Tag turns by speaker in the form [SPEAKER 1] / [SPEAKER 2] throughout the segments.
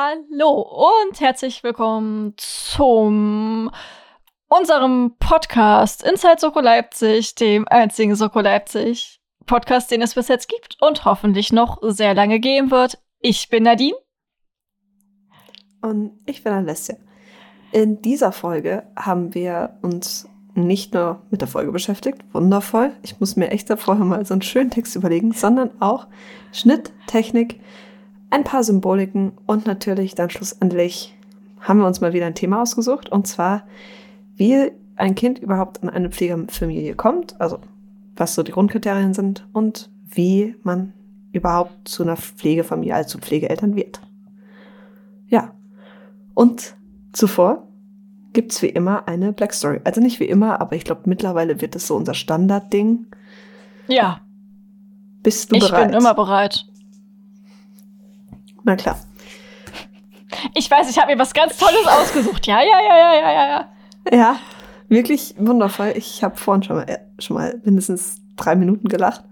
[SPEAKER 1] Hallo und herzlich willkommen zum unserem Podcast Inside Soko Leipzig, dem einzigen Soko Leipzig Podcast, den es bis jetzt gibt und hoffentlich noch sehr lange geben wird. Ich bin Nadine.
[SPEAKER 2] Und ich bin Alessia. In dieser Folge haben wir uns nicht nur mit der Folge beschäftigt, wundervoll. Ich muss mir echt davor mal so einen schönen Text überlegen, sondern auch Schnitt, Technik, ein paar Symboliken und natürlich dann schlussendlich haben wir uns mal wieder ein Thema ausgesucht und zwar, wie ein Kind überhaupt an eine Pflegefamilie kommt, also was so die Grundkriterien sind und wie man überhaupt zu einer Pflegefamilie, also zu Pflegeeltern wird. Ja. Und zuvor gibt's wie immer eine Black Story. Also nicht wie immer, aber ich glaube, mittlerweile wird es so unser Standardding.
[SPEAKER 1] Ja.
[SPEAKER 2] Bist du
[SPEAKER 1] ich
[SPEAKER 2] bereit?
[SPEAKER 1] bin immer bereit.
[SPEAKER 2] Na klar.
[SPEAKER 1] Ich weiß, ich habe mir was ganz Tolles ausgesucht. Ja, ja, ja, ja, ja, ja, ja.
[SPEAKER 2] Wirklich wundervoll. Ich habe vorhin schon mal, äh, schon mal mindestens drei Minuten gelacht.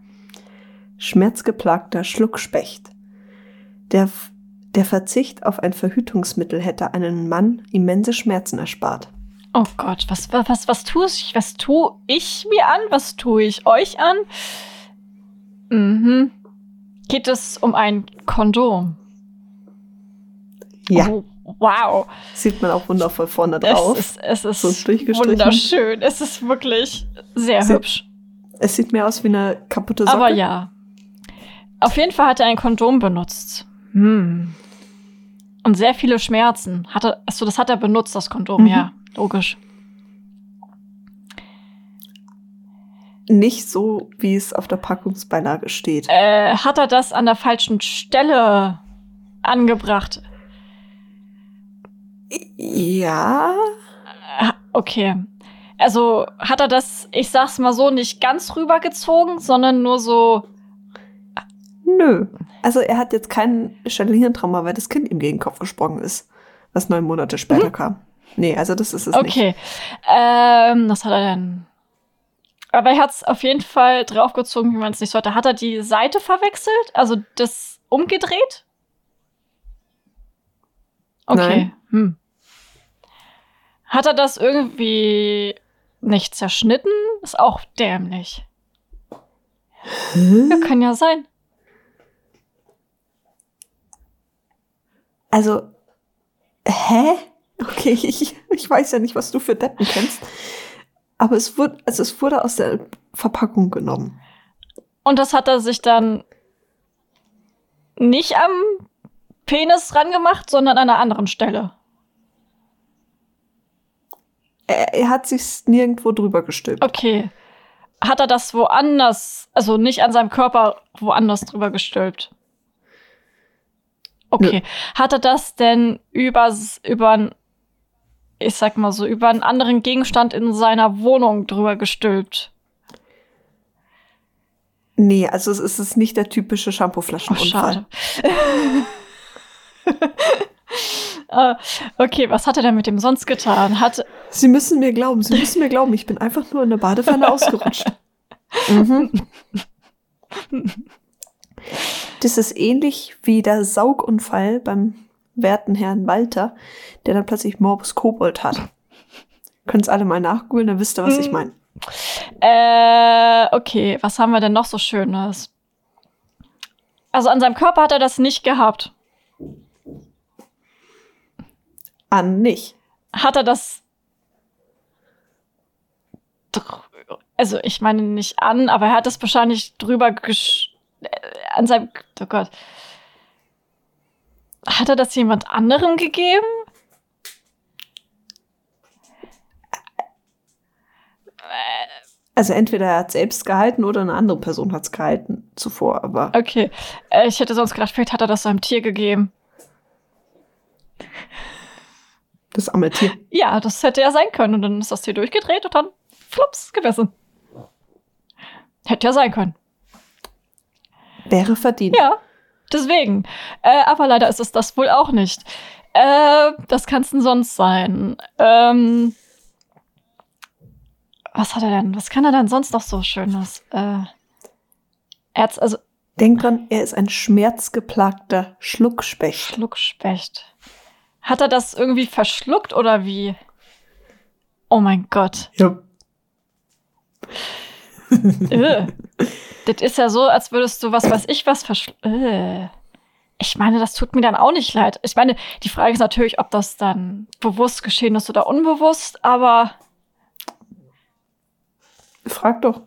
[SPEAKER 2] Schmerzgeplagter Schluckspecht. Der, der Verzicht auf ein Verhütungsmittel hätte einen Mann immense Schmerzen erspart.
[SPEAKER 1] Oh Gott, was, was, was, was tue ich, was tue ich mir an? Was tue ich euch an? Mhm. Geht es um ein Kondom?
[SPEAKER 2] Ja,
[SPEAKER 1] Oh, wow.
[SPEAKER 2] sieht man auch wundervoll vorne drauf.
[SPEAKER 1] Es ist, es ist
[SPEAKER 2] So
[SPEAKER 1] wunderschön. Es ist wirklich sehr
[SPEAKER 2] Sie-
[SPEAKER 1] hübsch.
[SPEAKER 2] Es sieht mehr aus wie eine kaputte Socke.
[SPEAKER 1] Aber ja. Auf jeden Fall hat er ein Kondom benutzt. Hm. Und sehr viele Schmerzen. Hatte, achso, das hat er benutzt, das Kondom,
[SPEAKER 2] Mhm.
[SPEAKER 1] ja. Logisch.
[SPEAKER 2] Nicht so, wie es auf der Packungsbeilage steht.
[SPEAKER 1] Äh, hat er das an der falschen Stelle angebracht?
[SPEAKER 2] Ja,
[SPEAKER 1] Ah, Okay. Also hat er das, ich sag's mal so, nicht ganz rübergezogen, sondern nur so.
[SPEAKER 2] nö. Also er hat jetzt kein Hirntrauma, weil das Kind ihm gegen den Kopf gesprungen ist, was neun Monate später kam. Nee, also das ist es nicht.
[SPEAKER 1] Okay. Ähm, was hat er denn? Aber er hat's auf jeden Fall draufgezogen, wie man es nicht sollte. Hat er die Seite verwechselt? Also das umgedreht? Okay. Hm. Hat er das irgendwie nicht zerschnitten? Ist auch dämlich. Ja, kann ja sein.
[SPEAKER 2] Also, hä? Okay, ich, ich weiß ja nicht, was du für Deppen kennst. Aber es wurde, also es wurde aus der Verpackung genommen.
[SPEAKER 1] Und das hat er sich dann nicht am Penis rangemacht, sondern an einer anderen Stelle.
[SPEAKER 2] Er, er hat sich's nirgendwo drüber gestülpt.
[SPEAKER 1] Okay. Hat er das woanders, also nicht an seinem Körper woanders drüber gestülpt? Okay. Hat er das denn über, über, ich sag mal so, über einen anderen Gegenstand in seiner Wohnung drüber gestülpt?
[SPEAKER 2] Nee, also es ist es nicht der typische
[SPEAKER 1] Oh,
[SPEAKER 2] Shampooflaschenunfall.
[SPEAKER 1] schade. Äh, okay, was hat er denn mit dem sonst getan? Hat,
[SPEAKER 2] Sie müssen mir glauben, Sie müssen mir glauben, ich bin einfach nur in der Badewanne ausgerutscht. Mhm. Das ist ähnlich wie der Saugunfall beim werten Herrn Walter, der dann plötzlich Morbus Kobold hat. Könnt's alle mal nachgoogeln, dann wisst ihr, was ich
[SPEAKER 1] Mhm.
[SPEAKER 2] meine.
[SPEAKER 1] Äh, okay, was haben wir denn noch so Schönes? Also an seinem Körper hat er das nicht gehabt.
[SPEAKER 2] An nicht.
[SPEAKER 1] Hat er das. Also ich meine nicht an, aber er hat das wahrscheinlich drüber gesch äh, an seinem. Oh Gott. Hat er das jemand anderem gegeben?
[SPEAKER 2] Also entweder er hat selbst gehalten oder eine andere Person hat's gehalten zuvor, aber
[SPEAKER 1] Okay. Äh, ich hätte sonst gedacht, vielleicht hat er das seinem Tier gegeben.
[SPEAKER 2] Das arme Tier.
[SPEAKER 1] Ja, das hätte ja sein können. Und dann ist das Tier durchgedreht und dann flups, gegessen. Hätte ja sein können.
[SPEAKER 2] Wäre verdient.
[SPEAKER 1] Ja, deswegen. Äh, aber leider ist es das wohl auch nicht. Äh, das kann es denn sonst sein? Ähm, was hat er denn? Was kann er denn sonst noch so Schönes? Äh, er hat's also
[SPEAKER 2] Denk dran, er ist ein schmerzgeplagter Schluckspecht.
[SPEAKER 1] Schluckspecht. Hat er das irgendwie verschluckt oder wie? Oh mein Gott.
[SPEAKER 2] Ja.
[SPEAKER 1] Äh. das ist ja so, als würdest du was weiß ich was verschlucken. Äh. Ich meine, das tut mir dann auch nicht leid. Ich meine, die Frage ist natürlich, ob das dann bewusst geschehen ist oder unbewusst, aber
[SPEAKER 2] Frag doch.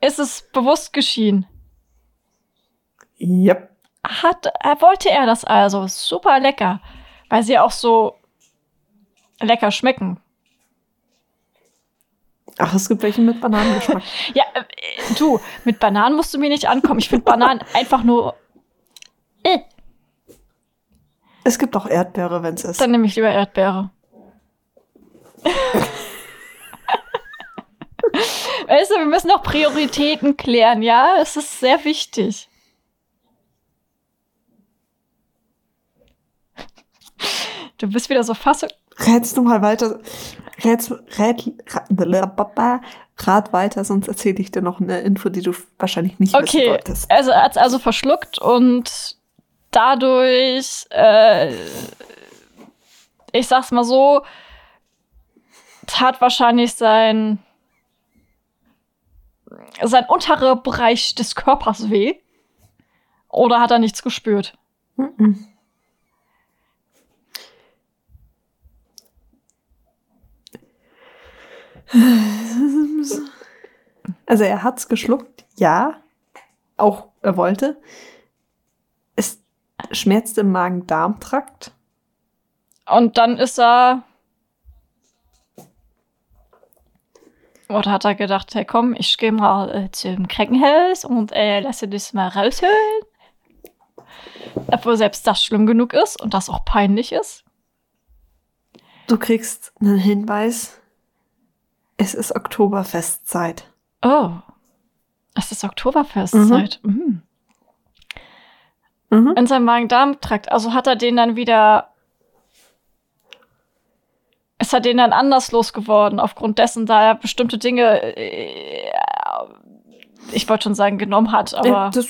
[SPEAKER 1] ist es bewusst geschehen?
[SPEAKER 2] Yep.
[SPEAKER 1] Hat, äh, wollte er das also? Super lecker. Weil sie auch so lecker schmecken.
[SPEAKER 2] Ach, es gibt welche mit Bananengeschmack.
[SPEAKER 1] Ja, äh, du, mit Bananen musst du mir nicht ankommen. Ich finde Bananen einfach nur. Äh,
[SPEAKER 2] es gibt auch Erdbeere, wenn es ist.
[SPEAKER 1] dann nehme ich lieber Erdbeere. weißt du, wir müssen auch Prioritäten klären, ja? Es ist sehr wichtig. Du bist wieder so fassung.
[SPEAKER 2] Rätst du mal weiter. Rätst, rät, rat, rat weiter, sonst erzähle ich dir noch eine Info, die du wahrscheinlich nicht wissen
[SPEAKER 1] Okay,
[SPEAKER 2] wolltest.
[SPEAKER 1] also er hat es also verschluckt und dadurch, äh, ich sag's mal so, tat wahrscheinlich sein, sein unterer Bereich des Körpers weh. Oder hat er nichts gespürt?
[SPEAKER 2] Mhm. Also er hat's geschluckt, ja. Auch er wollte. Es schmerzte im Magen-Darm-Trakt.
[SPEAKER 1] Und dann ist er. Oder hat er gedacht, hey komm, ich gehe mal äh, zum Krankenhaus und äh, lasse das mal rausholen? Obwohl selbst das schlimm genug ist und das auch peinlich ist.
[SPEAKER 2] Du kriegst einen Hinweis. Es ist Oktoberfestzeit.
[SPEAKER 1] Oh. Es ist Oktoberfestzeit. Mhm.
[SPEAKER 2] Mhm.
[SPEAKER 1] In seinem Magen-Darm-Trakt. Also hat er den dann wieder. Ist er den dann anders losgeworden, aufgrund dessen, da er bestimmte Dinge, äh, ich wollte schon sagen, genommen hat, aber.
[SPEAKER 2] Ja, das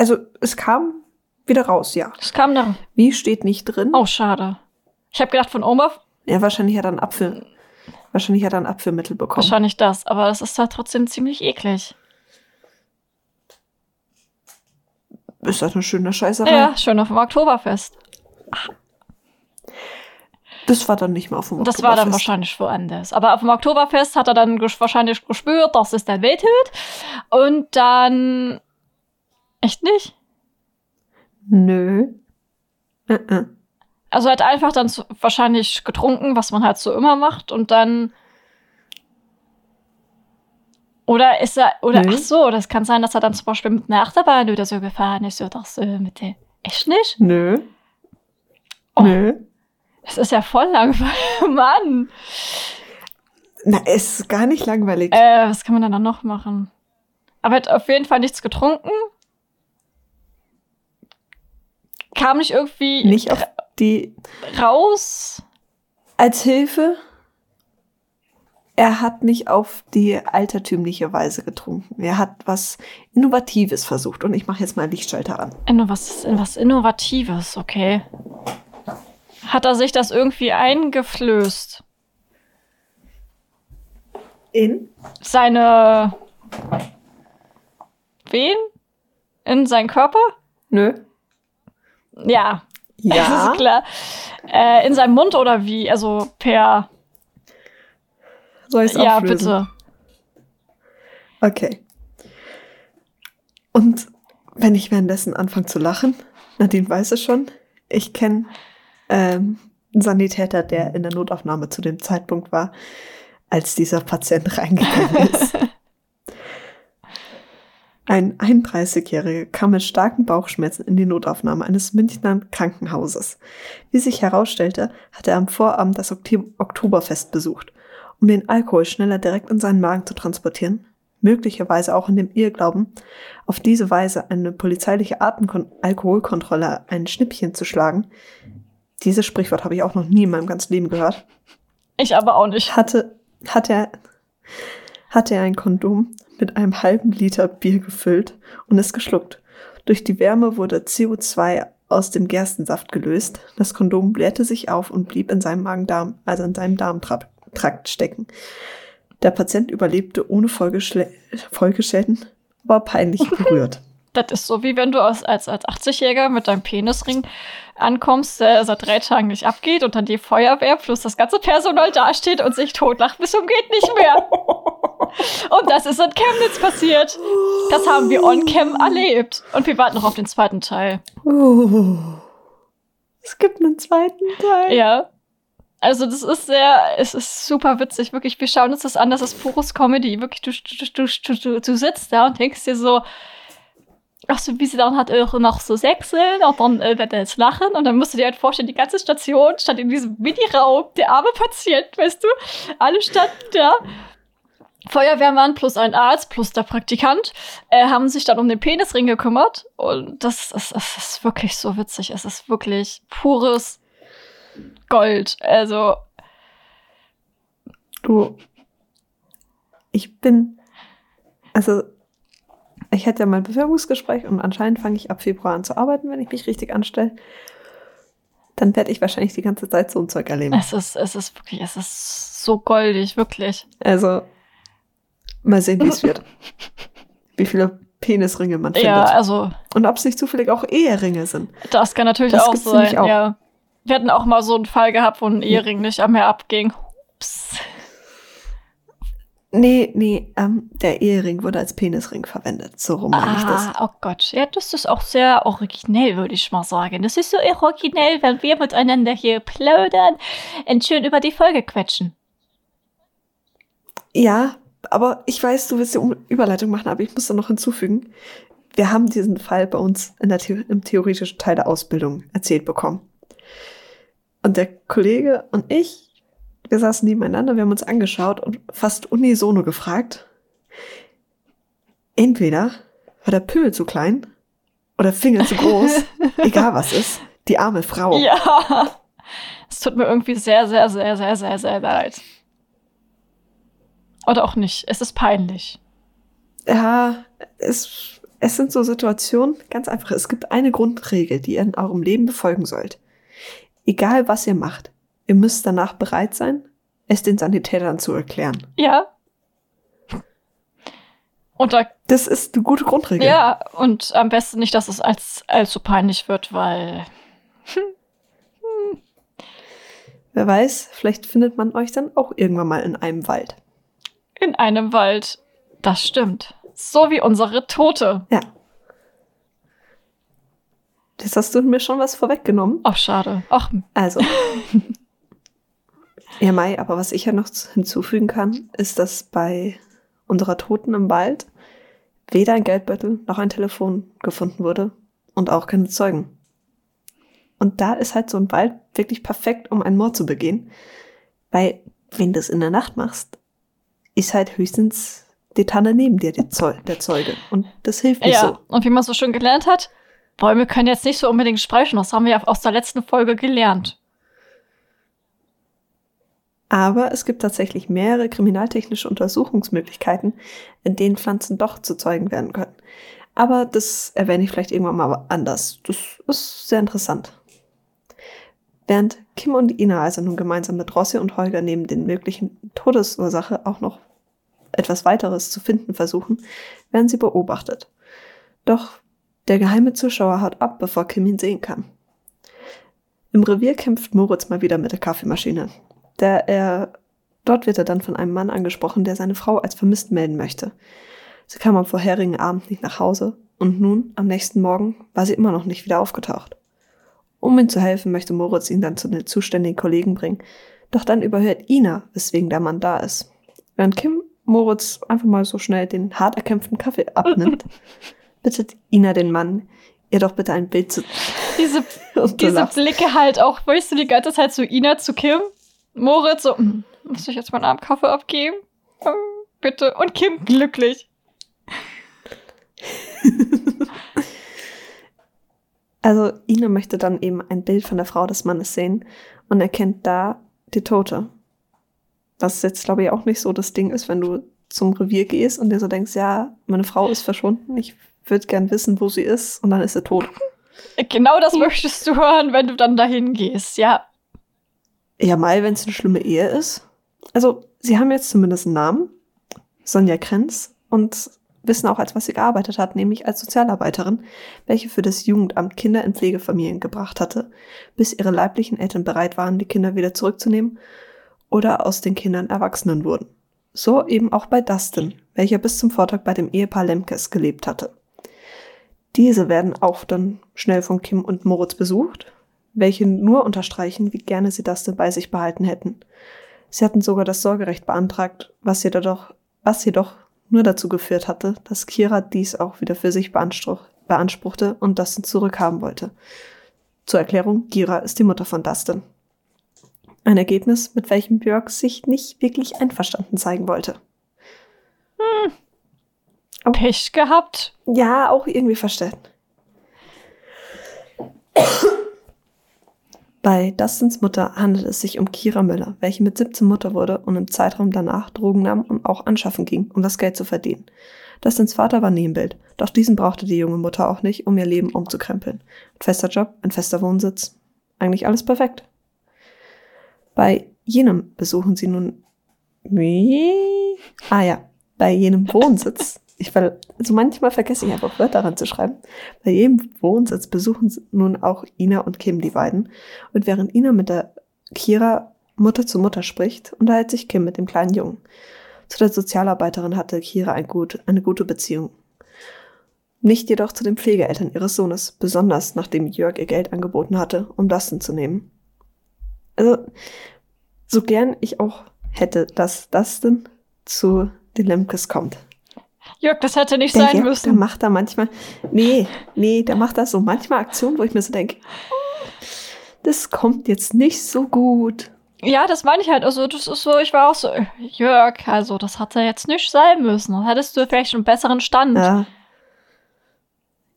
[SPEAKER 2] also es kam wieder raus, ja.
[SPEAKER 1] Es kam dann.
[SPEAKER 2] Wie steht nicht drin?
[SPEAKER 1] Oh, schade. Ich habe gedacht von Oma,
[SPEAKER 2] Ja, wahrscheinlich hat er einen Apfel. Wahrscheinlich hat er ein Apfelmittel bekommen.
[SPEAKER 1] wahrscheinlich das, aber das ist halt trotzdem ziemlich eklig.
[SPEAKER 2] Ist das eine schöne Scheißerei?
[SPEAKER 1] Ja, schön auf dem Oktoberfest.
[SPEAKER 2] Das war dann nicht mehr auf dem
[SPEAKER 1] Das war dann
[SPEAKER 2] Oktoberfest.
[SPEAKER 1] wahrscheinlich woanders. Aber auf dem Oktoberfest hat er dann ges- wahrscheinlich gespürt, dass es dann wehtut. Und dann. Echt nicht?
[SPEAKER 2] Nö. Äh, äh.
[SPEAKER 1] Also er hat einfach dann so, wahrscheinlich getrunken, was man halt so immer macht. Und dann. Oder ist er. Oder
[SPEAKER 2] Nö.
[SPEAKER 1] ach so, das kann sein, dass er dann zum Beispiel mit einer Achterbahn oder so gefahren ist oder so mit der. Echt nicht?
[SPEAKER 2] Nö.
[SPEAKER 1] Oh.
[SPEAKER 2] Nö.
[SPEAKER 1] Es ist ja voll langweilig. Mann.
[SPEAKER 2] Na, es ist gar nicht langweilig.
[SPEAKER 1] Äh, was kann man dann noch machen? Aber er hat auf jeden Fall nichts getrunken. Kam nicht irgendwie
[SPEAKER 2] nicht auf die
[SPEAKER 1] raus.
[SPEAKER 2] als Hilfe. Er hat nicht auf die altertümliche Weise getrunken. Er hat was Innovatives versucht. Und ich mache jetzt mal einen Lichtschalter an.
[SPEAKER 1] Inno, was, was Innovatives, okay. Hat er sich das irgendwie eingeflößt?
[SPEAKER 2] In?
[SPEAKER 1] Seine. Wen? In seinen Körper?
[SPEAKER 2] Nö.
[SPEAKER 1] Ja, das
[SPEAKER 2] Ja.
[SPEAKER 1] ist klar. Äh, in seinem Mund oder wie? Also per.
[SPEAKER 2] Soll ich es
[SPEAKER 1] Ja,
[SPEAKER 2] auflösen?
[SPEAKER 1] bitte.
[SPEAKER 2] Okay. Und wenn ich währenddessen anfange zu lachen, Nadine weiß es schon, ich kenne ähm, einen Sanitäter, der in der Notaufnahme zu dem Zeitpunkt war, als dieser Patient reingegangen ist. Ein 31-Jähriger kam mit starken Bauchschmerzen in die Notaufnahme eines Münchner Krankenhauses. Wie sich herausstellte, hatte er am Vorabend das Oktoberfest besucht. Um den Alkohol schneller direkt in seinen Magen zu transportieren, möglicherweise auch in dem Irrglauben, auf diese Weise eine polizeiliche Atemkon Alkoholkontrolle ein Schnippchen zu schlagen, dieses Sprichwort habe ich auch noch nie in meinem ganzen Leben gehört,
[SPEAKER 1] Ich aber auch nicht.
[SPEAKER 2] hatte, hat er, hatte er ein Kondom mit einem halben Liter Bier gefüllt und es geschluckt. Durch die Wärme wurde CO2 aus dem Gerstensaft gelöst. Das Kondom blähte sich auf und blieb in seinem Magen-Darm, also in seinem Darmtrakt stecken. Der Patient überlebte ohne Folgeschäden, war peinlich berührt.
[SPEAKER 1] Das ist so, wie wenn du als, als, als 80-Jähriger mit deinem Penisring ankommst, der seit drei Tagen nicht abgeht und dann die Feuerwehr plus das ganze Personal dasteht und sich totlacht bis zum geht nicht mehr. und das ist in Chemnitz passiert. Das haben wir on-cam erlebt. Und wir warten noch auf den zweiten Teil.
[SPEAKER 2] Oh. Es gibt einen zweiten Teil.
[SPEAKER 1] Ja. Also das ist sehr, es ist super witzig, wirklich. Wir schauen uns das an, das ist pures Comedy. Wirklich, du, du, du, du, du sitzt da und denkst dir so, ach so, wie sie dann hat auch noch so sechseln und dann äh, wird er jetzt lachen und dann musst du dir halt vorstellen, die ganze Station stand in diesem Mini-Raum, der arme Patient, weißt du, alle standen da. Feuerwehrmann plus ein Arzt plus der Praktikant äh, haben sich dann um den Penisring gekümmert und das, das, das ist wirklich so witzig. Es ist wirklich pures Gold. Also
[SPEAKER 2] Du, ich bin, also ich hatte ja mal ein Bewerbungsgespräch und anscheinend fange ich ab Februar an zu arbeiten, wenn ich mich richtig anstelle. Dann werde ich wahrscheinlich die ganze Zeit so ein Zeug erleben.
[SPEAKER 1] es ist, es ist wirklich, es ist so goldig, wirklich.
[SPEAKER 2] Also, mal sehen, wie es wird. Wie viele Penisringe man findet.
[SPEAKER 1] Ja, also
[SPEAKER 2] Und ob es nicht zufällig auch Eheringe sind.
[SPEAKER 1] das kann natürlich
[SPEAKER 2] Das
[SPEAKER 1] auch sein.
[SPEAKER 2] auch.
[SPEAKER 1] Ja. Wir hatten auch mal so einen Fall gehabt, wo ein Ehering nicht mehr abging. Ups.
[SPEAKER 2] Nee, nee, ähm, der Ehering wurde als Penisring verwendet. So rum meine ich das.
[SPEAKER 1] Ah, oh Gott. Ja, das ist auch sehr originell, würde ich mal sagen. Das ist so originell, wenn wir miteinander hier plaudern und schön über die Folge quetschen.
[SPEAKER 2] Ja, aber ich weiß, du willst die Überleitung machen, aber ich muss da noch hinzufügen. Wir haben diesen Fall bei uns in der The im theoretischen Teil der Ausbildung erzählt bekommen. Und der Kollege und ich, wir saßen nebeneinander, wir haben uns angeschaut und fast unisono gefragt, entweder war der Pimmel zu klein oder Finger zu groß, egal was ist, die arme Frau.
[SPEAKER 1] Ja. Es tut mir irgendwie sehr, sehr, sehr, sehr, sehr, sehr leid. Oder auch nicht. Es ist peinlich.
[SPEAKER 2] Ja, es, es sind so Situationen, ganz einfach. Es gibt eine Grundregel, die ihr in eurem Leben befolgen sollt. Egal, was ihr macht, ihr müsst danach bereit sein, es den Sanitätern zu erklären.
[SPEAKER 1] Ja. Und da,
[SPEAKER 2] Das ist eine gute Grundregel.
[SPEAKER 1] ja, und am besten nicht, dass es als allzu peinlich wird, weil
[SPEAKER 2] Wer weiß, vielleicht findet man euch dann auch irgendwann mal in einem Wald.
[SPEAKER 1] in einem Wald, das stimmt. So wie unsere Tote.
[SPEAKER 2] Ja. Jetzt hast du mir schon was vorweggenommen.
[SPEAKER 1] Ach, schade. Ach,
[SPEAKER 2] Also. ja, Mai, aber was ich ja noch hinzufügen kann, ist, dass bei unserer Toten im Wald weder ein Geldbeutel noch ein Telefon gefunden wurde und auch keine Zeugen. Und da ist halt so ein Wald wirklich perfekt, um einen Mord zu begehen. Weil, wenn du es in der Nacht machst, ist halt höchstens die Tanne neben dir der, Zeu der Zeuge. Und das hilft nicht
[SPEAKER 1] ja.
[SPEAKER 2] so.
[SPEAKER 1] Und wie man so schön gelernt hat, Bäume können jetzt nicht so unbedingt sprechen. Das haben wir ja aus der letzten Folge gelernt.
[SPEAKER 2] Aber es gibt tatsächlich mehrere kriminaltechnische Untersuchungsmöglichkeiten, in denen Pflanzen doch zu Zeugen werden können. Aber das erwähne ich vielleicht irgendwann mal anders. Das ist sehr interessant. Während Kim und Ina also nun gemeinsam mit Rossi und Holger neben den möglichen Todesursache auch noch etwas weiteres zu finden versuchen, werden sie beobachtet. Doch der geheime Zuschauer haut ab, bevor Kim ihn sehen kann. Im Revier kämpft Moritz mal wieder mit der Kaffeemaschine. Der er, dort wird er dann von einem Mann angesprochen, der seine Frau als vermisst melden möchte. Sie kam am vorherigen Abend nicht nach Hause und nun, am nächsten Morgen, war sie immer noch nicht wieder aufgetaucht. Um ihm zu helfen, möchte Moritz ihn dann zu den zuständigen Kollegen bringen. Doch dann überhört Ina, weswegen der Mann da ist. Während Kim Moritz einfach mal so schnell den hart erkämpften Kaffee abnimmt, bittet Ina den Mann, ihr doch bitte ein Bild zu
[SPEAKER 1] Diese, diese. Blicke halt auch, weißt du, die ganze Zeit zu Ina, zu Kim, Moritz, so, "Hm, muss ich jetzt meinen armen Kaffee abgeben? Hm, Bitte. Und Kim glücklich.
[SPEAKER 2] Also Ina möchte dann eben ein Bild von der Frau des Mannes sehen und erkennt da die Tote. Was jetzt, glaube ich, auch nicht so das Ding ist, wenn du zum Revier gehst und dir so denkst, ja, meine Frau ist verschwunden, ich würde gern wissen, wo sie ist und dann ist sie tot.
[SPEAKER 1] Genau das möchtest du hören, wenn du dann dahin gehst, ja.
[SPEAKER 2] Ja, mal, wenn es eine schlimme Ehe ist. Also, sie haben jetzt zumindest einen Namen. Sonja Krenz. Und wissen auch, als was sie gearbeitet hat, nämlich als Sozialarbeiterin, welche für das Jugendamt Kinder in Pflegefamilien gebracht hatte, bis ihre leiblichen Eltern bereit waren, die Kinder wieder zurückzunehmen oder aus den Kindern Erwachsenen wurden. So eben auch bei Dustin, welcher bis zum Vortag bei dem Ehepaar Lemkes gelebt hatte. Diese werden auch dann schnell von Kim und Moritz besucht, welche nur unterstreichen, wie gerne sie Dustin bei sich behalten hätten. Sie hatten sogar das Sorgerecht beantragt, was jedoch, was jedoch nur dazu geführt hatte, dass Kira dies auch wieder für sich beanspruchte und Dustin zurückhaben wollte. Zur Erklärung, Kira ist die Mutter von Dustin. Ein Ergebnis, mit welchem Björk sich nicht wirklich einverstanden zeigen wollte.
[SPEAKER 1] Hm. Pech gehabt?
[SPEAKER 2] Ja, auch irgendwie verstanden. Bei Dustins Mutter handelt es sich um Kira Müller, welche mit 17 Mutter wurde und im Zeitraum danach Drogen nahm und auch anschaffen ging, um das Geld zu verdienen. Dustins Vater war Nebenbild, doch diesen brauchte die junge Mutter auch nicht, um ihr Leben umzukrempeln. Ein fester Job, ein fester Wohnsitz. Eigentlich alles perfekt. Bei jenem besuchen sie nun. Ah ja, bei jenem Wohnsitz ich weil also manchmal vergesse ich einfach Wörter daran zu schreiben. Bei jedem Wohnsitz besuchen nun auch Ina und Kim die beiden. Und während Ina mit der Kira Mutter zu Mutter spricht, unterhält sich Kim mit dem kleinen Jungen. Zu der Sozialarbeiterin hatte Kira ein gut, eine gute Beziehung. Nicht jedoch zu den Pflegeeltern ihres Sohnes, besonders nachdem Jörg ihr Geld angeboten hatte, um Dustin zu nehmen. Also, so gern ich auch hätte, dass Dustin zu den Lemkes kommt.
[SPEAKER 1] Jörg, das hätte nicht
[SPEAKER 2] der
[SPEAKER 1] sein
[SPEAKER 2] Jörg,
[SPEAKER 1] müssen.
[SPEAKER 2] Der macht da manchmal, nee, nee, der macht da so manchmal Aktionen, wo ich mir so denke, das kommt jetzt nicht so gut.
[SPEAKER 1] Ja, das meine ich halt. Also, das ist so, ich war auch so, Jörg, also, das hätte jetzt nicht sein müssen. Dann hättest du vielleicht einen besseren Stand.
[SPEAKER 2] Ja.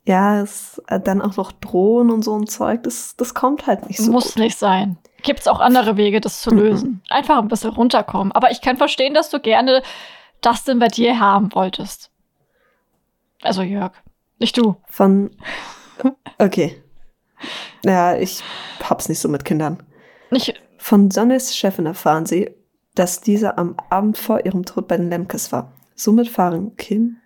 [SPEAKER 2] Ja, es, äh, dann auch noch Drohen und so ein Zeug, das, das kommt halt nicht so
[SPEAKER 1] Muss
[SPEAKER 2] gut.
[SPEAKER 1] nicht sein. Gibt es auch andere Wege, das zu lösen. Einfach ein bisschen runterkommen. Aber ich kann verstehen, dass du gerne das denn bei dir haben wolltest. Also Jörg, nicht du.
[SPEAKER 2] Von, okay. Ja, ich hab's nicht so mit Kindern.
[SPEAKER 1] Nicht,
[SPEAKER 2] Von Sonnes Chefin erfahren sie, dass diese am Abend vor ihrem Tod bei den Lemkes war. Somit fahren Kim,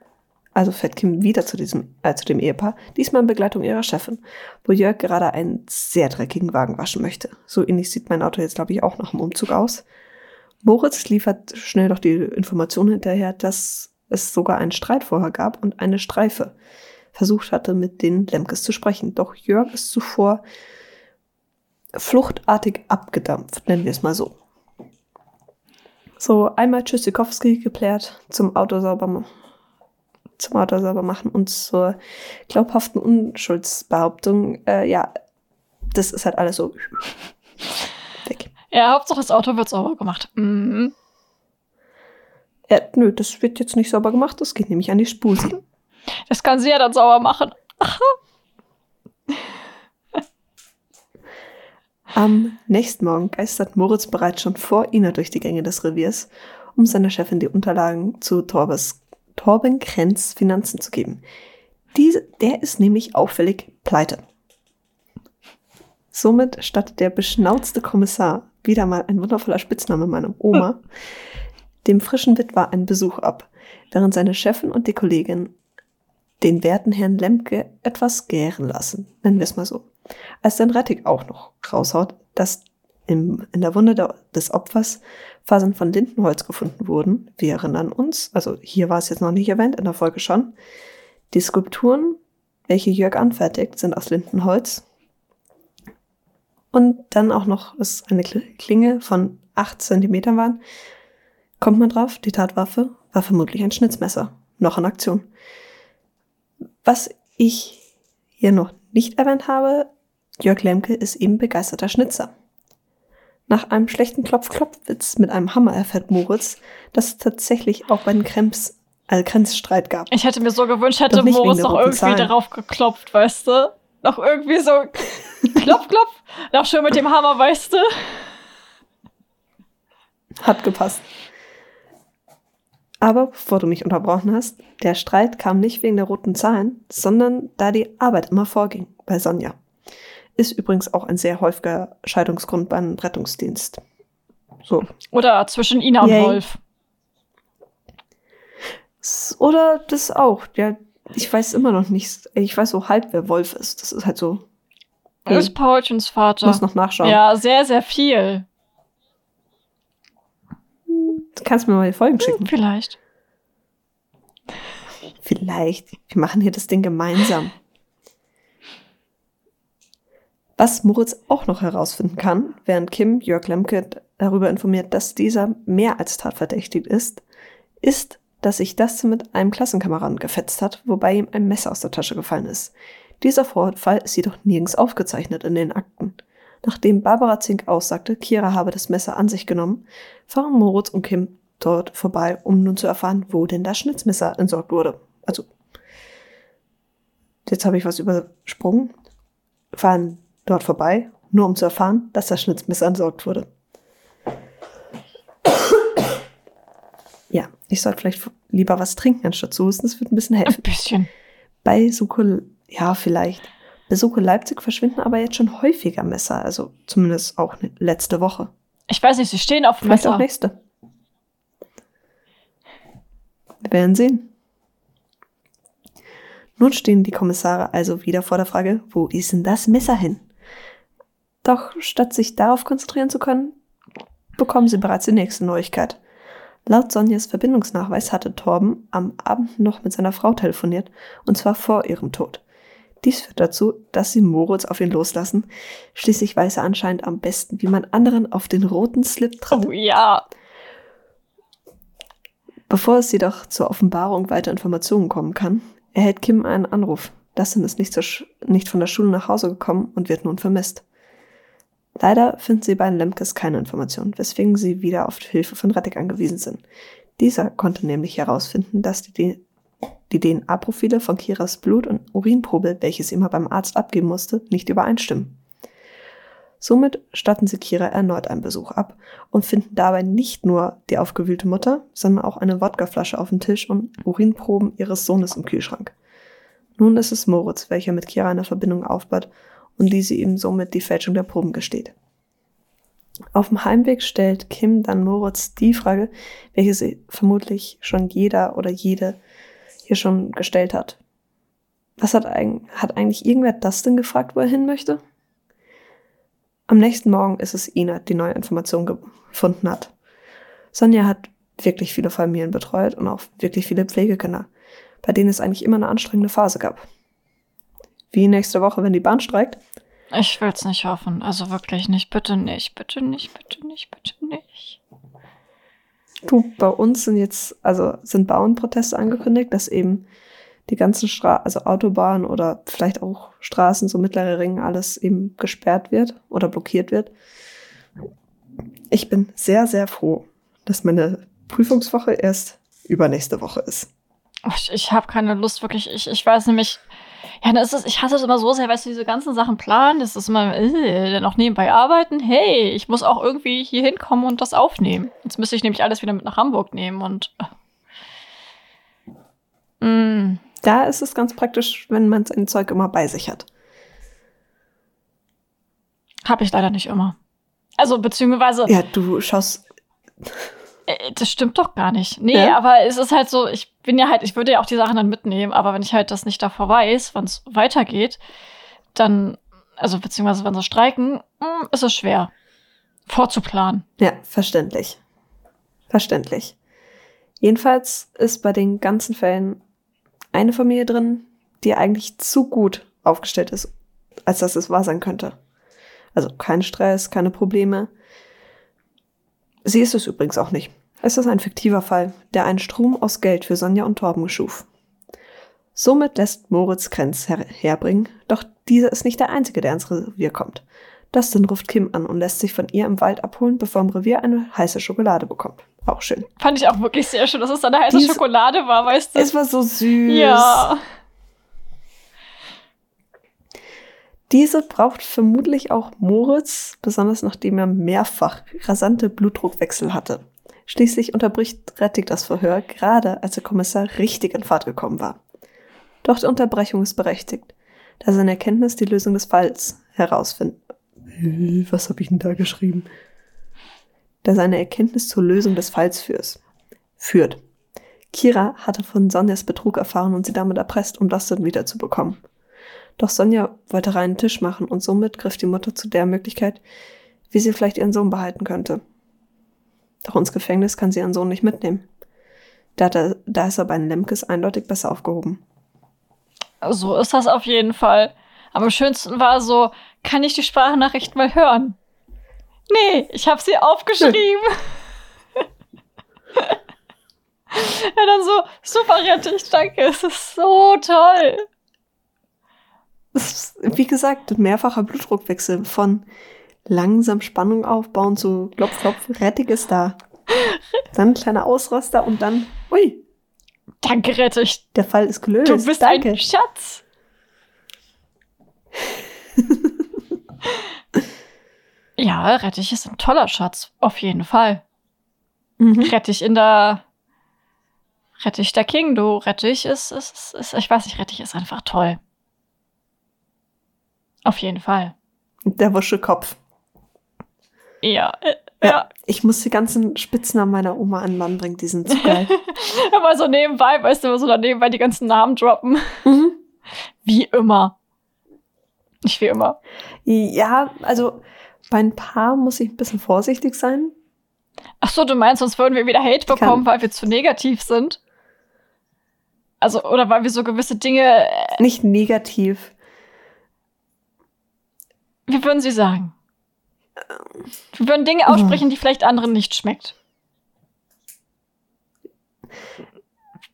[SPEAKER 2] also fährt Kim wieder zu diesem, äh, zu dem Ehepaar, diesmal in Begleitung ihrer Chefin, wo Jörg gerade einen sehr dreckigen Wagen waschen möchte. So ähnlich sieht mein Auto jetzt, glaube ich, auch nach dem Umzug aus. Moritz liefert schnell noch die Information hinterher, dass es sogar einen Streit vorher gab und eine Streife versucht hatte, mit den Lemkes zu sprechen. Doch Jörg ist zuvor fluchtartig abgedampft, nennen wir es mal so. So, einmal Tschüssikowski geklärt, zum Auto sauber, zum Auto sauber machen und zur glaubhaften Unschuldsbehauptung, äh, ja, das ist halt alles so weg.
[SPEAKER 1] ja, Hauptsache das Auto wird sauber gemacht. Mhm.
[SPEAKER 2] Ja, nö, das wird jetzt nicht sauber gemacht, das geht nämlich an die Spusi.
[SPEAKER 1] Das kann sie ja dann sauber machen.
[SPEAKER 2] Am nächsten Morgen geistert Moritz bereits schon vor Ina durch die Gänge des Reviers, um seiner Chefin die Unterlagen zu Torbes, Torben Krenz Finanzen zu geben. Diese, der ist nämlich auffällig pleite. Somit stattet der beschnauzte Kommissar, wieder mal ein wundervoller Spitzname meiner Oma, dem frischen Witwer einen Besuch ab, während seine Chefin und die Kollegin den werten Herrn Lemke etwas gären lassen, nennen wir es mal so. Als dann Rettig auch noch raushaut, dass im, in der Wunde des Opfers Fasern von Lindenholz gefunden wurden, wir erinnern uns, also hier war es jetzt noch nicht erwähnt, in der Folge schon, die Skulpturen, welche Jörg anfertigt, sind aus Lindenholz. Und dann auch noch es eine Klinge von 8 Zentimetern waren, kommt man drauf, die Tatwaffe war vermutlich ein Schnitzmesser, noch in Aktion. Was ich hier noch nicht erwähnt habe, Jörg Lemke ist eben begeisterter Schnitzer. Nach einem schlechten Klopf-Klopf-Witz mit einem Hammer erfährt Moritz, dass es tatsächlich auch bei den Kremps, äh, Grenzstreit gab.
[SPEAKER 1] Ich hätte mir so gewünscht, hätte
[SPEAKER 2] Doch
[SPEAKER 1] Moritz noch irgendwie
[SPEAKER 2] Zahlen.
[SPEAKER 1] darauf geklopft, weißt du? Noch irgendwie so klopf, klopf. Noch schön mit dem Hammer, weißt du?
[SPEAKER 2] Hat gepasst. Aber bevor du mich unterbrochen hast, der Streit kam nicht wegen der roten Zahlen, sondern da die Arbeit immer vorging bei Sonja. Ist übrigens auch ein sehr häufiger Scheidungsgrund beim Rettungsdienst. So.
[SPEAKER 1] Oder zwischen Ina und
[SPEAKER 2] Yay.
[SPEAKER 1] Wolf.
[SPEAKER 2] S- Oder das auch. Ja, ich weiß immer noch nicht. Ich weiß so halb, wer Wolf ist. Das ist halt so.
[SPEAKER 1] Das ist Paulchens Vater.
[SPEAKER 2] muss noch nachschauen.
[SPEAKER 1] Ja, sehr, sehr viel.
[SPEAKER 2] Du kannst mir mal die Folgen schicken.
[SPEAKER 1] Vielleicht.
[SPEAKER 2] Vielleicht. Wir machen hier das Ding gemeinsam. Was Moritz auch noch herausfinden kann, während Kim Jörg Lemke darüber informiert, dass dieser mehr als tatverdächtig ist, ist, dass sich das mit einem Klassenkameraden gefetzt hat, wobei ihm ein Messer aus der Tasche gefallen ist. Dieser Vorfall ist jedoch nirgends aufgezeichnet in den Akten. Nachdem Barbara Zink aussagte, Kira habe das Messer an sich genommen, fahren Moritz und Kim dort vorbei, um nun zu erfahren, wo denn das Schnitzmesser entsorgt wurde. Also, jetzt habe ich was übersprungen. Fahren dort vorbei, nur um zu erfahren, dass das Schnitzmesser entsorgt wurde. Ja, ich sollte vielleicht lieber was trinken anstatt zu husten. Das wird ein bisschen
[SPEAKER 1] Ein
[SPEAKER 2] helfen.
[SPEAKER 1] bisschen.
[SPEAKER 2] Bei Suko, ja, vielleicht. Suko Leipzig verschwinden aber jetzt schon häufiger Messer, also zumindest auch ne- letzte Woche.
[SPEAKER 1] Ich weiß nicht, sie stehen auf dem
[SPEAKER 2] Vielleicht auch
[SPEAKER 1] Messer.
[SPEAKER 2] nächste. Wir werden sehen. Nun stehen die Kommissare also wieder vor der Frage, wo ist denn das Messer hin? Doch statt sich darauf konzentrieren zu können, bekommen sie bereits die nächste Neuigkeit. Laut Sonjas Verbindungsnachweis hatte Torben am Abend noch mit seiner Frau telefoniert, und zwar vor ihrem Tod. Dies führt dazu, dass sie Moritz auf ihn loslassen. Schließlich weiß er anscheinend am besten, wie man anderen auf den roten Slip tritt.
[SPEAKER 1] Oh ja.
[SPEAKER 2] Bevor es jedoch zur Offenbarung weiter Informationen kommen kann, erhält Kim einen Anruf. Dustin ist nicht, nicht von der Schule nach Hause gekommen und wird nun vermisst. Leider finden sie bei den Lemkes keine Informationen, weswegen sie wieder auf Hilfe von Rettig angewiesen sind. Dieser konnte nämlich herausfinden, dass die, die DNA-Profile von Kiras Blut- und Urinprobe, welches sie immer beim Arzt abgeben musste, nicht übereinstimmen. Somit statten sie Kira erneut einen Besuch ab und finden dabei nicht nur die aufgewühlte Mutter, sondern auch eine Wodkaflasche auf dem Tisch und Urinproben ihres Sohnes im Kühlschrank. Nun ist es Moritz, welcher mit Kira eine Verbindung aufbaut und diese ihm somit die Fälschung der Proben gesteht. Auf dem Heimweg stellt Kim dann Moritz die Frage, welche sie vermutlich schon jeder oder jede hier schon gestellt hat. Was hat, hat eigentlich irgendwer Dustin gefragt, wo er hin möchte? Am nächsten Morgen ist es Ina, die neue Information gefunden hat. Sonja hat wirklich viele Familien betreut und auch wirklich viele Pflegekinder, bei denen es eigentlich immer eine anstrengende Phase gab. Wie nächste Woche, wenn die Bahn streikt.
[SPEAKER 1] Ich will's nicht hoffen. Also wirklich nicht. Bitte nicht. Bitte nicht. Bitte nicht. Bitte nicht.
[SPEAKER 2] Du, bei uns sind jetzt, also sind Bauernproteste angekündigt, dass eben die ganzen Stra also Autobahnen oder vielleicht auch Straßen, so mittlere Ringe, alles eben gesperrt wird oder blockiert wird. Ich bin sehr, sehr froh, dass meine Prüfungswoche erst übernächste Woche ist.
[SPEAKER 1] Ich, ich habe keine Lust, wirklich. Ich, ich weiß nämlich. Ja, dann ist es, ich hasse es immer so sehr, weißt du, diese ganzen Sachen planen, das ist immer, äh, dann auch nebenbei arbeiten. Hey, ich muss auch irgendwie hier hinkommen und das aufnehmen. Jetzt müsste ich nämlich alles wieder mit nach Hamburg nehmen und. äh. Mm,
[SPEAKER 2] Da ist es ganz praktisch, wenn man sein Zeug immer bei sich hat.
[SPEAKER 1] habe ich leider nicht immer. Also, beziehungsweise,
[SPEAKER 2] Ja, du schaust,
[SPEAKER 1] das stimmt doch gar nicht. Nee,
[SPEAKER 2] Ja?
[SPEAKER 1] aber es ist halt so, ich bin ja halt, ich würde ja auch die Sachen dann mitnehmen, aber wenn ich halt das nicht davor weiß, wann es weitergeht, dann, also beziehungsweise wenn sie streiken, mm, ist es schwer vorzuplanen.
[SPEAKER 2] ja, verständlich. Verständlich. Jedenfalls ist bei den ganzen Fällen eine Familie drin, die eigentlich zu gut aufgestellt ist, als dass es wahr sein könnte. Also kein Stress, keine Probleme. Sie ist es übrigens auch nicht. Es ist ein fiktiver Fall, der einen Strom aus Geld für Sonja und Torben schuf. Somit lässt Moritz Krenz her herbringen, doch dieser ist nicht der Einzige, der ins Revier kommt. Dustin ruft Kim an und lässt sich von ihr im Wald abholen, bevor im Revier eine heiße Schokolade bekommt. Auch schön.
[SPEAKER 1] Fand ich auch wirklich sehr schön, dass es eine heiße
[SPEAKER 2] Dies-
[SPEAKER 1] Schokolade war, weißt du?
[SPEAKER 2] Es war so süß.
[SPEAKER 1] ja.
[SPEAKER 2] Diese braucht vermutlich auch Moritz, besonders nachdem er mehrfach rasante Blutdruckwechsel hatte. Schließlich unterbricht Rettig das Verhör, gerade als der Kommissar richtig in Fahrt gekommen war. Doch die Unterbrechung ist berechtigt, da seine Erkenntnis die Lösung des Falls herausfinden. Was habe ich denn da geschrieben? Da seine Erkenntnis zur Lösung des Falls führt. führt. Kira hatte von Sonjas Betrug erfahren und sie damit erpresst, um das dann wiederzubekommen. Doch Sonja wollte reinen Tisch machen und somit griff die Mutter zu der Möglichkeit, wie sie vielleicht ihren Sohn behalten könnte. Doch ins Gefängnis kann sie ihren Sohn nicht mitnehmen. Da, er, da ist er bei Lemkes eindeutig besser aufgehoben.
[SPEAKER 1] So ist das auf jeden Fall. Am schönsten war so, kann ich die Sprachnachricht mal hören? Nee, ich habe sie aufgeschrieben. ja, dann so, super rettig, danke, es ist so toll.
[SPEAKER 2] Ist, wie gesagt, mehrfacher Blutdruckwechsel von langsam Spannung aufbauen zu klopf, klopf, Rettig ist da. Dann ein kleiner Ausraster und dann, ui.
[SPEAKER 1] Danke, Rettich.
[SPEAKER 2] Der Fall ist gelöst.
[SPEAKER 1] Du bist Danke. ein Schatz. ja, Rettich ist ein toller Schatz. Auf jeden Fall. Mhm. Rettich in der. Rettich der King, du. Rettich ist, ist, ist, ich weiß nicht, Rettich ist einfach toll. Auf jeden Fall.
[SPEAKER 2] Der Wuschelkopf.
[SPEAKER 1] Ja,
[SPEAKER 2] ja. ja. Ich muss die ganzen Spitznamen meiner Oma an Mann bringen, die sind zu geil.
[SPEAKER 1] Aber so nebenbei, weißt du, so daneben bei die ganzen Namen droppen. Mhm. Wie immer. Nicht wie immer.
[SPEAKER 2] Ja, also bei ein paar muss ich ein bisschen vorsichtig sein.
[SPEAKER 1] Ach so, du meinst, sonst würden wir wieder Hate bekommen, weil wir zu negativ sind? Also, oder weil wir so gewisse Dinge.
[SPEAKER 2] Äh, Nicht negativ.
[SPEAKER 1] Wie würden Sie sagen? Wir würden Dinge aussprechen, die vielleicht anderen nicht schmeckt.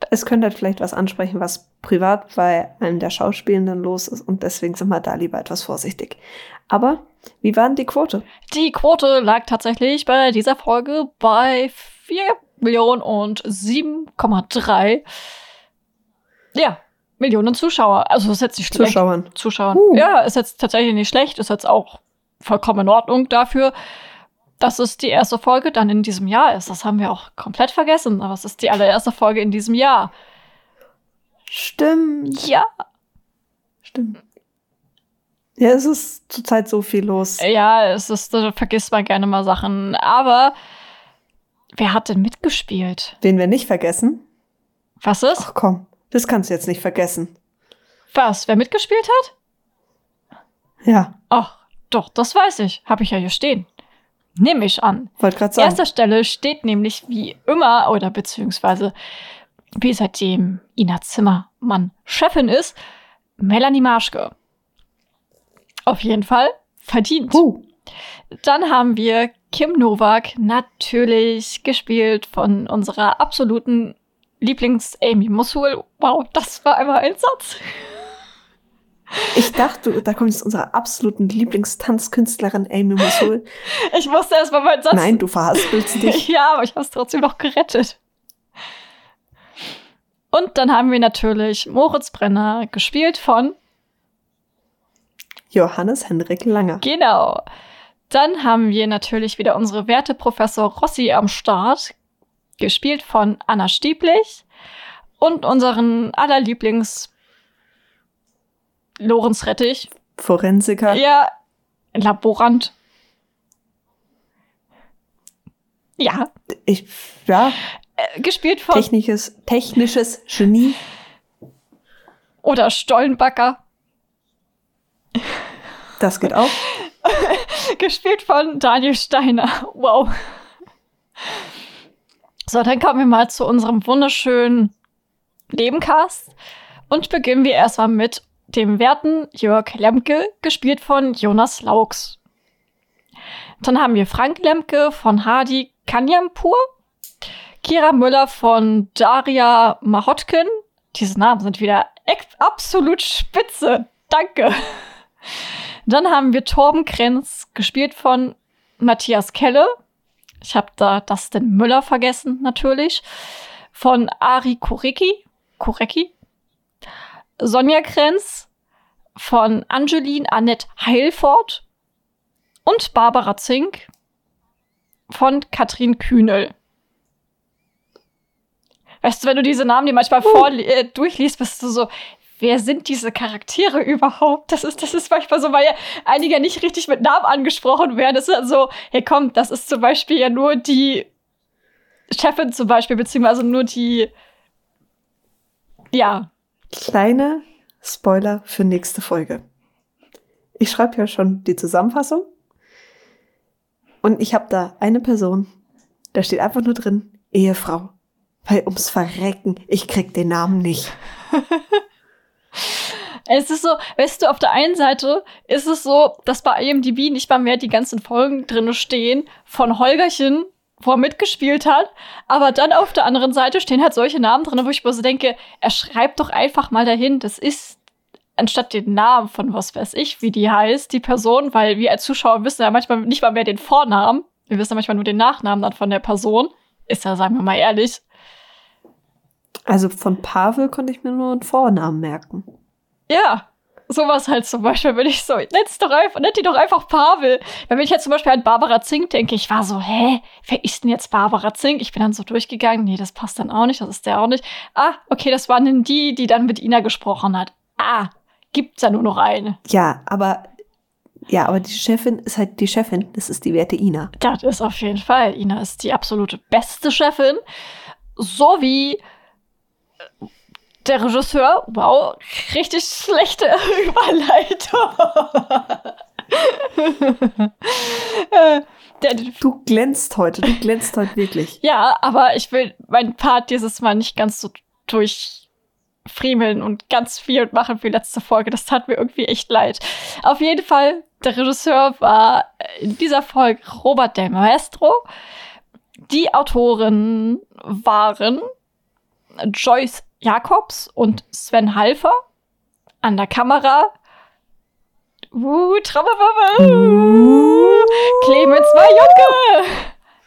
[SPEAKER 2] Es könnte halt vielleicht was ansprechen, was privat bei einem der Schauspielenden los ist und deswegen sind wir da lieber etwas vorsichtig. Aber wie war denn die Quote?
[SPEAKER 1] Die Quote lag tatsächlich bei dieser Folge bei 4 Millionen und 7,3 ja, Millionen Zuschauer. Also ist jetzt nicht schlecht.
[SPEAKER 2] Zuschauern.
[SPEAKER 1] Zuschauern. Uh. Ja, ist jetzt tatsächlich nicht schlecht. Ist jetzt auch vollkommen in Ordnung dafür, dass es die erste Folge dann in diesem Jahr ist. Das haben wir auch komplett vergessen, aber es ist die allererste Folge in diesem Jahr.
[SPEAKER 2] Stimmt.
[SPEAKER 1] Ja.
[SPEAKER 2] Stimmt. Ja, es ist zurzeit so viel los.
[SPEAKER 1] Ja, es ist, da vergisst man gerne mal Sachen. Aber wer hat denn mitgespielt?
[SPEAKER 2] Den wir nicht vergessen.
[SPEAKER 1] Was ist?
[SPEAKER 2] Ach komm, das kannst du jetzt nicht vergessen.
[SPEAKER 1] Was? Wer mitgespielt hat?
[SPEAKER 2] Ja.
[SPEAKER 1] Ach, doch, das weiß ich. Habe ich ja hier stehen. Nehme ich an.
[SPEAKER 2] Wollte gerade sagen.
[SPEAKER 1] Erster Stelle steht nämlich wie immer oder beziehungsweise wie seitdem Ina Zimmermann Chefin ist, Melanie Marschke. Auf jeden Fall verdient.
[SPEAKER 2] Uh.
[SPEAKER 1] Dann haben wir Kim Novak, natürlich gespielt von unserer absoluten Lieblings-Amy Mosul. Wow, das war einmal ein Satz.
[SPEAKER 2] Ich dachte, da kommt jetzt unsere absoluten Lieblingstanzkünstlerin Amy Mosul.
[SPEAKER 1] Ich musste erst mal meinen Satz.
[SPEAKER 2] Nein, du verhaspelst dich.
[SPEAKER 1] ja, aber ich habe es trotzdem noch gerettet. Und dann haben wir natürlich Moritz Brenner, gespielt von
[SPEAKER 2] Johannes Henrik Langer.
[SPEAKER 1] Genau. Dann haben wir natürlich wieder unsere werte Professor Rossi am Start, gespielt von Anna Stieblich. Und unseren allerlieblings Lorenz Rettich.
[SPEAKER 2] Forensiker.
[SPEAKER 1] Ja, Laborant. Ja.
[SPEAKER 2] Ich, ja.
[SPEAKER 1] Äh, gespielt von.
[SPEAKER 2] Technisches, technisches Genie.
[SPEAKER 1] Oder Stollenbacker.
[SPEAKER 2] Das geht auch.
[SPEAKER 1] gespielt von Daniel Steiner. Wow. So, dann kommen wir mal zu unserem wunderschönen Nebencast und beginnen wir erstmal mit dem werten Jörg Lemke, gespielt von Jonas Laux. Dann haben wir Frank Lemke von Hadi Kanyampur, Kira Müller von Daria Mahotkin. Diese Namen sind wieder absolut spitze. Danke. Dann haben wir Torben Krenz, gespielt von Matthias Kelle. Ich habe da Dustin Müller vergessen, natürlich. Von Ari Kurecki. Kurecki? Sonja Krenz von Angeline Annette Heilfort und Barbara Zink von Katrin Kühnel. Weißt du, wenn du diese Namen, die manchmal uh. vor, äh, durchliest, bist du so, wer sind diese Charaktere überhaupt? Das ist, das ist manchmal so, weil ja einige nicht richtig mit Namen angesprochen werden. Das ist so, hey komm, das ist zum Beispiel ja nur die Chefin zum Beispiel, beziehungsweise nur die, ja.
[SPEAKER 2] Kleine Spoiler für nächste Folge. Ich schreibe ja schon die Zusammenfassung. Und ich habe da eine Person, da steht einfach nur drin, Ehefrau. Weil ums Verrecken, ich krieg den Namen nicht.
[SPEAKER 1] Es ist so, weißt du, auf der einen Seite ist es so, dass bei IMDb nicht mal mehr die ganzen Folgen drin stehen von Holgerchen, wo er mitgespielt hat. Aber dann auf der anderen Seite stehen halt solche Namen drin, wo ich mir so denke, er schreibt doch einfach mal dahin, das ist anstatt den Namen von was weiß ich, wie die heißt, die Person, weil wir als Zuschauer wissen ja manchmal nicht mal mehr den Vornamen. Wir wissen ja manchmal nur den Nachnamen dann von der Person. Ist ja, sagen wir mal ehrlich.
[SPEAKER 2] Also von Pavel konnte ich mir nur einen Vornamen merken.
[SPEAKER 1] Ja, sowas halt zum Beispiel, wenn ich so, nenn's doch einfach, nennt die doch einfach Pavel. Wenn ich jetzt zum Beispiel an Barbara Zink denke, ich war so, hä, wer ist denn jetzt Barbara Zink? Ich bin dann so durchgegangen, nee, das passt dann auch nicht, das ist der auch nicht. Ah, okay, das waren denn die, die dann mit Ina gesprochen hat. Ah, gibt's ja nur noch eine.
[SPEAKER 2] Ja, aber ja, aber die Chefin ist halt die Chefin. Das ist die werte Ina.
[SPEAKER 1] Das ist auf jeden Fall. Ina ist die absolute beste Chefin. So wie der Regisseur, wow, richtig schlechte Überleitung.
[SPEAKER 2] Du glänzt heute, du glänzt heute wirklich.
[SPEAKER 1] Ja, aber ich will meinen Part dieses Mal nicht ganz so durchfriemeln und ganz viel machen wie letzte Folge. Das tat mir irgendwie echt leid. Auf jeden Fall, der Regisseur war in dieser Folge Robert Del Maestro. Die Autoren waren Joyce Jakobs und Sven Halfer an der Kamera. Uh. Uh. Clemens war Junge.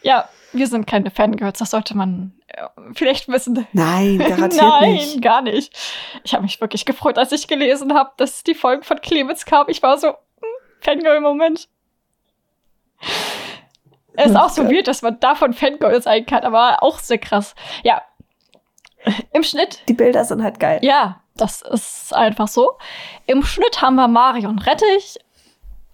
[SPEAKER 1] Ja, wir sind keine Fangirls, das sollte man äh, vielleicht wissen.
[SPEAKER 2] Nein, garantiert
[SPEAKER 1] Nein,
[SPEAKER 2] nicht.
[SPEAKER 1] Nein, gar nicht. Ich habe mich wirklich gefreut, als ich gelesen habe, dass die Folge von Clemens kam. Ich war so, hm, Fangirl-Moment. Es ist auch so weird, dass man davon Fangirl sein kann, aber auch sehr krass. Ja, im Schnitt.
[SPEAKER 2] Die Bilder sind halt geil.
[SPEAKER 1] Ja, das ist einfach so. Im Schnitt haben wir Marion Rettich.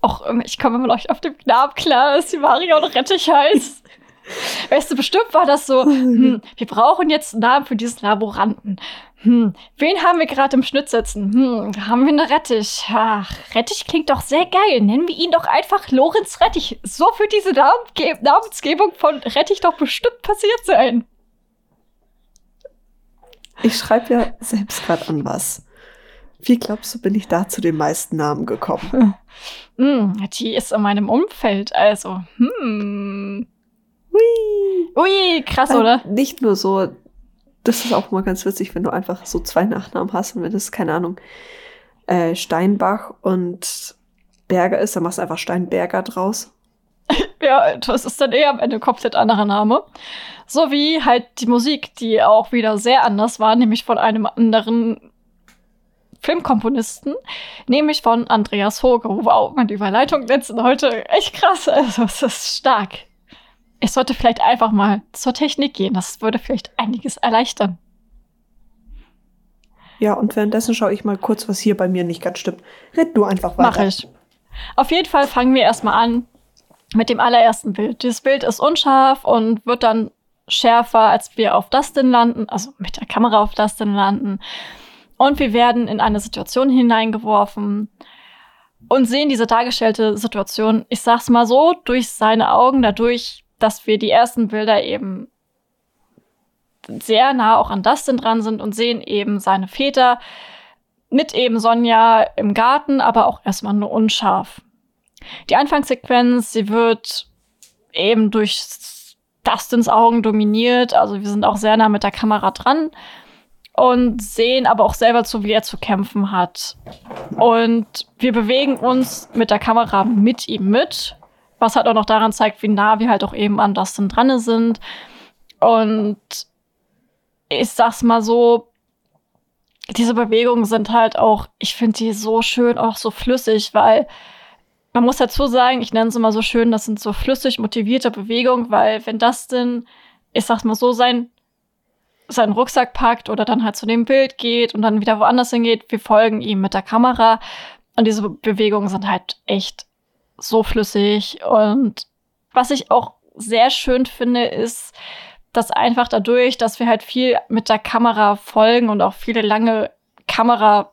[SPEAKER 1] Auch ich komme immer noch auf dem Namen klar, dass sie Marion Rettich heißt. weißt du, bestimmt war das so, hm, wir brauchen jetzt einen Namen für diesen Laboranten. Hm, wen haben wir gerade im Schnitt sitzen? Hm, haben wir eine Rettich? Ach, Rettich klingt doch sehr geil. Nennen wir ihn doch einfach Lorenz Rettich. So für diese Namensgebung von Rettich doch bestimmt passiert sein.
[SPEAKER 2] Ich schreibe ja selbst gerade an was. Wie glaubst du, bin ich da zu den meisten Namen gekommen?
[SPEAKER 1] Hm, die ist in meinem Umfeld, also. Hm. Ui. Ui, krass, äh, oder?
[SPEAKER 2] Nicht nur so, das ist auch mal ganz witzig, wenn du einfach so zwei Nachnamen hast und wenn das, keine Ahnung, äh, Steinbach und Berger ist, dann machst du einfach Steinberger draus.
[SPEAKER 1] Ja, das ist dann eher am Ende komplett anderer Name. So wie halt die Musik, die auch wieder sehr anders war, nämlich von einem anderen Filmkomponisten, nämlich von Andreas Hoge. Wow, meine Überleitung letzten heute echt krass. Also, es ist stark. Ich sollte vielleicht einfach mal zur Technik gehen. Das würde vielleicht einiges erleichtern.
[SPEAKER 2] Ja, und währenddessen schaue ich mal kurz, was hier bei mir nicht ganz stimmt. Red du einfach weiter.
[SPEAKER 1] Mach ich. Auf jeden Fall fangen wir erstmal an mit dem allerersten Bild. Dieses Bild ist unscharf und wird dann schärfer, als wir auf Dustin landen, also mit der Kamera auf Dustin landen. Und wir werden in eine Situation hineingeworfen und sehen diese dargestellte Situation, ich sag's mal so, durch seine Augen, dadurch, dass wir die ersten Bilder eben sehr nah auch an Dustin dran sind und sehen eben seine Väter mit eben Sonja im Garten, aber auch erstmal nur unscharf. Die Anfangssequenz, sie wird eben durch Dustins Augen dominiert. Also wir sind auch sehr nah mit der Kamera dran und sehen aber auch selber zu, wie er zu kämpfen hat. Und wir bewegen uns mit der Kamera mit ihm mit, was halt auch noch daran zeigt, wie nah wir halt auch eben an Dustin dran sind. Und ich sag's mal so, diese Bewegungen sind halt auch, ich finde die so schön, auch so flüssig, weil man muss dazu sagen, ich nenne es immer so schön, das sind so flüssig motivierte Bewegungen, weil wenn das denn, ich sag's mal so, sein seinen Rucksack packt oder dann halt zu dem Bild geht und dann wieder woanders hingeht. Wir folgen ihm mit der Kamera und diese Bewegungen sind halt echt so flüssig. Und was ich auch sehr schön finde, ist, dass einfach dadurch, dass wir halt viel mit der Kamera folgen und auch viele lange Kamerabilder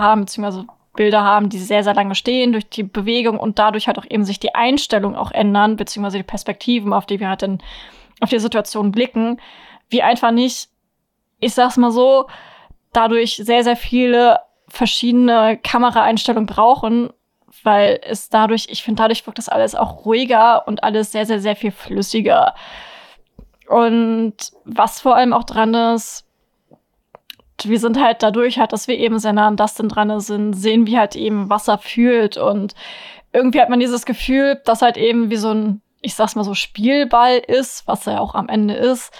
[SPEAKER 1] haben, beziehungsweise Bilder haben, die sehr, sehr lange stehen durch die Bewegung und dadurch halt auch eben sich die Einstellung auch ändern, beziehungsweise die Perspektiven, auf die wir halt dann auf die Situation blicken, wie einfach nicht, ich sag's mal so, dadurch sehr, sehr viele verschiedene Kameraeinstellungen brauchen, weil es dadurch, ich finde, dadurch wirkt das alles auch ruhiger und alles sehr, sehr, sehr viel flüssiger. Und was vor allem auch dran ist, wir sind halt dadurch halt, dass wir eben sehr nah an Dustin dran sind, sehen wie halt eben Wasser fühlt und irgendwie hat man dieses Gefühl, dass halt eben wie so ein, ich sag's mal so, Spielball ist, was er auch am Ende ist.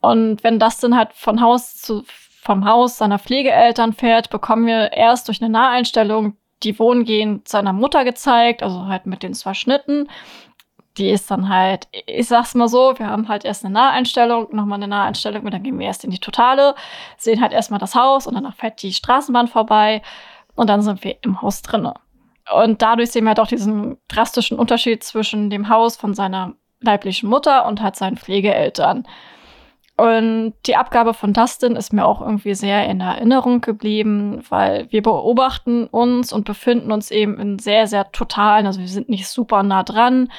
[SPEAKER 1] Und wenn Dustin halt von Haus zu, vom Haus seiner Pflegeeltern fährt, bekommen wir erst durch eine Naheinstellung die Wohngehen seiner Mutter gezeigt, also halt mit den zwei Schnitten. Die ist dann halt, ich sag's mal so, wir haben halt erst eine Naheinstellung, nochmal eine Naheinstellung und dann gehen wir erst in die Totale, sehen halt erstmal das Haus und danach fährt die Straßenbahn vorbei und dann sind wir im Haus drinne. Und dadurch sehen wir halt auch diesen drastischen Unterschied zwischen dem Haus von seiner leiblichen Mutter und halt seinen Pflegeeltern. Und die Abgabe von Dustin ist mir auch irgendwie sehr in Erinnerung geblieben, weil wir beobachten uns und befinden uns eben in sehr, sehr totalen, also wir sind nicht super nah dran.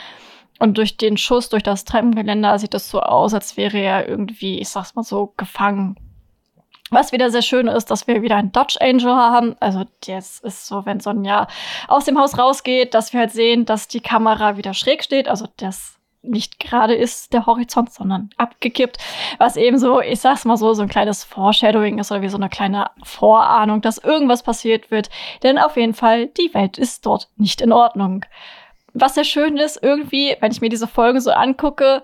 [SPEAKER 1] Und durch den Schuss durch das Treppengeländer sieht es so aus, als wäre er irgendwie, ich sag's mal so, gefangen. Was wieder sehr schön ist, dass wir wieder einen Dodge Angel haben. Also das ist so, wenn Sonja aus dem Haus rausgeht, dass wir halt sehen, dass die Kamera wieder schräg steht. Also das nicht gerade ist der Horizont, sondern abgekippt, was eben so, ich sag's mal so, so ein kleines Foreshadowing ist oder wie so eine kleine Vorahnung, dass irgendwas passiert wird. Denn auf jeden Fall, die Welt ist dort nicht in Ordnung. Was sehr schön ist, irgendwie, wenn ich mir diese Folgen so angucke,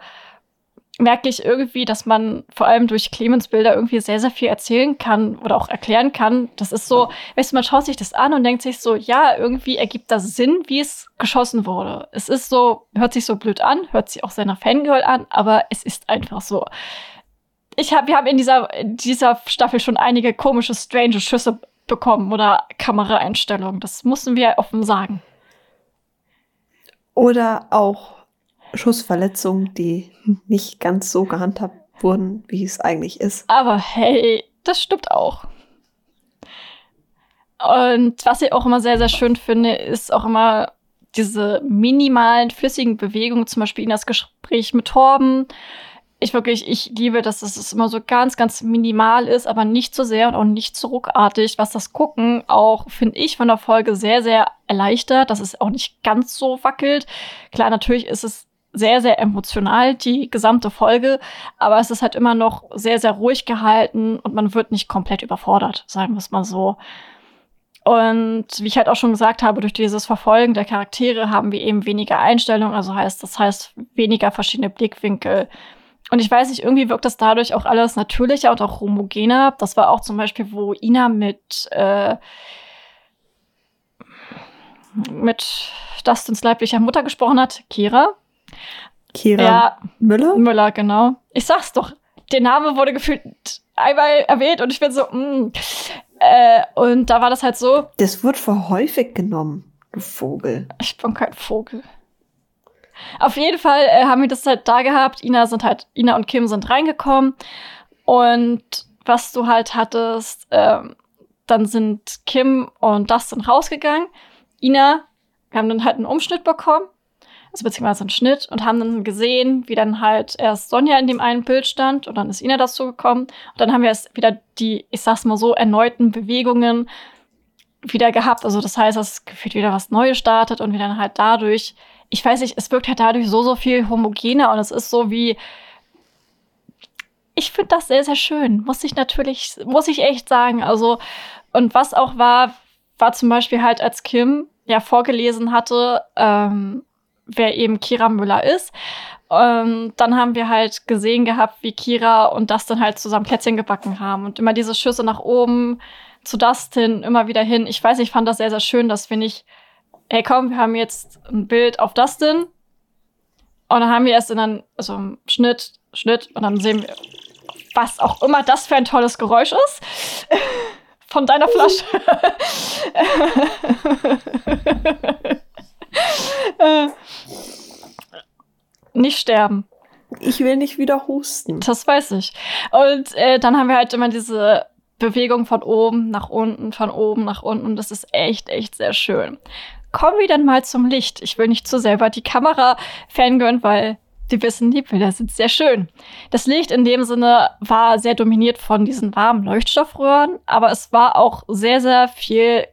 [SPEAKER 1] merke ich irgendwie, dass man vor allem durch Clemens Bilder irgendwie sehr, sehr viel erzählen kann oder auch erklären kann. Das ist so, weißt du, man schaut sich das an und denkt sich so, ja, irgendwie ergibt das Sinn, wie es geschossen wurde. Es ist so, hört sich so blöd an, hört sich auch nach Fangirl an, aber es ist einfach so. Ich hab, wir haben in dieser, in dieser Staffel schon einige komische, strange Schüsse bekommen oder Kameraeinstellungen. Das mussten wir offen sagen.
[SPEAKER 2] Oder auch Schussverletzungen, die nicht ganz so gehandhabt wurden, wie es eigentlich ist.
[SPEAKER 1] Aber hey, das stimmt auch. Und was ich auch immer sehr, sehr schön finde, ist auch immer diese minimalen, flüssigen Bewegungen, zum Beispiel in das Gespräch mit Torben. Ich wirklich, ich liebe, dass es immer so ganz, ganz minimal ist, aber nicht so sehr und auch nicht so ruckartig, was das Gucken auch, finde ich, von der Folge sehr, sehr erleichtert, dass es auch nicht ganz so wackelt. Klar, natürlich ist es sehr, sehr emotional, die gesamte Folge, aber es ist halt immer noch sehr, sehr ruhig gehalten und man wird nicht komplett überfordert, sagen wir es mal so. Und wie ich halt auch schon gesagt habe, durch dieses Verfolgen der Charaktere haben wir eben weniger Einstellungen, also heißt, das heißt weniger verschiedene Blickwinkel. Und ich weiß nicht, irgendwie wirkt das dadurch auch alles natürlicher und auch homogener. Das war auch zum Beispiel, wo Ina mit, äh, mit Dustins leiblicher Mutter gesprochen hat, Kira.
[SPEAKER 2] Kira ja, Müller?
[SPEAKER 1] Müller, genau. Ich sag's doch. Der Name wurde gefühlt einmal erwähnt und ich bin so, mm. Äh, und da war das halt so.
[SPEAKER 2] Das wird für häufig genommen, du Vogel.
[SPEAKER 1] Ich bin kein Vogel. Auf jeden Fall äh, haben wir das halt da gehabt. Ina sind halt, Ina und Kim sind reingekommen. Und was du halt hattest, äh, dann sind Kim und Dustin rausgegangen. Ina, wir haben dann halt einen Umschnitt bekommen also beziehungsweise einen Schnitt und haben dann gesehen, wie dann halt erst Sonja in dem einen Bild stand und dann ist Ina dazu gekommen und dann haben wir erst wieder die, ich sag's mal so, erneuten Bewegungen wieder gehabt. Also das heißt, dass gefühlt wieder was Neues startet und wir dann halt dadurch, ich weiß nicht, es wirkt halt dadurch so, so viel homogener und es ist so wie, ich finde das sehr, sehr schön. Muss ich natürlich, muss ich echt sagen. Also, und was auch war, war zum Beispiel halt, als Kim ja vorgelesen hatte, ähm, wer eben Kira Müller ist. Und dann haben wir halt gesehen gehabt, wie Kira und Dustin halt zusammen Plätzchen gebacken haben und immer diese Schüsse nach oben zu Dustin, immer wieder hin. Ich weiß, ich fand das sehr, sehr schön, dass wir nicht, hey komm, wir haben jetzt ein Bild auf Dustin und dann haben wir erst in einem, also Schnitt, Schnitt und dann sehen wir, was auch immer das für ein tolles Geräusch ist. Von deiner Flasche. Nicht sterben.
[SPEAKER 2] Ich will nicht wieder husten.
[SPEAKER 1] Das weiß ich. Und äh, dann haben wir halt immer diese Bewegung von oben nach unten, von oben nach unten. Das ist echt, echt sehr schön. Kommen wir dann mal zum Licht. Ich will nicht zu selber die Kamera fangirlen, weil die wissen, die Bilder sind sehr schön. Das Licht in dem Sinne war sehr dominiert von diesen warmen Leuchtstoffröhren, aber es war auch sehr, sehr viel,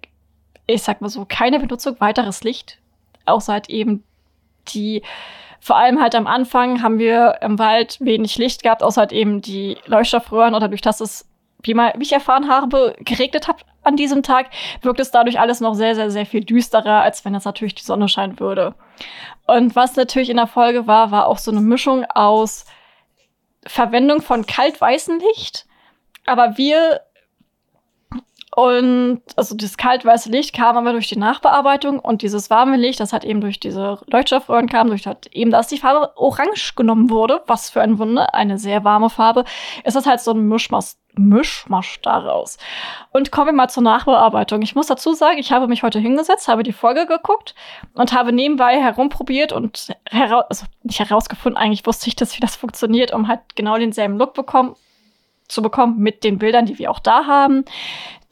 [SPEAKER 1] ich sag mal so, keine Benutzung weiteres Licht. Außer halt eben die vor allem halt am Anfang haben wir im Wald wenig Licht gehabt, außer halt eben die Leuchtstoffröhren oder durch das es, wie, mal, wie ich erfahren habe, geregnet hat an diesem Tag, wirkt es dadurch alles noch sehr, sehr, sehr viel düsterer, als wenn jetzt natürlich die Sonne scheinen würde. Und was natürlich in der Folge war, war auch so eine Mischung aus Verwendung von kalt-weißem Licht, aber wir und also das kaltweiße Licht kam aber durch die Nachbearbeitung und dieses warme Licht, das hat eben durch diese Leuchtstoffröhren kam, durch hat eben, dass die Farbe orange genommen wurde, was für ein Wunder, eine sehr warme Farbe, ist das halt so ein Mischmasch, Mischmasch daraus. Und kommen wir mal zur Nachbearbeitung. Ich muss dazu sagen, ich habe mich heute hingesetzt, habe die Folge geguckt und habe nebenbei herumprobiert und heraus, also nicht herausgefunden, eigentlich wusste ich das, wie das funktioniert, um halt genau denselben Look bekommen zu bekommen mit den Bildern, die wir auch da haben.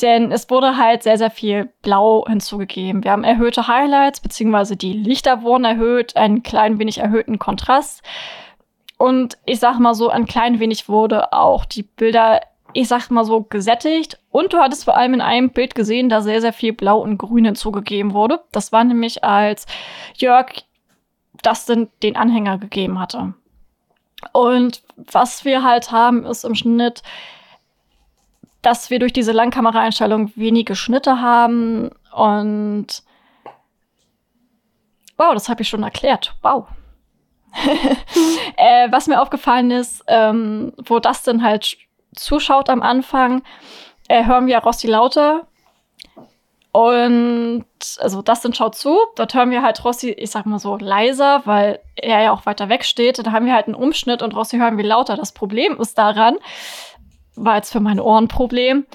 [SPEAKER 1] Denn es wurde halt sehr, sehr viel Blau hinzugegeben. Wir haben erhöhte Highlights, beziehungsweise die Lichter wurden erhöht, einen klein wenig erhöhten Kontrast. Und ich sag mal so, ein klein wenig wurde auch die Bilder, ich sag mal so, gesättigt. Und du hattest vor allem in einem Bild gesehen, da sehr, sehr viel Blau und Grün hinzugegeben wurde. Das war nämlich als Jörg Dustin den Anhänger gegeben hatte. Und was wir halt haben, ist im Schnitt, dass wir durch diese Langkameraeinstellung wenige Schnitte haben und wow, das habe ich schon erklärt. Wow. äh, was mir aufgefallen ist, ähm, wo das denn halt zuschaut am Anfang, äh, hören wir Rossi lauter und also Dustin schaut zu, dort hören wir halt Rossi, ich sag mal so, leiser, weil er ja auch weiter weg steht. Da haben wir halt einen Umschnitt und Rossi hören wir lauter. Das Problem ist daran, war jetzt für meine Ohren ein Problem,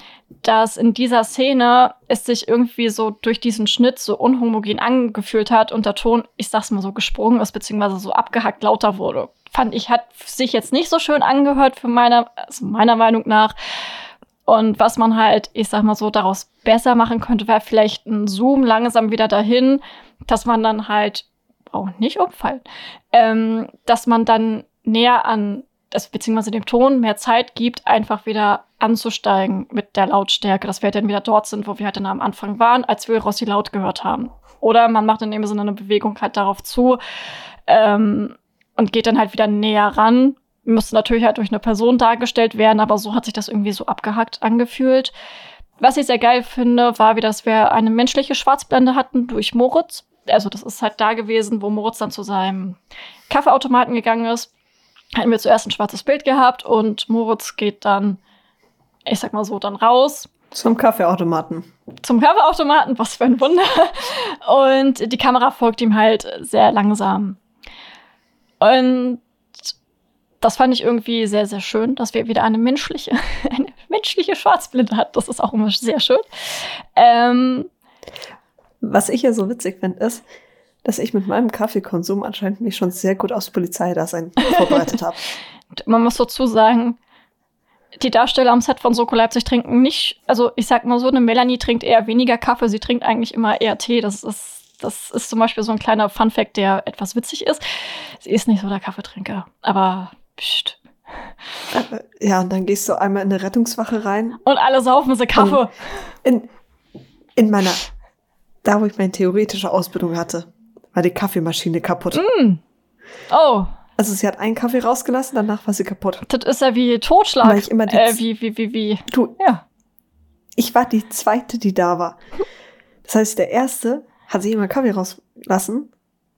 [SPEAKER 1] dass in dieser Szene es sich irgendwie so durch diesen Schnitt so unhomogen angefühlt hat und der Ton, ich sag's mal so, gesprungen ist, beziehungsweise so abgehackt lauter wurde. Fand ich, hat sich jetzt nicht so schön angehört für meiner, also meiner Meinung nach. Und was man halt, ich sag mal so, daraus besser machen könnte, wäre vielleicht ein Zoom langsam wieder dahin, dass man dann halt, oh, nicht umfallen, ähm, dass man dann näher an, das, beziehungsweise dem Ton mehr Zeit gibt, einfach wieder anzusteigen mit der Lautstärke, dass wir dann wieder dort sind, wo wir halt dann am Anfang waren, als wir Rossi laut gehört haben. Oder man macht in dem Sinne eine Bewegung halt darauf zu ähm, und geht dann halt wieder näher ran müsste natürlich halt durch eine Person dargestellt werden, aber so hat sich das irgendwie so abgehackt angefühlt. Was ich sehr geil finde, war, wie dass wir eine menschliche Schwarzblende hatten durch Moritz. Also das ist halt da gewesen, wo Moritz dann zu seinem Kaffeeautomaten gegangen ist. Hatten wir zuerst ein schwarzes Bild gehabt und Moritz geht dann, ich sag mal so, dann raus.
[SPEAKER 2] Zum Kaffeeautomaten.
[SPEAKER 1] Zum Kaffeeautomaten, was für ein Wunder. Und die Kamera folgt ihm halt sehr langsam. Und das fand ich irgendwie sehr, sehr schön, dass wir wieder eine menschliche, eine menschliche Schwarzblinde hat. Das ist auch immer sehr schön. Ähm,
[SPEAKER 2] Was ich ja so witzig finde, ist, dass ich mit meinem Kaffeekonsum anscheinend mich schon sehr gut aufs Polizeidasein vorbereitet habe.
[SPEAKER 1] Man muss dazu sagen, die Darsteller am Set von Soko Leipzig trinken nicht, also ich sag mal so, eine Melanie trinkt eher weniger Kaffee, sie trinkt eigentlich immer eher Tee. Das ist, das ist zum Beispiel so ein kleiner Funfact, der etwas witzig ist. Sie ist nicht so der Kaffeetrinker, aber Psst.
[SPEAKER 2] Ja, und dann gehst du einmal in eine Rettungswache rein.
[SPEAKER 1] Und alle saufen sie Kaffee.
[SPEAKER 2] In, in meiner, da wo ich meine theoretische Ausbildung hatte, war die Kaffeemaschine kaputt.
[SPEAKER 1] Mm. Oh.
[SPEAKER 2] Also sie hat einen Kaffee rausgelassen, danach war sie kaputt.
[SPEAKER 1] Das ist ja wie Totschlag.
[SPEAKER 2] Weil ich immer die
[SPEAKER 1] äh, wie, wie, wie, wie.
[SPEAKER 2] Du,
[SPEAKER 1] ja.
[SPEAKER 2] Ich war die zweite, die da war. Das heißt, der erste hat sich immer Kaffee rauslassen,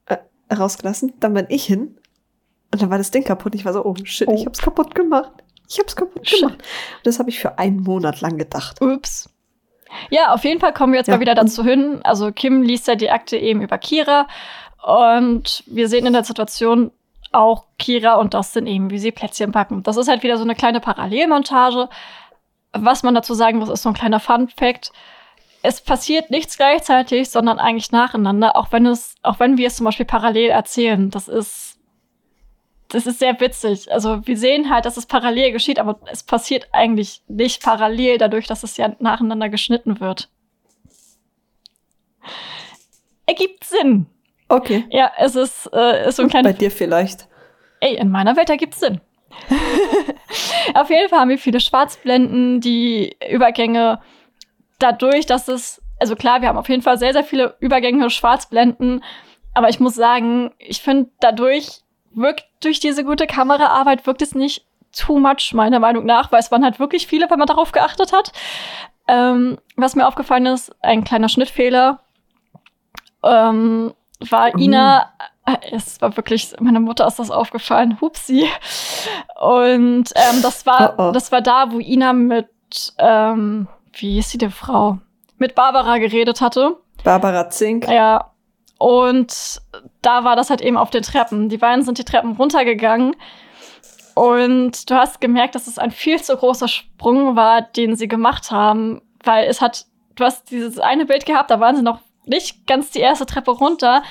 [SPEAKER 2] äh, rausgelassen, dann bin ich hin und dann war das Ding kaputt. Ich war so, oh shit, oh. ich hab's kaputt gemacht. Ich hab's kaputt shit. gemacht. Und das habe ich für einen Monat lang gedacht.
[SPEAKER 1] Ups. Ja, auf jeden Fall kommen wir jetzt ja. mal wieder dazu hin. Also Kim liest ja die Akte eben über Kira und wir sehen in der Situation auch Kira und Dustin eben, wie sie Plätzchen backen. Das ist halt wieder so eine kleine Parallelmontage. Was man dazu sagen muss, ist so ein kleiner Fun-Fact. Es passiert nichts gleichzeitig, sondern eigentlich nacheinander, auch wenn es, auch wenn wir es zum Beispiel parallel erzählen. Das ist, das ist sehr witzig. Also wir sehen halt, dass es parallel geschieht, aber es passiert eigentlich nicht parallel, dadurch, dass es ja nacheinander geschnitten wird. Ergibt Sinn.
[SPEAKER 2] Okay.
[SPEAKER 1] Ja, es ist, äh, ist so ein kleiner.
[SPEAKER 2] Bei dir vielleicht.
[SPEAKER 1] Ey, in meiner Welt ergibt Sinn. Auf jeden Fall haben wir viele Schwarzblenden, die Übergänge dadurch, dass es, also klar, wir haben auf jeden Fall sehr, sehr viele Übergänge, Schwarzblenden, aber ich muss sagen, ich finde dadurch wirkt durch diese gute Kameraarbeit wirkt es nicht too much, meiner Meinung nach, weil es waren halt wirklich viele, wenn man darauf geachtet hat. Ähm, was mir aufgefallen ist, ein kleiner Schnittfehler. Ähm, war Ina, äh, es war wirklich, meiner Mutter ist das aufgefallen, hupsi. Und ähm, das war, oh oh. das war da, wo Ina mit, ähm, wie ist sie die Frau? Mit Barbara geredet hatte.
[SPEAKER 2] Barbara Zink.
[SPEAKER 1] Ja. Und da war das halt eben auf den Treppen. Die beiden sind die Treppen runtergegangen. Und du hast gemerkt, dass es ein viel zu großer Sprung war, den sie gemacht haben, weil es hat, du hast dieses eine Bild gehabt, da waren sie noch nicht ganz die erste Treppe runter.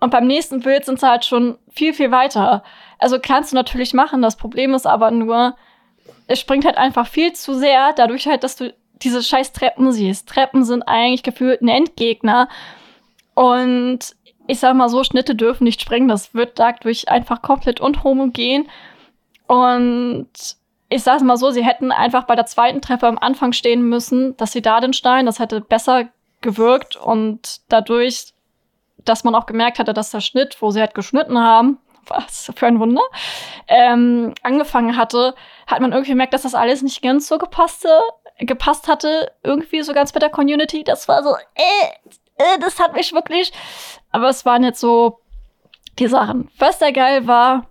[SPEAKER 1] Und beim nächsten Bild sind sie halt schon viel, viel weiter. Also kannst du natürlich machen. Das Problem ist aber nur, es springt halt einfach viel zu sehr, dadurch halt, dass du diese scheiß Treppen siehst. Treppen sind eigentlich gefühlt ein Endgegner. Und ich sag mal so, Schnitte dürfen nicht springen. Das wird dadurch einfach komplett unhomogen. Und ich sag's mal so, sie hätten einfach bei der zweiten Treppe am Anfang stehen müssen, dass sie da den Stein, das hätte besser gewirkt und dadurch, dass man auch gemerkt hatte, dass der Schnitt, wo sie halt geschnitten haben, was für ein Wunder, ähm, angefangen hatte, hat man irgendwie gemerkt, dass das alles nicht ganz so gepasste, gepasst hatte, irgendwie so ganz mit der Community. Das war so, äh, äh, das hat mich wirklich. Aber es waren jetzt so die Sachen. Was da geil war,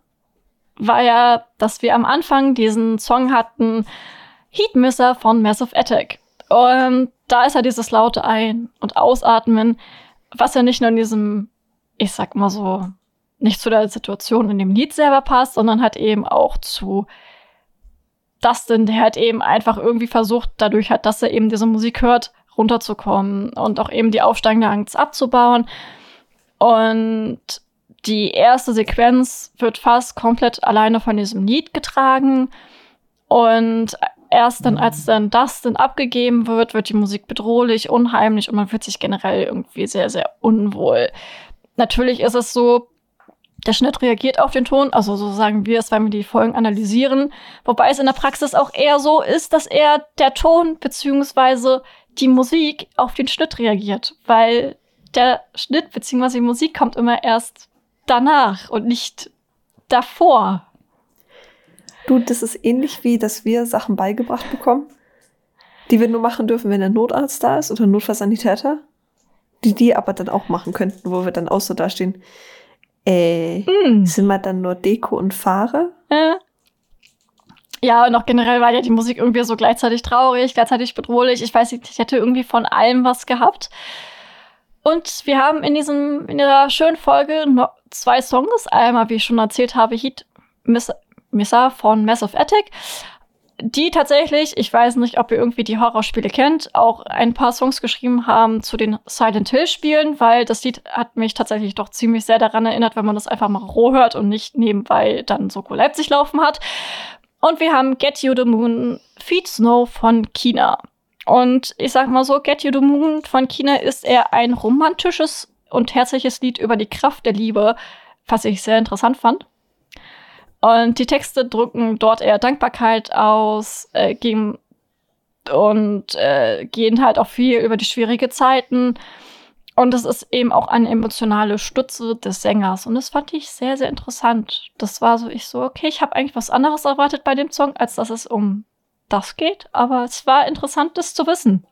[SPEAKER 1] war ja, dass wir am Anfang diesen Song hatten, Heatmisser von Massive Attack. Und da ist ja dieses laute Ein- und Ausatmen, was ja nicht nur in diesem, ich sag mal so, nicht zu der Situation in dem Lied selber passt, sondern halt eben auch zu Dustin, der halt eben einfach irgendwie versucht, dadurch halt, dass er eben diese Musik hört, runterzukommen und auch eben die aufsteigende Angst abzubauen. Und die erste Sequenz wird fast komplett alleine von diesem Lied getragen. Und erst dann, als dann das dann abgegeben wird, wird die Musik bedrohlich, unheimlich und man fühlt sich generell irgendwie sehr, sehr unwohl. Natürlich ist es so, der Schnitt reagiert auf den Ton, also so sagen wir es, weil wir die Folgen analysieren, wobei es in der Praxis auch eher so ist, dass eher der Ton beziehungsweise die Musik auf den Schnitt reagiert, weil der Schnitt beziehungsweise die Musik kommt immer erst danach und nicht davor.
[SPEAKER 2] Du, das ist ähnlich wie, dass wir Sachen beigebracht bekommen, die wir nur machen dürfen, wenn ein Notarzt da ist oder ein Notfallsanitäter, die die aber dann auch machen könnten, wo wir dann auch so dastehen. Äh, mm. sind wir dann nur Deko und Fahrer?
[SPEAKER 1] Äh. Ja, und auch generell war ja die Musik irgendwie so gleichzeitig traurig, gleichzeitig bedrohlich. Ich weiß nicht, ich hätte irgendwie von allem was gehabt. Und wir haben in diesem, in der schönen Folge noch zwei Songs. Einmal, wie ich schon erzählt habe, Heat Miss Missa von Massive Attic, die tatsächlich, ich weiß nicht, ob ihr irgendwie die Horrorspiele kennt, auch ein paar Songs geschrieben haben zu den Silent Hill Spielen, weil das Lied hat mich tatsächlich doch ziemlich sehr daran erinnert, wenn man das einfach mal roh hört und nicht nebenbei dann Soko Leipzig laufen hat. Und wir haben Get You the Moon, Feed Snow von China. Und ich sag mal so, Get You the Moon von China ist eher ein romantisches und herzliches Lied über die Kraft der Liebe, was ich sehr interessant fand. Und die Texte drücken dort eher Dankbarkeit aus, äh, gehen und äh, gehen halt auch viel über die schwierige Zeiten. Und es ist eben auch eine emotionale Stütze des Sängers. Und das fand ich sehr, sehr interessant. Das war so, ich so, okay, ich habe eigentlich was anderes erwartet bei dem Song, als dass es um das geht. Aber es war interessant, das zu wissen.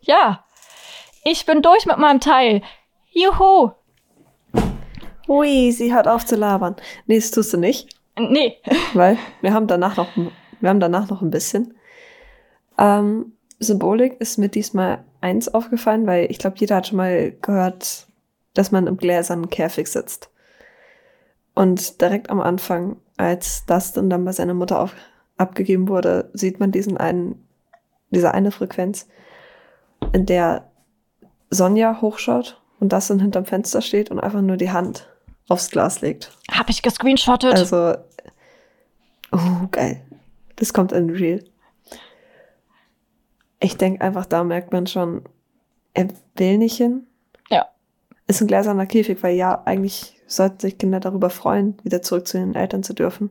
[SPEAKER 1] Ja, ich bin durch mit meinem Teil. Juhu!
[SPEAKER 2] Ui, sie hört auf zu labern. Nee, das tust du nicht.
[SPEAKER 1] Nee.
[SPEAKER 2] Weil wir haben danach noch, wir haben danach noch ein bisschen. Ähm, Symbolik ist mir diesmal eins aufgefallen, weil ich glaube, jeder hat schon mal gehört, dass man im gläsernen Käfig sitzt. Und direkt am Anfang, als Dustin dann bei seiner Mutter auf, abgegeben wurde, sieht man diesen einen, diese eine Frequenz, in der Sonja hochschaut und Dustin hinterm Fenster steht und einfach nur die Hand aufs Glas legt.
[SPEAKER 1] Hab ich gescreenshottet.
[SPEAKER 2] Also, oh, geil. Das kommt in Real. Ich denke einfach, da merkt man schon, er will nicht hin.
[SPEAKER 1] Ja.
[SPEAKER 2] Ist ein gläserner Käfig, weil ja, eigentlich sollten sich Kinder darüber freuen, wieder zurück zu ihren Eltern zu dürfen.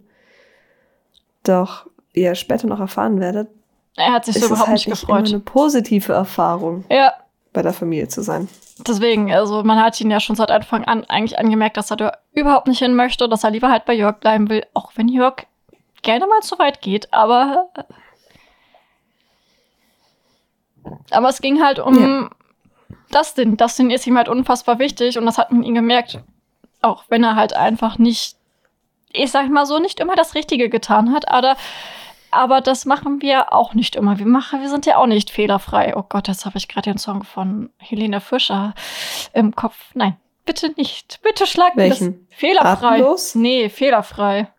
[SPEAKER 2] Doch, wie ihr später noch erfahren werdet,
[SPEAKER 1] er hat sich so überhaupt
[SPEAKER 2] halt
[SPEAKER 1] nicht
[SPEAKER 2] nicht
[SPEAKER 1] gefreut.
[SPEAKER 2] immer eine positive Erfahrung,
[SPEAKER 1] Ja,
[SPEAKER 2] bei der Familie zu sein.
[SPEAKER 1] deswegen, also man hat ihn ja schon seit Anfang an eigentlich angemerkt, dass er da überhaupt nicht hin möchte, dass er lieber halt bei Jörg bleiben will, auch wenn Jörg gerne mal zu weit geht, aber aber es ging halt um
[SPEAKER 2] Ja.
[SPEAKER 1] Dustin. Dustin ist ihm halt unfassbar wichtig und das hat man ihn gemerkt, auch wenn er halt einfach nicht, ich sag mal so, nicht immer das Richtige getan hat, aber aber das machen wir auch nicht immer. Wir machen, wir sind ja auch nicht fehlerfrei. Oh Gott, jetzt habe ich gerade den Song von Helene Fischer im Kopf. Nein, bitte nicht. Bitte schlag mir das. Fehlerfrei.
[SPEAKER 2] Atemlos?
[SPEAKER 1] Nee, fehlerfrei.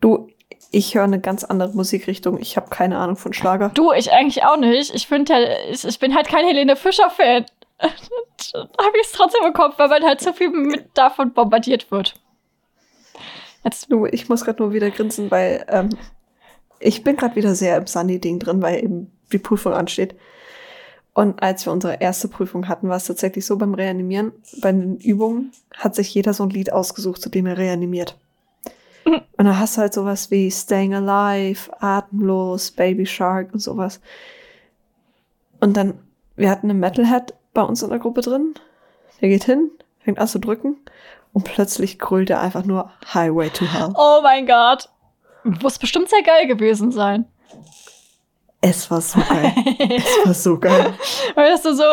[SPEAKER 2] Du, ich höre eine ganz andere Musikrichtung. Ich habe keine Ahnung von Schlager.
[SPEAKER 1] Du, ich eigentlich auch nicht. Ich finde ja, ich, ich bin halt kein Helene Fischer-Fan. habe ich es trotzdem im Kopf, weil man halt so viel mit davon bombardiert wird. Jetzt,
[SPEAKER 2] Du, ich muss gerade nur wieder grinsen, weil ähm, ich bin gerade wieder sehr im Sunny-Ding drin, weil eben die Prüfung ansteht. Und als wir unsere erste Prüfung hatten, war es tatsächlich so beim Reanimieren, bei den Übungen hat sich jeder so ein Lied ausgesucht, zu dem er reanimiert. Und dann hast du halt sowas wie Staying Alive, Atemlos, Baby Shark und sowas. Und dann, wir hatten einen Metalhead bei uns in der Gruppe drin. Der geht hin, fängt an zu drücken und plötzlich grüllt er einfach nur Highway to Hell.
[SPEAKER 1] oh mein Gott. Muss bestimmt sehr geil gewesen sein.
[SPEAKER 2] Es war so geil. es war so geil.
[SPEAKER 1] Weißt du, so,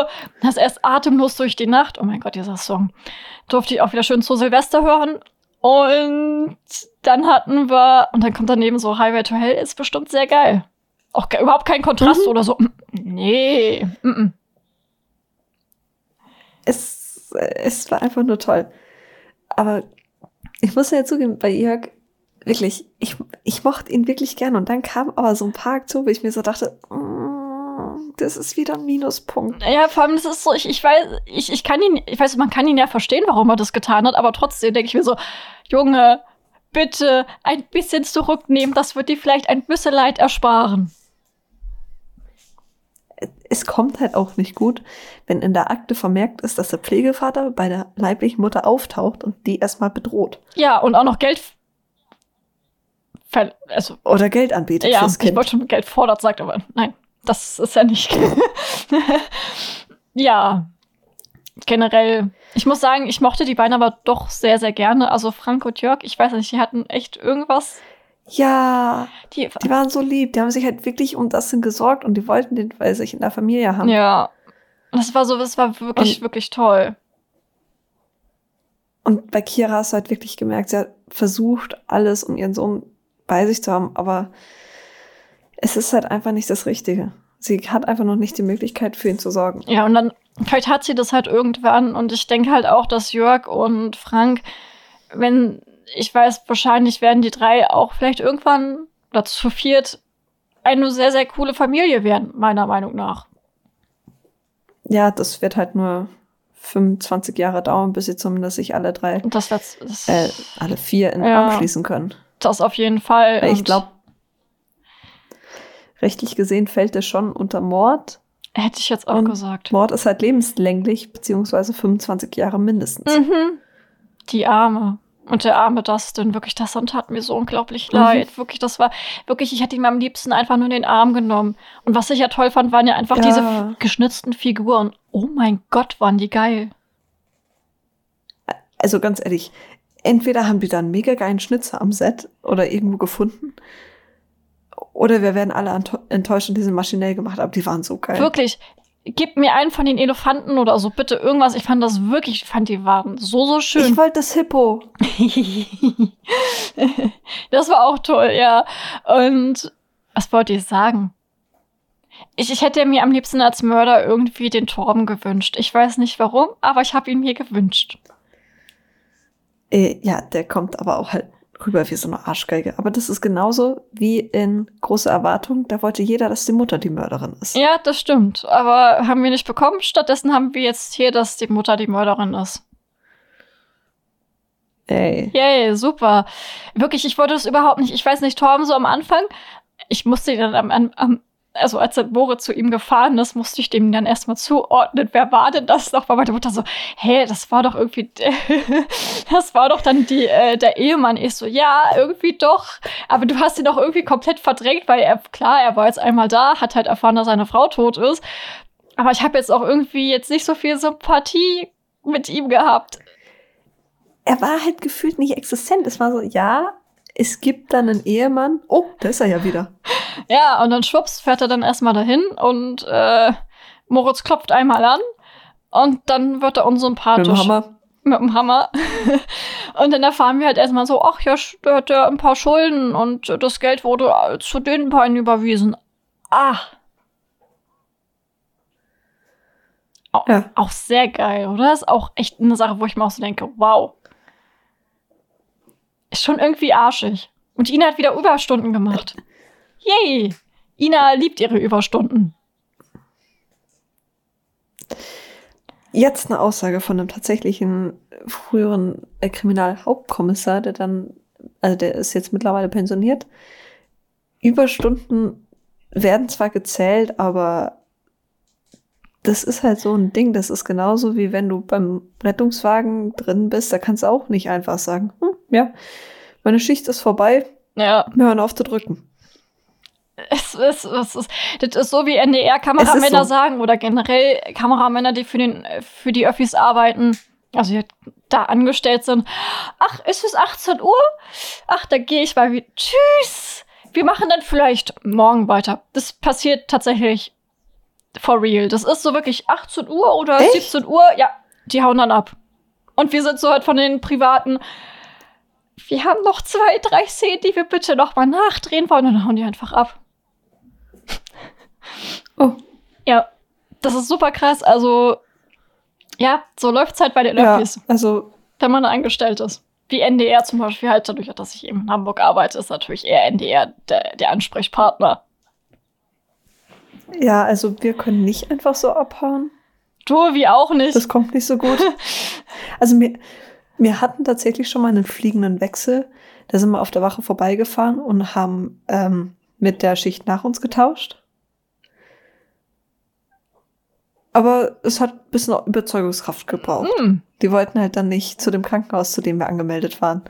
[SPEAKER 1] hast erst atemlos durch die Nacht. Oh mein Gott, dieser Song. Durfte ich auch wieder schön zu Silvester hören. Und dann hatten wir, und dann kommt daneben so Highway to Hell, ist bestimmt sehr geil. Auch ge- überhaupt kein Kontrast
[SPEAKER 2] Mhm.
[SPEAKER 1] oder so. Nee. -mm.
[SPEAKER 2] Es, es war einfach nur toll. Aber ich muss ja zugeben, bei Jörg, wirklich, ich, ich mochte ihn wirklich gern. Und dann kam aber so ein paar Aktionen, wo ich mir so dachte, mm, das ist wieder ein Minuspunkt.
[SPEAKER 1] Ja, vor allem, das ist so, ich, ich weiß, ich, ich kann ihn, ich weiß, man kann ihn ja verstehen, warum er das getan hat, aber trotzdem denke ich mir so, Junge, bitte ein bisschen zurücknehmen, das wird dir vielleicht ein bisschen Leid ersparen.
[SPEAKER 2] Es kommt halt auch nicht gut, wenn in der Akte vermerkt ist, dass der Pflegevater bei der leiblichen Mutter auftaucht und die erstmal bedroht.
[SPEAKER 1] Ja, und auch noch Geld. Also,
[SPEAKER 2] Oder Geld anbietet
[SPEAKER 1] ja, ich
[SPEAKER 2] Kind.
[SPEAKER 1] wollte schon Geld fordert, sagt aber nein, das ist ja nicht. ja, generell. Ich muss sagen, ich mochte die beiden aber doch sehr, sehr gerne. Also Frank und Jörg, ich weiß nicht, die hatten echt irgendwas.
[SPEAKER 2] Ja,
[SPEAKER 1] Die,
[SPEAKER 2] die waren so lieb. Die haben sich halt wirklich um das gesorgt und die wollten den bei sich in der Familie haben.
[SPEAKER 1] ja, das war so, das war wirklich,
[SPEAKER 2] Und-
[SPEAKER 1] wirklich toll.
[SPEAKER 2] Und bei Kira hast du halt wirklich gemerkt, sie hat versucht, alles, um ihren Sohn bei sich zu haben, aber es ist halt einfach nicht das Richtige. Sie hat einfach noch nicht die Möglichkeit, für ihn zu sorgen.
[SPEAKER 1] Ja, und dann, vielleicht hat sie das halt irgendwann. Und ich denke halt auch, dass Jörg und Frank, wenn, ich weiß, wahrscheinlich werden die drei auch vielleicht irgendwann, oder zu viert, eine sehr, sehr coole Familie werden, meiner Meinung nach.
[SPEAKER 2] Ja, das wird halt nur 25 Jahre dauern, bis sie zumindest sich alle drei,
[SPEAKER 1] das, das, das,
[SPEAKER 2] äh, alle vier in
[SPEAKER 1] Ja.
[SPEAKER 2] Arm schließen können.
[SPEAKER 1] Das auf jeden Fall.
[SPEAKER 2] Ich glaube, rechtlich gesehen fällt es schon unter Mord.
[SPEAKER 1] Hätte ich jetzt auch
[SPEAKER 2] und
[SPEAKER 1] gesagt.
[SPEAKER 2] Mord ist halt lebenslänglich, beziehungsweise 25 Jahre mindestens.
[SPEAKER 1] Mhm. Die Arme. Und der arme Dustin, wirklich, das tat mir so unglaublich
[SPEAKER 2] Mhm.
[SPEAKER 1] leid. Wirklich, das war, wirklich, ich hätte ihn am liebsten einfach nur in den Arm genommen. Und was ich ja toll fand, waren ja einfach
[SPEAKER 2] Ja.
[SPEAKER 1] diese geschnitzten Figuren. Oh mein Gott, waren die geil.
[SPEAKER 2] Also ganz ehrlich, entweder haben die da einen mega geilen Schnitzer am Set oder irgendwo gefunden. Oder wir werden alle enttäuscht und die sind maschinell gemacht, aber die waren so geil.
[SPEAKER 1] Wirklich, gib mir einen von den Elefanten oder so, bitte irgendwas. Ich fand das wirklich, ich fand die waren so, so schön.
[SPEAKER 2] Ich wollte das Hippo.
[SPEAKER 1] das war auch toll, ja. Und was wollte ich sagen? Ich, ich hätte mir am liebsten als Mörder irgendwie den Torben gewünscht. Ich weiß nicht warum, aber ich habe ihn mir gewünscht.
[SPEAKER 2] Äh, ja, der kommt aber auch halt rüber wie so eine Arschgeige. Aber das ist genauso wie in Große Erwartung. Da wollte jeder, dass die Mutter die Mörderin ist.
[SPEAKER 1] Ja, das stimmt. Aber haben wir nicht bekommen. Stattdessen haben wir jetzt hier, dass die Mutter die Mörderin ist.
[SPEAKER 2] Ey.
[SPEAKER 1] Yay, super. Wirklich, ich wollte das überhaupt nicht. Ich weiß nicht, Torben, so am Anfang, ich musste ihn dann am, am, am also als der Boris zu ihm gefahren ist, musste ich dem dann erstmal zuordnen, wer war denn das noch? Weil meine Mutter so, hä, das war doch irgendwie, das war doch dann die, äh, der Ehemann. Ich so, ja, irgendwie doch. Aber du hast ihn doch irgendwie komplett verdrängt, weil er, klar, er war jetzt einmal da, hat halt erfahren, dass seine Frau tot ist. Aber ich habe jetzt auch irgendwie jetzt nicht so viel Sympathie mit ihm gehabt
[SPEAKER 2] er war halt gefühlt nicht existent. Es war so, ja, es gibt dann einen Ehemann. Oh, da ist er ja wieder.
[SPEAKER 1] Ja, und dann schwupps, fährt er dann erstmal dahin und äh, Moritz klopft einmal an und dann wird er unsympathisch.
[SPEAKER 2] Mit dem Hammer.
[SPEAKER 1] Mit dem Hammer. und dann erfahren wir halt erstmal so, ach ja, der hat ja ein paar Schulden und das Geld wurde zu den beiden überwiesen. Ah. Auch, ja. auch sehr geil, oder? Ist auch echt eine Sache, wo ich mir auch so denke, wow. Ist schon irgendwie arschig. Und Ina hat wieder Überstunden gemacht. Yay! Ina liebt ihre Überstunden.
[SPEAKER 2] Jetzt eine Aussage von einem tatsächlichen früheren äh, Kriminalhauptkommissar, der dann, also der ist jetzt mittlerweile pensioniert. Überstunden werden zwar gezählt, aber das ist halt so ein Ding. Das ist genauso wie wenn du beim Rettungswagen drin bist. Da kannst du auch nicht einfach sagen, hm, ja, meine Schicht ist vorbei.
[SPEAKER 1] Ja.
[SPEAKER 2] Wir hören auf zu drücken.
[SPEAKER 1] Es ist, es ist, das ist so wie NDR-Kameramänner so. sagen oder generell Kameramänner, die für, den, für die Öffis arbeiten, also die da angestellt sind. Ach, ist es 18 Uhr? Ach, da gehe ich mal wieder. Tschüss! Wir machen dann vielleicht morgen weiter. Das passiert tatsächlich for real. Das ist so wirklich 18 Uhr oder Echt? 17 Uhr. Ja, die hauen dann ab. Und wir sind so halt von den privaten wir haben noch zwei, drei Szenen, die wir bitte noch mal nachdrehen wollen. Und dann hauen die einfach ab. oh. Ja, das ist super krass. Also, ja, so läuft es halt bei den ja, Öffis.
[SPEAKER 2] Also,
[SPEAKER 1] wenn man angestellt ist. Wie NDR zum Beispiel halt, dadurch, dass ich eben in Hamburg arbeite, ist natürlich eher NDR der, der Ansprechpartner.
[SPEAKER 2] Ja, also wir können nicht einfach so abhauen.
[SPEAKER 1] Du, wie auch nicht.
[SPEAKER 2] Das kommt nicht so gut. Also mir, wir hatten tatsächlich schon mal einen fliegenden Wechsel. Da sind wir auf der Wache vorbeigefahren und haben ähm, mit der Schicht nach uns getauscht. Aber es hat ein bisschen Überzeugungskraft gebraucht. Mm. Die wollten halt dann nicht zu dem Krankenhaus, zu dem wir angemeldet waren,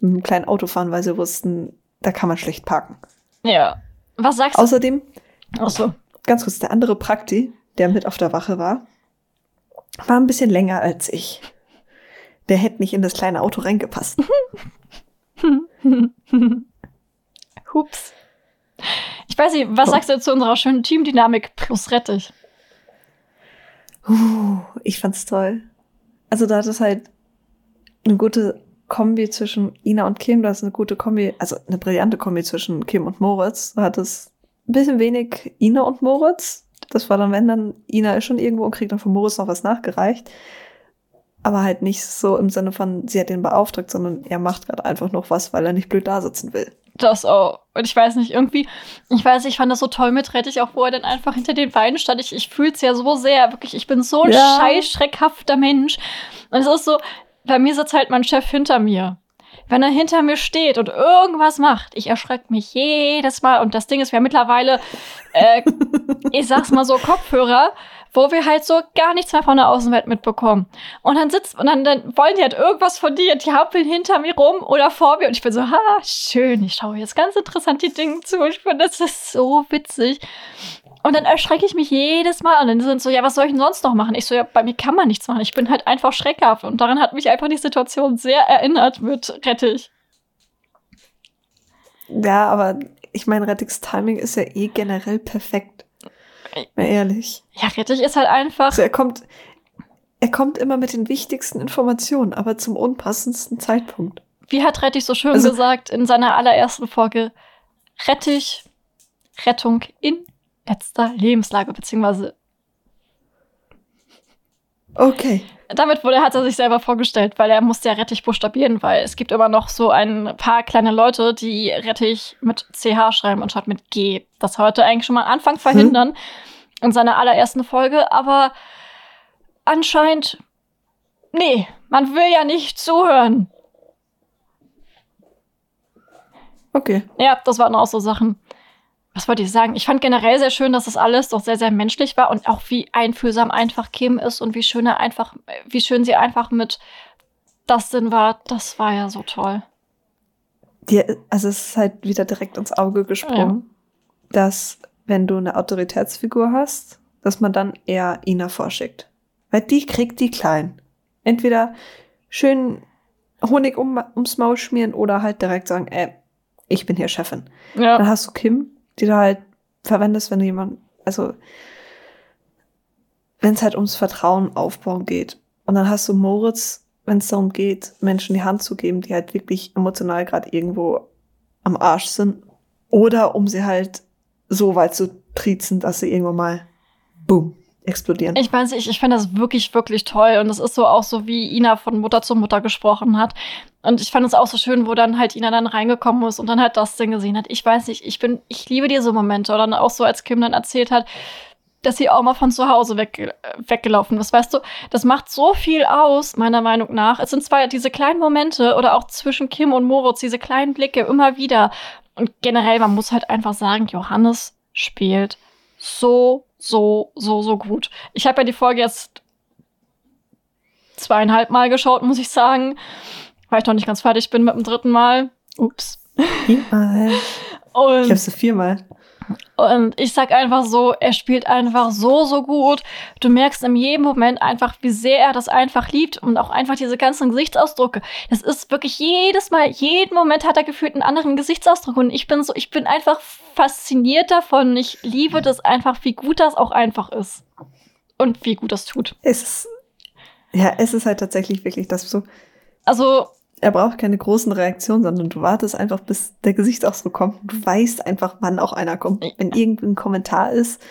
[SPEAKER 2] mit einem kleinen Auto fahren, weil sie wussten, da kann man schlecht parken.
[SPEAKER 1] Ja. Was sagst du?
[SPEAKER 2] Außerdem,
[SPEAKER 1] Ach so.
[SPEAKER 2] Ganz kurz, der andere Prakti, der mit auf der Wache war, war ein bisschen länger als ich der hätte nicht in das kleine Auto reingepasst.
[SPEAKER 1] Hups. Ich weiß nicht, was sagst du zu unserer schönen Teamdynamik plus Rettich?
[SPEAKER 2] Uh, ich fand's toll. Also da hat es halt eine gute Kombi zwischen Ina und Kim, da ist eine gute Kombi, also eine brillante Kombi zwischen Kim und Moritz. Da hat es ein bisschen wenig Ina und Moritz. Das war dann, wenn dann Ina ist schon irgendwo und kriegt dann von Moritz noch was nachgereicht aber halt nicht so im Sinne von, sie hat den beauftragt, sondern er macht gerade einfach noch was, weil er nicht blöd da sitzen will.
[SPEAKER 1] Das auch. Und ich weiß nicht, irgendwie, ich weiß, ich fand das so toll mit Rettich, auch wo er dann einfach hinter den Beinen stand. Ich, ich fühle es ja so sehr, wirklich, ich bin so ein ja. scheiß schreckhafter Mensch. Und es ist so, bei mir sitzt halt mein Chef hinter mir. Wenn er hinter mir steht und irgendwas macht, ich erschrecke mich jedes Mal. Und das Ding ist, wir haben mittlerweile, äh, ich sag's mal so, Kopfhörer, wo wir halt so gar nichts mehr von der Außenwelt mitbekommen. Und dann sitzt, und dann, dann wollen die halt irgendwas von dir, die hampeln hinter mir rum oder vor mir und ich bin so, ha, schön, ich schaue jetzt ganz interessant die Dinge zu. Ich finde, das ist so witzig. Und dann erschrecke ich mich jedes Mal und dann sind so, ja, was soll ich denn sonst noch machen? Ich so, ja, bei mir kann man nichts machen. Ich bin halt einfach schreckhaft und daran hat mich einfach die Situation sehr erinnert mit Rettich.
[SPEAKER 2] Ja, aber ich meine, Rettichs Timing ist ja eh generell perfekt. Mal ehrlich.
[SPEAKER 1] Ja, Rettich ist halt einfach.
[SPEAKER 2] Also er kommt, er kommt immer mit den wichtigsten Informationen, aber zum unpassendsten Zeitpunkt.
[SPEAKER 1] Wie hat Rettich so schön also, gesagt in seiner allerersten Folge? Rettich, Rettung in letzter Lebenslage, beziehungsweise
[SPEAKER 2] Okay.
[SPEAKER 1] Damit wurde, hat er sich selber vorgestellt, weil er musste ja Rettich buchstabieren, weil es gibt immer noch so ein paar kleine Leute, die Rettich mit CH schreiben anstatt mit G. Das sollte eigentlich schon mal Anfang verhindern hm. in seiner allerersten Folge, aber anscheinend, nee, man will ja nicht zuhören.
[SPEAKER 2] Okay.
[SPEAKER 1] Ja, das waren auch so Sachen was wollte ich sagen? Ich fand generell sehr schön, dass das alles doch sehr, sehr menschlich war und auch wie einfühlsam einfach Kim ist und wie schön er einfach, wie schön sie einfach mit Dustin war. Das war ja so toll.
[SPEAKER 2] Die, also es ist halt wieder direkt ins Auge gesprungen, ja. dass wenn du eine Autoritätsfigur hast, dass man dann eher Ina vorschickt. Weil die kriegt die klein. Entweder schön Honig um, ums Maul schmieren oder halt direkt sagen, ey, ich bin hier Chefin. Ja. Dann hast du Kim, die du halt verwendest, wenn du jemand, also wenn es halt ums Vertrauen aufbauen geht. Und dann hast du Moritz, wenn es darum geht, Menschen die Hand zu geben, die halt wirklich emotional gerade irgendwo am Arsch sind. Oder um sie halt so weit zu triezen, dass sie irgendwann mal boom explodieren.
[SPEAKER 1] Ich weiß nicht, ich finde das wirklich, wirklich toll. Und es ist so auch so, wie Ina von Mutter zu Mutter gesprochen hat. Und ich fand es auch so schön, wo dann halt Ina dann reingekommen ist und dann halt das Ding gesehen hat. Ich weiß nicht, ich bin, ich liebe diese Momente. Oder auch so, als Kim dann erzählt hat, dass sie auch mal von zu Hause weg, weggelaufen ist. Weißt du, das macht so viel aus, meiner Meinung nach. Es sind zwar diese kleinen Momente oder auch zwischen Kim und Moritz, diese kleinen Blicke immer wieder. Und generell, man muss halt einfach sagen, Johannes spielt so so, so, so gut. Ich habe ja die Folge jetzt zweieinhalb Mal geschaut, muss ich sagen, weil ich noch nicht ganz fertig bin mit dem dritten Mal. Ups.
[SPEAKER 2] Viermal. Und ich habe sie viermal.
[SPEAKER 1] Und ich sag einfach so, er spielt einfach so, so gut. Du merkst in jedem Moment einfach, wie sehr er das einfach liebt und auch einfach diese ganzen Gesichtsausdrücke. Das ist wirklich jedes Mal, jeden Moment hat er gefühlt einen anderen Gesichtsausdruck und ich bin so, ich bin einfach fasziniert davon. Ich liebe das einfach, wie gut das auch einfach ist. Und wie gut das tut.
[SPEAKER 2] Es ist, ja, es ist halt tatsächlich wirklich das so.
[SPEAKER 1] Also,
[SPEAKER 2] er braucht keine großen Reaktionen, sondern du wartest einfach, bis der Gesichtsausdruck kommt. Du weißt einfach, wann auch einer kommt. Wenn irgendein Kommentar ist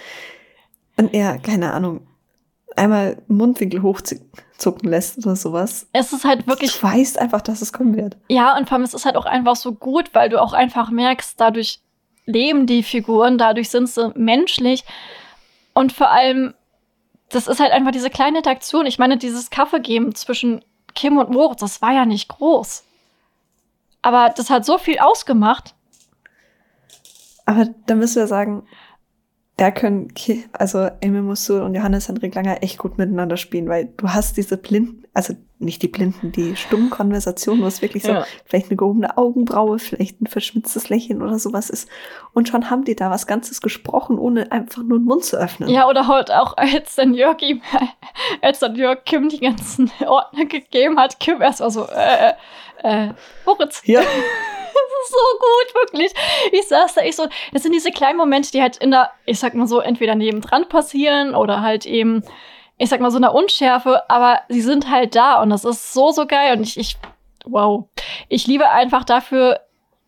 [SPEAKER 2] und er, keine Ahnung, einmal Mundwinkel hochzucken lässt oder sowas.
[SPEAKER 1] Es ist halt wirklich.
[SPEAKER 2] Du weißt einfach, dass es kommen wird.
[SPEAKER 1] Ja, und vor allem ist es halt auch einfach so gut, weil du auch einfach merkst, dadurch leben die Figuren, dadurch sind sie menschlich. Und vor allem, das ist halt einfach diese kleine Interaktion. Ich meine, dieses Kaffee geben zwischen Kim und Moritz, das war ja nicht groß. Aber das hat so viel ausgemacht.
[SPEAKER 2] Aber da müssen wir sagen, da können, also Emil Musul und Johannes Hendrik Langer echt gut miteinander spielen, weil du hast diese blinden, also nicht die blinden, die stummen Konversationen, wo es wirklich so ja. vielleicht eine gehobene Augenbraue, vielleicht ein verschmitztes Lächeln oder sowas ist. Und schon haben die da was Ganzes gesprochen, ohne einfach nur den Mund zu öffnen.
[SPEAKER 1] Ja, oder halt auch, als dann Jörg ihm, als dann Jörg Kim die ganzen Ordner gegeben hat, Kim erst mal so, äh, äh, Moritz.
[SPEAKER 2] Ja.
[SPEAKER 1] Das ist so gut, wirklich. Ich saß da, ich so, das sind diese kleinen Momente, die halt in der, ich sag mal so, entweder nebendran passieren oder halt eben, ich sag mal so einer Unschärfe, aber sie sind halt da und das ist so, so geil und ich, ich, wow. Ich liebe einfach dafür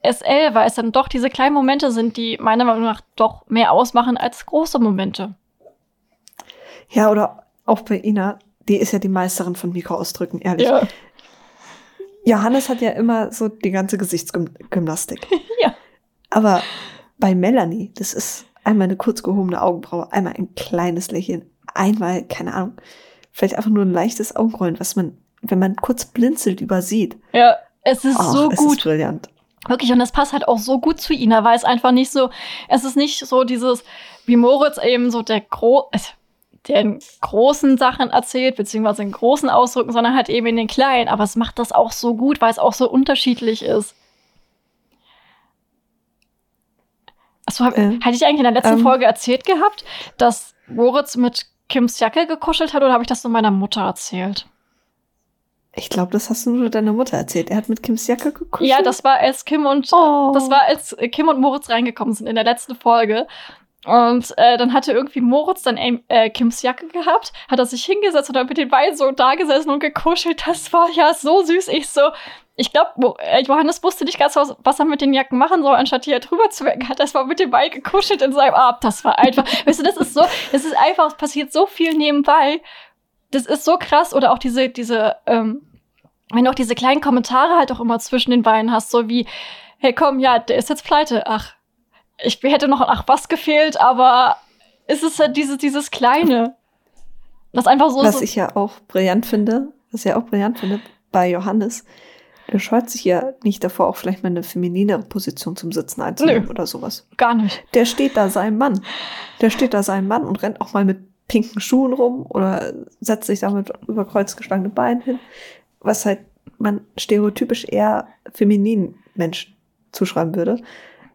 [SPEAKER 1] SL, weil es dann doch diese kleinen Momente sind, die meiner Meinung nach doch mehr ausmachen als große Momente.
[SPEAKER 2] Ja, oder auch bei Ina, die ist ja die Meisterin von Mikroausdrücken, ehrlich. Ja. Johannes hat ja immer so die ganze Gesichtsgymnastik.
[SPEAKER 1] ja.
[SPEAKER 2] Aber bei Melanie, das ist einmal eine kurz gehobene Augenbraue, einmal ein kleines Lächeln, einmal, keine Ahnung, vielleicht einfach nur ein leichtes Augenrollen, was man, wenn man kurz blinzelt, übersieht.
[SPEAKER 1] Ja, es ist Och, so gut. Es ist
[SPEAKER 2] brillant.
[SPEAKER 1] Wirklich, und das passt halt auch so gut zu Ina, weil es einfach nicht so, es ist nicht so dieses, wie Moritz eben so der Gro der in großen Sachen erzählt, beziehungsweise in großen Ausdrücken, sondern halt eben in den kleinen. Aber es macht das auch so gut, weil es auch so unterschiedlich ist. Achso, äh, hatte ich eigentlich in der letzten ähm, Folge erzählt gehabt, dass Moritz mit Kims Jacke gekuschelt hat oder habe ich das nur meiner Mutter erzählt?
[SPEAKER 2] Ich glaube, das hast du nur deiner Mutter erzählt. Er hat mit Kims Jacke gekuschelt.
[SPEAKER 1] Ja, das war als Kim und oh. das war als Kim und Moritz reingekommen sind in der letzten Folge. Und äh, dann hatte irgendwie Moritz dann äh, Kims Jacke gehabt, hat er sich hingesetzt und dann mit den beiden so da gesessen und gekuschelt. Das war ja so süß. Ich so, ich glaube, äh, Johannes wusste nicht ganz, was, er mit den Jacken machen soll, anstatt hier drüber zu wecken, hat das mal mit den beiden gekuschelt in seinem Arm. Das war einfach, weißt du, das ist so, es ist einfach, es passiert so viel nebenbei. das ist so krass. Oder auch diese, diese, ähm, wenn du auch diese kleinen Kommentare halt auch immer zwischen den Beinen hast, so wie, hey komm, ja, der ist jetzt pleite. Ach, ich hätte noch ach was gefehlt, aber es ist halt dieses, dieses Kleine. Das einfach so.
[SPEAKER 2] Was
[SPEAKER 1] so
[SPEAKER 2] ich ja auch brillant finde, was ich ja auch brillant finde bei Johannes, der scheut sich ja nicht davor, auch vielleicht mal eine femininere Position zum Sitzen einzunehmen
[SPEAKER 1] Nö.
[SPEAKER 2] oder sowas.
[SPEAKER 1] gar nicht.
[SPEAKER 2] Der steht da seinem Mann. Der steht da seinem Mann und rennt auch mal mit pinken Schuhen rum oder setzt sich damit über kreuz geschlagene Beine hin, was halt man stereotypisch eher femininen Menschen zuschreiben würde.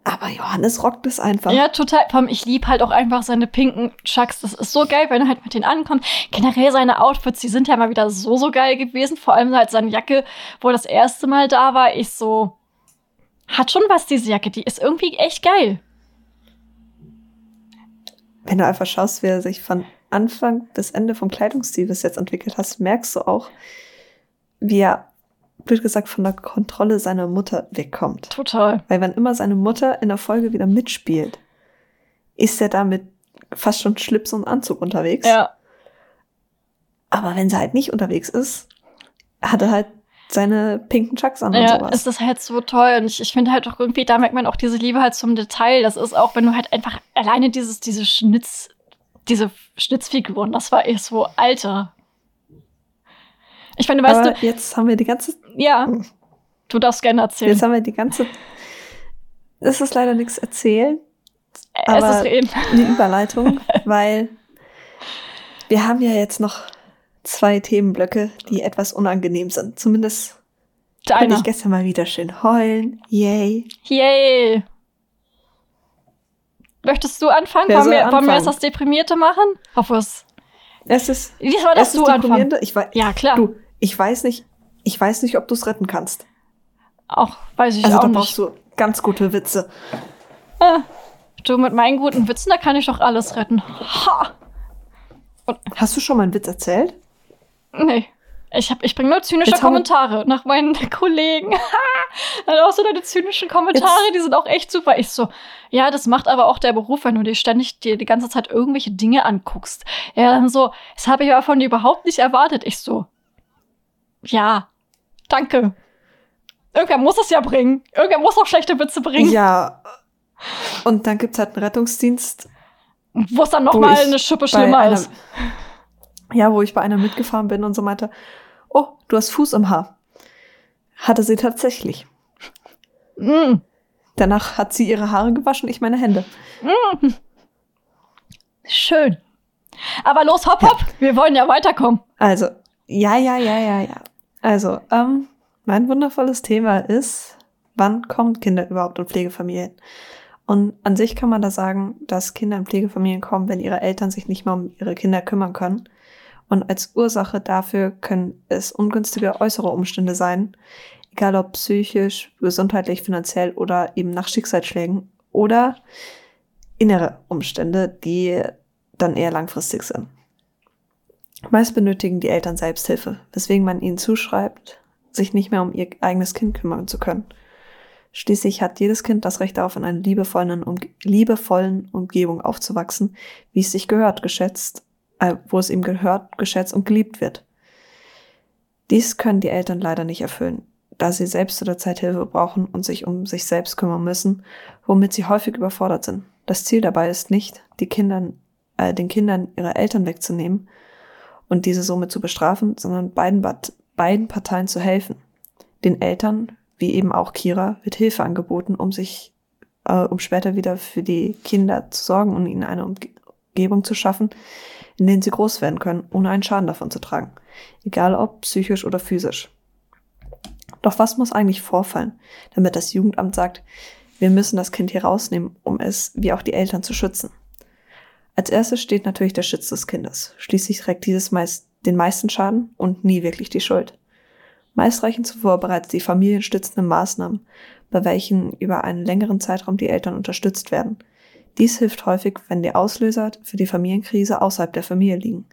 [SPEAKER 2] Aber Johannes rockt es einfach.
[SPEAKER 1] Ja, total. Ich lieb halt auch einfach seine pinken Chucks. Das ist so geil, wenn er halt mit denen ankommt. Generell seine Outfits, die sind ja mal wieder so, so geil gewesen. Vor allem halt seine Jacke, wo er das erste Mal da war. Ich so, hat schon was, diese Jacke. Die ist irgendwie echt geil.
[SPEAKER 2] Wenn du einfach schaust, wie er sich von Anfang bis Ende vom Kleidungsstil bis jetzt entwickelt hast, merkst du auch, wie er, blöd gesagt, von der Kontrolle seiner Mutter wegkommt.
[SPEAKER 1] Total.
[SPEAKER 2] Weil wenn immer seine Mutter in der Folge wieder mitspielt, ist er damit fast schon Schlips und Anzug unterwegs.
[SPEAKER 1] Ja.
[SPEAKER 2] Aber wenn sie halt nicht unterwegs ist, hat er halt seine pinken Chucks an und
[SPEAKER 1] Ja,
[SPEAKER 2] sowas.
[SPEAKER 1] es ist halt so toll. Und ich, ich finde halt auch irgendwie, da merkt man auch diese Liebe halt zum Detail. Das ist auch, wenn du halt einfach alleine dieses, diese Schnitz, diese Schnitzfiguren, das war eh so, Alter. Ich finde, weißt
[SPEAKER 2] Aber
[SPEAKER 1] du,
[SPEAKER 2] jetzt haben wir die ganze,
[SPEAKER 1] ja, du darfst gerne erzählen.
[SPEAKER 2] jetzt haben wir die ganze, es ist leider nichts erzählen,
[SPEAKER 1] es
[SPEAKER 2] aber-
[SPEAKER 1] ist reden.
[SPEAKER 2] eine Überleitung, weil wir haben ja jetzt noch zwei Themenblöcke, die etwas unangenehm sind. Zumindest konnte
[SPEAKER 1] Deiner.
[SPEAKER 2] ich gestern mal wieder schön heulen. Yay.
[SPEAKER 1] Yay. Möchtest du anfangen? Wollen
[SPEAKER 2] soll
[SPEAKER 1] wir, wollen wir
[SPEAKER 2] anfangen?
[SPEAKER 1] erst das Deprimierte machen? Hoffe es.
[SPEAKER 2] Es ist,
[SPEAKER 1] Diesmal
[SPEAKER 2] es
[SPEAKER 1] darfst
[SPEAKER 2] ist
[SPEAKER 1] du anfangen.
[SPEAKER 2] Ich weiß,
[SPEAKER 1] Ja, klar.
[SPEAKER 2] du, ich weiß nicht, ich weiß nicht, ob du es retten kannst.
[SPEAKER 1] Auch, weiß ich
[SPEAKER 2] Also
[SPEAKER 1] auch
[SPEAKER 2] da
[SPEAKER 1] nicht.
[SPEAKER 2] brauchst du ganz gute Witze.
[SPEAKER 1] Ah, du, mit meinen guten Witzen, da kann ich doch alles retten. Ha!
[SPEAKER 2] Hast du schon mal einen Witz erzählt?
[SPEAKER 1] Nee. Ich, hab, ich bringe nur zynische
[SPEAKER 2] Jetzt
[SPEAKER 1] Kommentare nach meinen Kollegen. Dann auch so deine zynischen Kommentare,
[SPEAKER 2] Jetzt-
[SPEAKER 1] die sind auch echt super. Ich so, ja, das macht aber auch der Beruf, wenn du dir ständig dir die ganze Zeit irgendwelche Dinge anguckst. Ja, dann so, das habe ich aber von dir überhaupt nicht erwartet. Ich so, ja, danke. Irgendwer muss es ja bringen. Irgendwer muss auch schlechte Witze bringen.
[SPEAKER 2] Ja. Und dann gibt's halt einen Rettungsdienst,
[SPEAKER 1] Wo es dann nochmal eine Schippe schlimmer
[SPEAKER 2] einer-
[SPEAKER 1] ist.
[SPEAKER 2] ja, wo ich bei einer mitgefahren bin und so meinte, oh, du hast Fuß im Haar. Hatte sie tatsächlich.
[SPEAKER 1] Mm.
[SPEAKER 2] Danach hat sie ihre Haare gewaschen, ich meine Hände.
[SPEAKER 1] Schön. Aber los, hopp, hopp. Wir wollen ja weiterkommen.
[SPEAKER 2] Also, ja, ja, ja, ja, ja. Also, ähm, mein wundervolles Thema ist, wann kommen Kinder überhaupt in Pflegefamilien? Und an sich kann man da sagen, dass Kinder in Pflegefamilien kommen, wenn ihre Eltern sich nicht mehr um ihre Kinder kümmern können. Und als Ursache dafür können es ungünstige äußere Umstände sein, egal ob psychisch, gesundheitlich, finanziell oder eben nach Schicksalsschlägen oder innere Umstände, die dann eher langfristig sind. Meist benötigen die Eltern Selbsthilfe, weswegen man ihnen zuschreibt, sich nicht mehr um ihr eigenes Kind kümmern zu können. Schließlich hat jedes Kind das Recht darauf, in einer liebevollen, um, liebevollen Umgebung aufzuwachsen, wie es sich gehört, geschätzt, äh, wo es ihm gehört, geschätzt und geliebt wird. Dies können die Eltern leider nicht erfüllen, da sie selbst zu der Zeit Hilfe brauchen und sich um sich selbst kümmern müssen, womit sie häufig überfordert sind. Das Ziel dabei ist nicht, die Kindern, äh, den Kindern ihre Eltern wegzunehmen und diese somit zu bestrafen, sondern beiden, beiden Parteien zu helfen. Den Eltern, wie eben auch Kira, wird Hilfe angeboten, um sich, äh, um später wieder für die Kinder zu sorgen und ihnen eine Umge- Umgebung zu schaffen, in denen sie groß werden können, ohne einen Schaden davon zu tragen. Egal ob psychisch oder physisch. Doch was muss eigentlich vorfallen, damit das Jugendamt sagt, wir müssen das Kind hier rausnehmen, um es wie auch die Eltern zu schützen? Als erstes steht natürlich der Schutz des Kindes. Schließlich trägt dieses meist den meisten Schaden und nie wirklich die Schuld. Meist reichen zuvor bereits die familienstützenden Maßnahmen, bei welchen über einen längeren Zeitraum die Eltern unterstützt werden. Dies hilft häufig, wenn die Auslöser für die Familienkrise außerhalb der Familie liegen.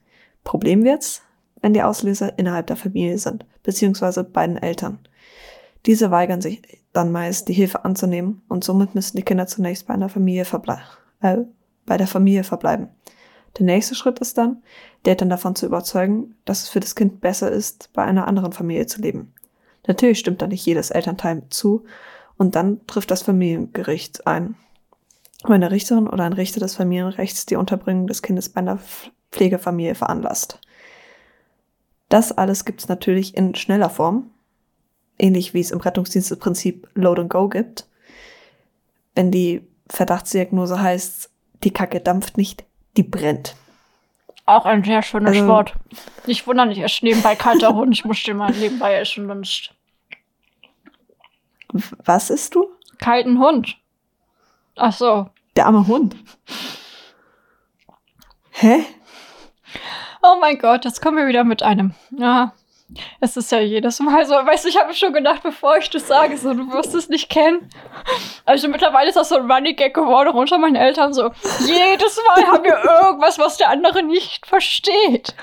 [SPEAKER 2] Problem wird's, wenn die Auslöser innerhalb der Familie sind, beziehungsweise beiden Eltern. Diese weigern sich dann meist, die Hilfe anzunehmen und somit müssen die Kinder zunächst bei einer Familie verble äh, bei der Familie verbleiben. Der nächste Schritt ist dann, die Eltern davon zu überzeugen, dass es für das Kind besser ist, bei einer anderen Familie zu leben. Natürlich stimmt da nicht jedes Elternteil zu und dann trifft das Familiengericht ein. Wenn eine Richterin oder ein Richter des Familienrechts die Unterbringung des Kindes bei einer Pflegefamilie veranlasst. Das alles gibt es natürlich in schneller Form, ähnlich wie es im Rettungsdiensteprinzip Load and Go gibt. Wenn die Verdachtsdiagnose heißt, die Kacke dampft nicht, die brennt.
[SPEAKER 1] Auch ein sehr schönes also, Wort. Nicht wundern, ich esse nebenbei kalter Hund. Ich muss den mal nebenbei essen, sonst.
[SPEAKER 2] Was isst du?
[SPEAKER 1] Kalten Hund. Ach so.
[SPEAKER 2] Der arme Hund. Hä?
[SPEAKER 1] Oh mein Gott, jetzt kommen wir wieder mit einem. Ja, es ist ja jedes Mal so. Weißt du, ich habe mir schon gedacht, bevor ich das sage, so, du wirst es nicht kennen. Also mittlerweile ist das so ein Running Gag geworden, auch unter meinen Eltern so. Jedes Mal haben wir irgendwas, was der andere nicht versteht.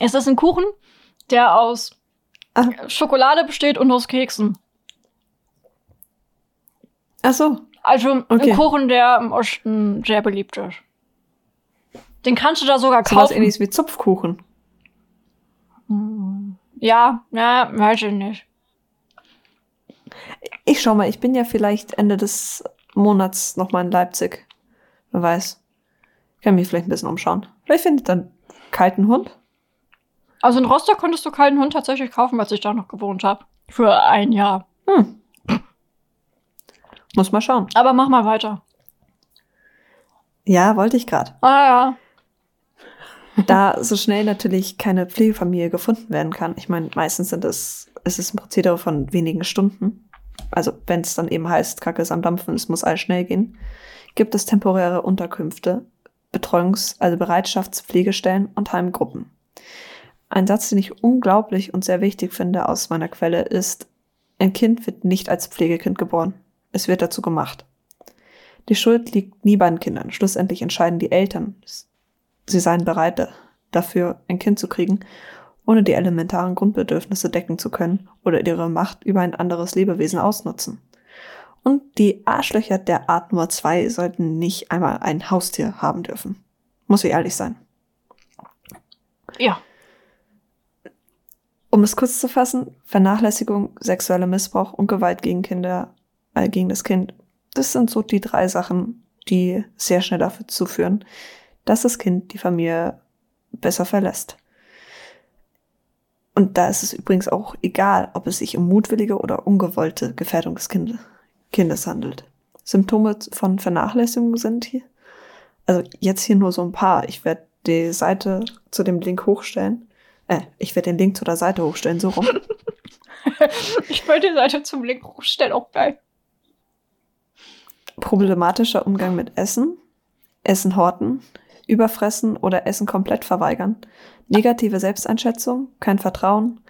[SPEAKER 1] es ist ein Kuchen, der aus Ach. Schokolade besteht und aus Keksen.
[SPEAKER 2] Ach so.
[SPEAKER 1] Also okay. ein Kuchen, der im Osten sehr beliebt ist. Den kannst du da sogar kaufen. So was
[SPEAKER 2] ähnliches wie Zupfkuchen.
[SPEAKER 1] Ja, ja, weiß ich nicht.
[SPEAKER 2] Ich schau mal, ich bin ja vielleicht Ende des Monats noch mal in Leipzig. Wer weiß. Ich kann mich vielleicht ein bisschen umschauen. Vielleicht findet dann kalten Hund.
[SPEAKER 1] Also in Rostock konntest du kalten Hund tatsächlich kaufen, als ich da noch gewohnt habe. Für ein Jahr. Hm.
[SPEAKER 2] Muss mal schauen.
[SPEAKER 1] Aber mach mal weiter.
[SPEAKER 2] Ja, wollte ich gerade.
[SPEAKER 1] Ah ja
[SPEAKER 2] da so schnell natürlich keine Pflegefamilie gefunden werden kann. Ich meine, meistens sind es, es ist ein Prozedere von wenigen Stunden. Also wenn es dann eben heißt, Kacke ist am Dampfen, es muss alles schnell gehen, gibt es temporäre Unterkünfte, Betreuungs-, also Bereitschaftspflegestellen und Heimgruppen. Ein Satz, den ich unglaublich und sehr wichtig finde aus meiner Quelle, ist, ein Kind wird nicht als Pflegekind geboren. Es wird dazu gemacht. Die Schuld liegt nie bei den Kindern. Schlussendlich entscheiden die Eltern sie seien bereit dafür, ein Kind zu kriegen, ohne die elementaren Grundbedürfnisse decken zu können oder ihre Macht über ein anderes Lebewesen ausnutzen. Und die Arschlöcher der Art Nummer zwei sollten nicht einmal ein Haustier haben dürfen. Muss ich ehrlich sein.
[SPEAKER 1] Ja.
[SPEAKER 2] Um es kurz zu fassen, Vernachlässigung, sexueller Missbrauch und Gewalt gegen Kinder, äh, gegen das Kind, das sind so die drei Sachen, die sehr schnell dazu führen, dass das Kind die Familie besser verlässt. Und da ist es übrigens auch egal, ob es sich um mutwillige oder ungewollte Gefährdung des Kindes, handelt. Symptome von Vernachlässigung sind hier, also jetzt hier nur so ein paar. Ich werde die Seite zu dem Link hochstellen. Äh, ich werde den Link zu der Seite hochstellen, so rum.
[SPEAKER 1] ich wollte die Seite zum Link hochstellen, auch geil.
[SPEAKER 2] Problematischer Umgang mit Essen, Essen horten, Überfressen oder Essen komplett verweigern, negative Selbsteinschätzung, kein Vertrauen,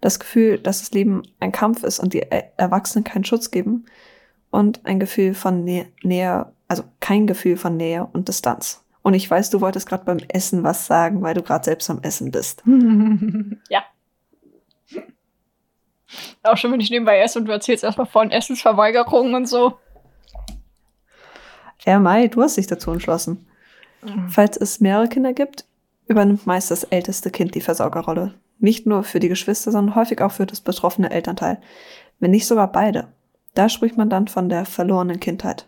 [SPEAKER 2] das Gefühl, dass das Leben ein Kampf ist und die Erwachsenen keinen Schutz geben und ein Gefühl von Nä Nähe, also kein Gefühl von Nähe und Distanz. Und ich weiß, du wolltest gerade beim Essen was sagen, weil du gerade selbst am Essen bist.
[SPEAKER 1] ja. Auch schon, wenn ich nebenbei esse und du erzählst erstmal von Essensverweigerungen und so.
[SPEAKER 2] Ja, Mai, du hast dich dazu entschlossen. Mhm. Falls es mehrere Kinder gibt, übernimmt meist das älteste Kind die Versorgerrolle. Nicht nur für die Geschwister, sondern häufig auch für das betroffene Elternteil. Wenn nicht sogar beide. Da spricht man dann von der verlorenen Kindheit.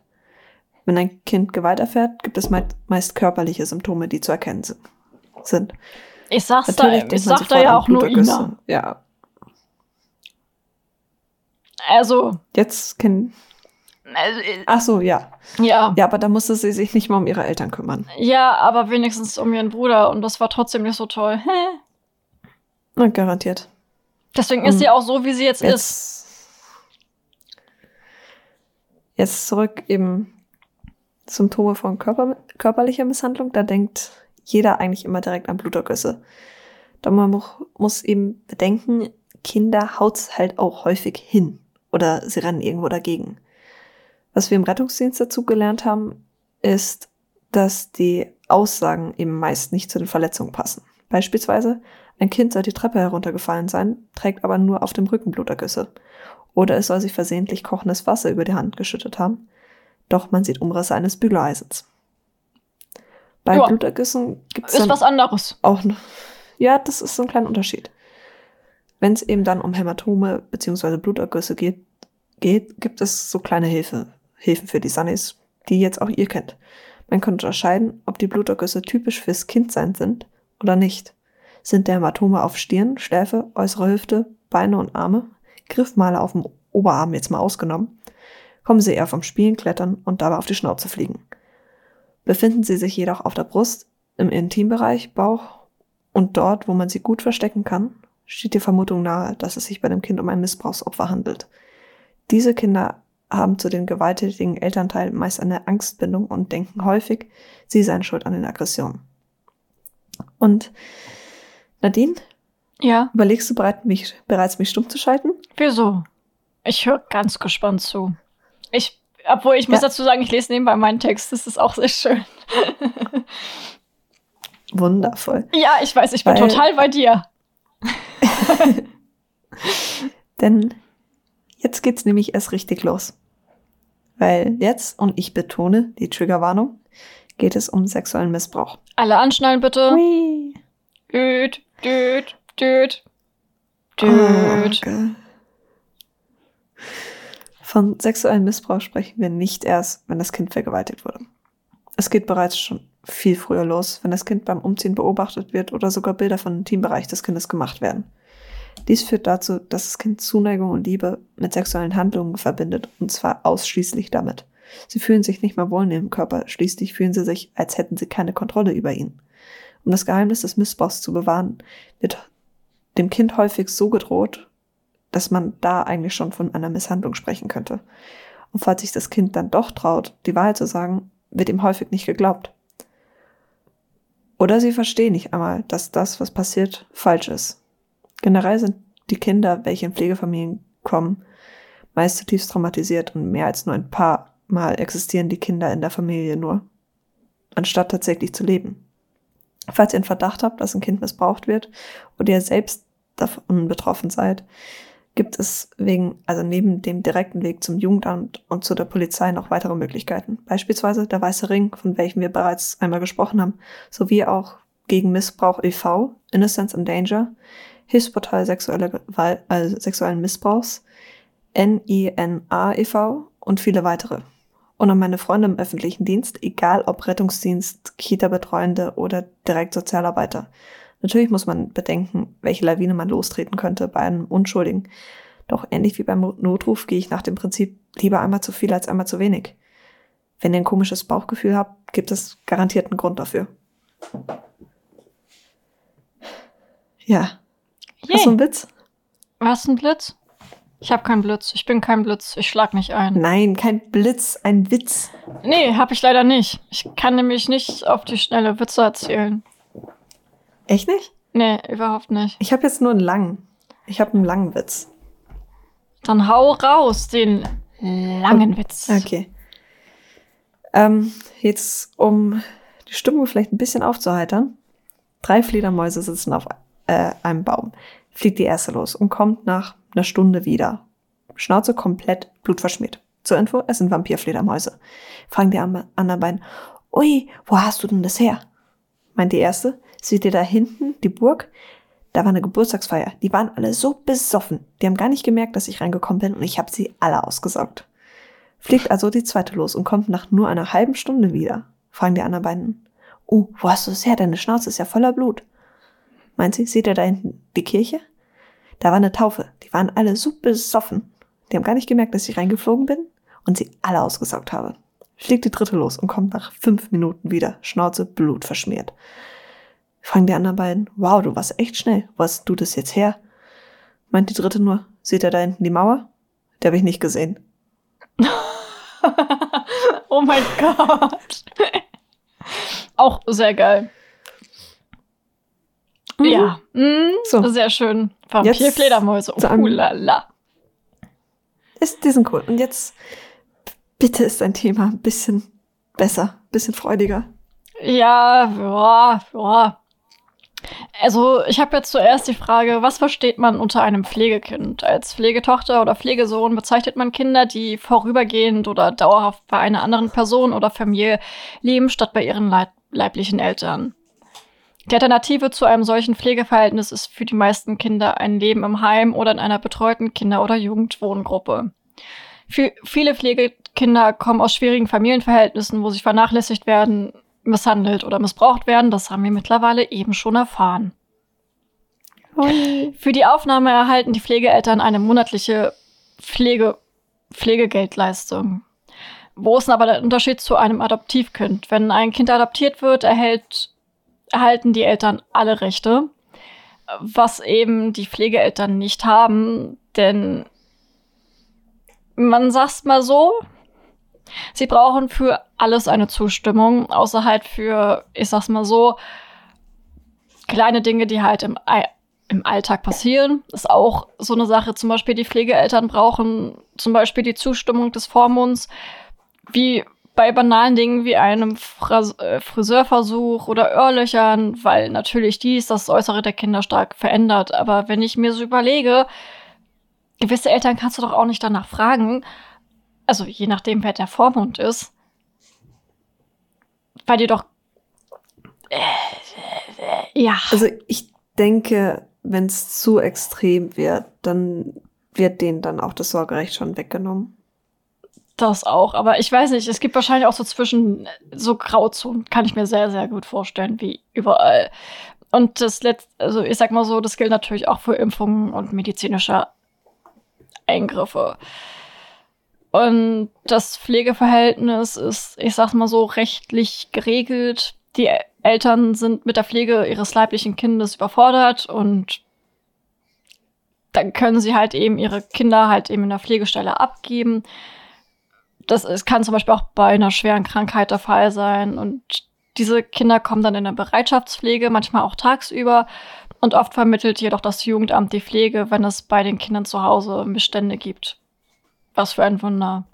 [SPEAKER 2] Wenn ein Kind Gewalt erfährt, gibt es meist körperliche Symptome, die zu erkennen sind.
[SPEAKER 1] Ich sag's Natürlich da, ich sag da ja auch nur Ina.
[SPEAKER 2] Ja.
[SPEAKER 1] Also.
[SPEAKER 2] Jetzt kennen also, äh, Ach so, ja.
[SPEAKER 1] Ja.
[SPEAKER 2] Ja, aber da musste sie sich nicht mal um ihre Eltern kümmern.
[SPEAKER 1] Ja, aber wenigstens um ihren Bruder und das war trotzdem nicht so toll. Hä?
[SPEAKER 2] Na, garantiert.
[SPEAKER 1] Deswegen ist sie auch so, wie sie jetzt, jetzt ist.
[SPEAKER 2] Jetzt zurück eben Symptome von Körper, körperlicher Misshandlung. Da denkt jeder eigentlich immer direkt an Blutergüsse. Da man muss eben bedenken, Kinder haut's halt auch häufig hin oder sie rennen irgendwo dagegen. Was wir im Rettungsdienst dazu gelernt haben, ist, dass die Aussagen eben meist nicht zu den Verletzungen passen. Beispielsweise, ein Kind soll die Treppe heruntergefallen sein, trägt aber nur auf dem Rücken Blutergüsse. Oder es soll sich versehentlich kochendes Wasser über die Hand geschüttet haben. doch man sieht Umrisse eines Bügeleisens. Bei
[SPEAKER 1] Ja.
[SPEAKER 2] Blutergüssen gibt es
[SPEAKER 1] Ist
[SPEAKER 2] dann
[SPEAKER 1] was anderes.
[SPEAKER 2] auch noch. Ja, das ist so ein kleiner Unterschied. Wenn es eben dann um Hämatome bzw. Blutergüsse geht, geht, gibt es so kleine Hilfe, Hilfen für die Sunnies, die jetzt auch ihr kennt. Man kann unterscheiden, ob die Blutergüsse typisch fürs Kindsein sind oder nicht. Sind der Hämatome auf Stirn, Schläfe, äußere Hüfte, Beine und Arme, Griffmale auf dem Oberarm jetzt mal ausgenommen, kommen sie eher vom Spielen, Klettern und dabei auf die Schnauze fliegen. Befinden sie sich jedoch auf der Brust, im Intimbereich, Bauch und dort, wo man sie gut verstecken kann, steht die Vermutung nahe, dass es sich bei dem Kind um ein Missbrauchsopfer handelt. Diese Kinder haben zu den gewalttätigen Elternteilen meist eine Angstbindung und denken häufig, sie seien schuld an den Aggressionen. Und Nadine,
[SPEAKER 1] Ja.
[SPEAKER 2] überlegst du bereit, mich, bereits, mich stumm zu schalten?
[SPEAKER 1] Wieso? Ich höre ganz gespannt zu. Ich, obwohl ich muss
[SPEAKER 2] Ja.
[SPEAKER 1] dazu sagen, ich lese nebenbei meinen Text. Das ist auch sehr schön.
[SPEAKER 2] Wundervoll.
[SPEAKER 1] ja, ich weiß, ich bin
[SPEAKER 2] Weil-
[SPEAKER 1] total bei dir.
[SPEAKER 2] Denn jetzt geht's nämlich erst richtig los. Weil jetzt, und ich betone die Triggerwarnung, geht es um sexuellen Missbrauch.
[SPEAKER 1] Alle anschnallen bitte.
[SPEAKER 2] Hui.
[SPEAKER 1] Düt, düt, düt.
[SPEAKER 2] Oh,
[SPEAKER 1] Düt.
[SPEAKER 2] geil. Von sexuellem Missbrauch sprechen wir nicht erst, wenn das Kind vergewaltigt wurde. Es geht bereits schon viel früher los, wenn das Kind beim Umziehen beobachtet wird oder sogar Bilder von dem Teambereich des Kindes gemacht werden. Dies führt dazu, dass das Kind Zuneigung und Liebe mit sexuellen Handlungen verbindet, und zwar ausschließlich damit. Sie fühlen sich nicht mehr wohl in ihrem Körper, schließlich fühlen sie sich, als hätten sie keine Kontrolle über ihn. Um das Geheimnis des Missbrauchs zu bewahren, wird dem Kind häufig so gedroht, dass man da eigentlich schon von einer Misshandlung sprechen könnte. Und falls sich das Kind dann doch traut, die Wahrheit zu sagen, wird ihm häufig nicht geglaubt. Oder sie verstehen nicht einmal, dass das, was passiert, falsch ist. Generell sind die Kinder, welche in Pflegefamilien kommen, meist zutiefst traumatisiert und mehr als nur ein paar Mal existieren die Kinder in der Familie nur, anstatt tatsächlich zu leben. Falls ihr einen Verdacht habt, dass ein Kind missbraucht wird oder ihr selbst davon betroffen seid, gibt es wegen, also neben dem direkten Weg zum Jugendamt und zu der Polizei noch weitere Möglichkeiten. Beispielsweise der Weiße Ring, von welchem wir bereits einmal gesprochen haben, sowie auch gegen Missbrauch e.V., Innocence and Danger, Hilfsportal sexuelle Gewalt, also sexuellen Missbrauchs, NINA e.V. und viele weitere. Und an meine Freunde im öffentlichen Dienst, egal ob Rettungsdienst, Kita-Betreuende oder direkt Sozialarbeiter. Natürlich muss man bedenken, welche Lawine man lostreten könnte bei einem Unschuldigen. Doch ähnlich wie beim Notruf gehe ich nach dem Prinzip lieber einmal zu viel als einmal zu wenig. Wenn ihr ein komisches Bauchgefühl habt, gibt es garantiert einen Grund dafür. Ja. Hast du einen Witz?
[SPEAKER 1] Was ein Blitz? Ich habe keinen Blitz. Ich bin kein Blitz. Ich schlag nicht ein.
[SPEAKER 2] Nein, kein Blitz, ein Witz.
[SPEAKER 1] Nee, habe ich leider nicht. Ich kann nämlich nicht auf die schnelle Witze erzählen.
[SPEAKER 2] Echt nicht?
[SPEAKER 1] Nee, überhaupt nicht.
[SPEAKER 2] Ich habe jetzt nur einen langen. Ich habe einen langen Witz.
[SPEAKER 1] Dann hau raus den langen Witz.
[SPEAKER 2] Okay. Ähm, jetzt, um die Stimmung vielleicht ein bisschen aufzuheitern. Drei Fledermäuse sitzen auf äh, einem Baum. Fliegt die erste los und kommt nach einer Stunde wieder. Schnauze komplett blutverschmiert. Zur Info, es sind Vampirfledermäuse. Fragen die anderen beiden, ui, wo hast du denn das her? Meint die erste, seht ihr da hinten die Burg? Da war eine Geburtstagsfeier. Die waren alle so besoffen. Die haben gar nicht gemerkt, dass ich reingekommen bin und ich habe sie alle ausgesaugt. Fliegt also die zweite los und kommt nach nur einer halben Stunde wieder. Fragen die anderen beiden. Oh, wo hast du es her? Deine Schnauze ist ja voller Blut. Meint sie, seht ihr da hinten die Kirche? Da war eine Taufe. Die waren alle so besoffen. Die haben gar nicht gemerkt, dass ich reingeflogen bin und sie alle ausgesaugt habe. Fliegt die dritte los und kommt nach fünf Minuten wieder. Schnauze blutverschmiert. Fragen die anderen beiden, wow, du warst echt schnell. Wo hast du das jetzt her? Meint die dritte nur, seht ihr da hinten die Mauer? Die habe ich nicht gesehen.
[SPEAKER 1] oh mein Gott. Auch sehr geil. Ja, mm,
[SPEAKER 2] So.
[SPEAKER 1] sehr schön.
[SPEAKER 2] Einem-
[SPEAKER 1] Oh, lala.
[SPEAKER 2] Ist, die sind cool. Und jetzt, bitte ist dein Thema ein bisschen besser, ein bisschen freudiger.
[SPEAKER 1] Ja, ja, ja. Also, ich habe jetzt zuerst die Frage, was versteht man unter einem Pflegekind? Als Pflegetochter oder Pflegesohn bezeichnet man Kinder, die vorübergehend oder dauerhaft bei einer anderen Person oder Familie leben, statt bei ihren leib leiblichen Eltern. Die Alternative zu einem solchen Pflegeverhältnis ist für die meisten Kinder ein Leben im Heim oder in einer betreuten Kinder- oder Jugendwohngruppe. Für viele Pflegekinder kommen aus schwierigen Familienverhältnissen, wo sie vernachlässigt werden, misshandelt oder missbraucht werden. Das haben wir mittlerweile eben schon erfahren. Ui. Für die Aufnahme erhalten die Pflegeeltern eine monatliche Pflege Pflegegeldleistung. Wo ist denn aber der Unterschied zu einem Adoptivkind? Wenn ein Kind adoptiert wird, erhält, erhalten die Eltern alle Rechte, was eben die Pflegeeltern nicht haben, denn man sagt mal so, sie brauchen für alles eine Zustimmung, außer halt für, ich sag's mal so, kleine Dinge, die halt im, im Alltag passieren. Ist auch so eine Sache. Zum Beispiel die Pflegeeltern brauchen zum Beispiel die Zustimmung des Vormunds, wie bei banalen Dingen wie einem äh, Friseurversuch oder Ohrlöchern, weil natürlich dies das Äußere der Kinder stark verändert. Aber wenn ich mir so überlege, gewisse Eltern kannst du doch auch nicht danach fragen, also je nachdem, wer der Vormund ist, weil die doch. Äh, ja.
[SPEAKER 2] Also ich denke, wenn es zu extrem wird, dann wird denen dann auch das Sorgerecht schon weggenommen.
[SPEAKER 1] Das auch, aber ich weiß nicht, es gibt wahrscheinlich auch so zwischen so Grauzonen, kann ich mir sehr, sehr gut vorstellen, wie überall. Und das letzte, also ich sag mal so, das gilt natürlich auch für Impfungen und medizinische Eingriffe. Und das Pflegeverhältnis ist, ich sag's mal so, rechtlich geregelt. Die Eltern sind mit der Pflege ihres leiblichen Kindes überfordert und dann können sie halt eben ihre Kinder halt eben in der Pflegestelle abgeben. Das ist, kann zum Beispiel auch bei einer schweren Krankheit der Fall sein. Und diese Kinder kommen dann in der Bereitschaftspflege, manchmal auch tagsüber. Und oft vermittelt jedoch das Jugendamt die Pflege, wenn es bei den Kindern zu Hause Bestände gibt. Was für ein Wunder.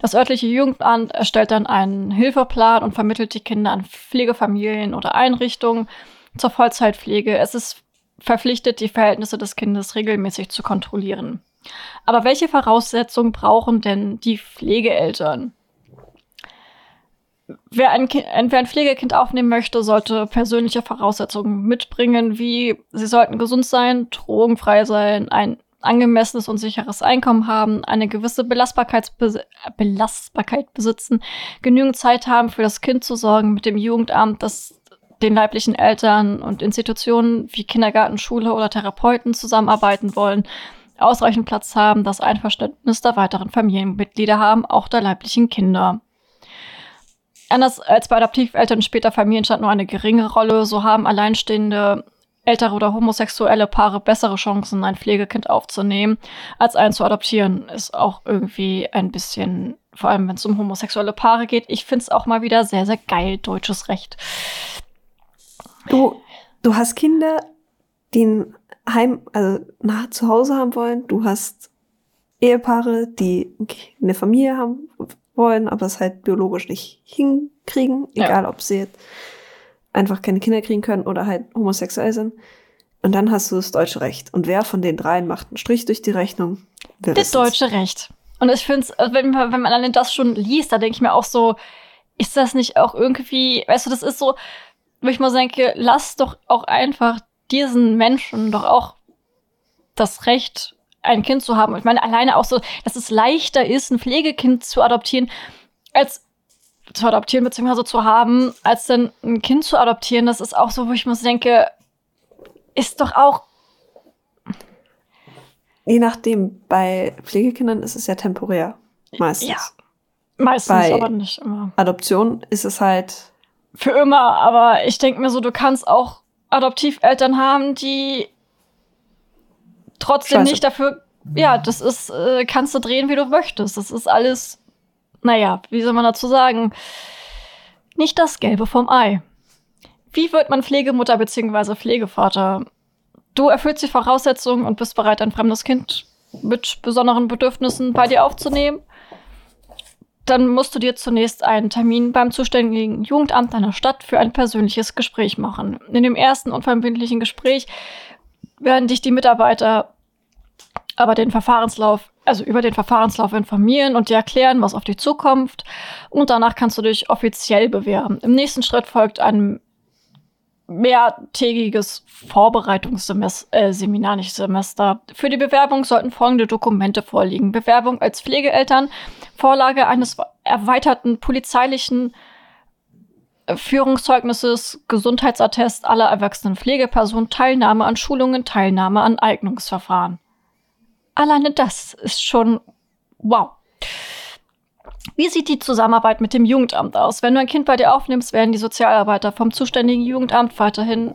[SPEAKER 1] Das örtliche Jugendamt erstellt dann einen Hilfeplan und vermittelt die Kinder an Pflegefamilien oder Einrichtungen zur Vollzeitpflege. Es ist verpflichtet, die Verhältnisse des Kindes regelmäßig zu kontrollieren. Aber welche Voraussetzungen brauchen denn die Pflegeeltern? Wer ein, kind, wer ein Pflegekind aufnehmen möchte, sollte persönliche Voraussetzungen mitbringen, wie sie sollten gesund sein, drogenfrei sein, ein angemessenes und sicheres Einkommen haben, eine gewisse Belastbarkeit besitzen, genügend Zeit haben, für das Kind zu sorgen, mit dem Jugendamt, das den leiblichen Eltern und Institutionen wie Kindergarten, Schule oder Therapeuten zusammenarbeiten wollen, ausreichend Platz haben, das Einverständnis der weiteren Familienmitglieder haben, auch der leiblichen Kinder. Anders als bei Adoptiveltern später Familienstand nur eine geringe Rolle, so haben alleinstehende ältere oder homosexuelle Paare bessere Chancen, ein Pflegekind aufzunehmen, als einen zu adoptieren. Ist auch irgendwie ein bisschen, vor allem wenn es um homosexuelle Paare geht. Ich finde es auch mal wieder sehr, sehr geil, deutsches Recht.
[SPEAKER 2] Du, du hast Kinder, die ein Heim, also nah zu Hause haben wollen. Du hast Ehepaare, die eine Familie haben wollen, aber es halt biologisch nicht hinkriegen, egal ja. ob sie jetzt einfach keine Kinder kriegen können oder halt homosexuell sind. Und dann hast du das deutsche Recht. Und wer von den dreien macht einen Strich durch die Rechnung?
[SPEAKER 1] Das deutsche Recht. Und ich finde es, wenn, wenn man allein das schon liest, da denke ich mir auch so, ist das nicht auch irgendwie, weißt du, das ist so, wo ich mal denke, lass doch auch einfach diesen Menschen doch auch das Recht, ein Kind zu haben. Ich meine, alleine auch so, dass es leichter ist, ein Pflegekind zu adoptieren, als zu adoptieren bzw. zu haben, als dann ein Kind zu adoptieren, das ist auch so, wo ich mir denke, ist doch auch.
[SPEAKER 2] Je nachdem, bei Pflegekindern ist es ja temporär. Meistens. Ja.
[SPEAKER 1] Meistens, bei aber nicht immer.
[SPEAKER 2] Adoption ist es halt.
[SPEAKER 1] Für immer, aber ich denke mir so, du kannst auch Adoptiveltern haben, die trotzdem Scheiße. nicht dafür. Ja, das ist, äh, kannst du drehen, wie du möchtest. Das ist alles naja, wie soll man dazu sagen? Nicht das Gelbe vom Ei. Wie wird man Pflegemutter bzw. Pflegevater? Du erfüllst die Voraussetzungen und bist bereit, ein fremdes Kind mit besonderen Bedürfnissen bei dir aufzunehmen. Dann musst du dir zunächst einen Termin beim zuständigen Jugendamt deiner Stadt für ein persönliches Gespräch machen. In dem ersten unverbindlichen Gespräch werden dich die Mitarbeiter aber den Verfahrenslauf, also über den Verfahrenslauf informieren und dir erklären, was auf dich zukommt. Und danach kannst du dich offiziell bewerben. Im nächsten Schritt folgt ein mehrtägiges Vorbereitungsseminar, äh, Seminar, nicht Semester. Für die Bewerbung sollten folgende Dokumente vorliegen. Bewerbung als Pflegeeltern, Vorlage eines erweiterten polizeilichen äh, Führungszeugnisses, Gesundheitsattest aller erwachsenen Pflegepersonen, Teilnahme an Schulungen, Teilnahme an Eignungsverfahren. Alleine das ist schon wow. Wie sieht die Zusammenarbeit mit dem Jugendamt aus? Wenn du ein Kind bei dir aufnimmst, werden die Sozialarbeiter vom zuständigen Jugendamt weiterhin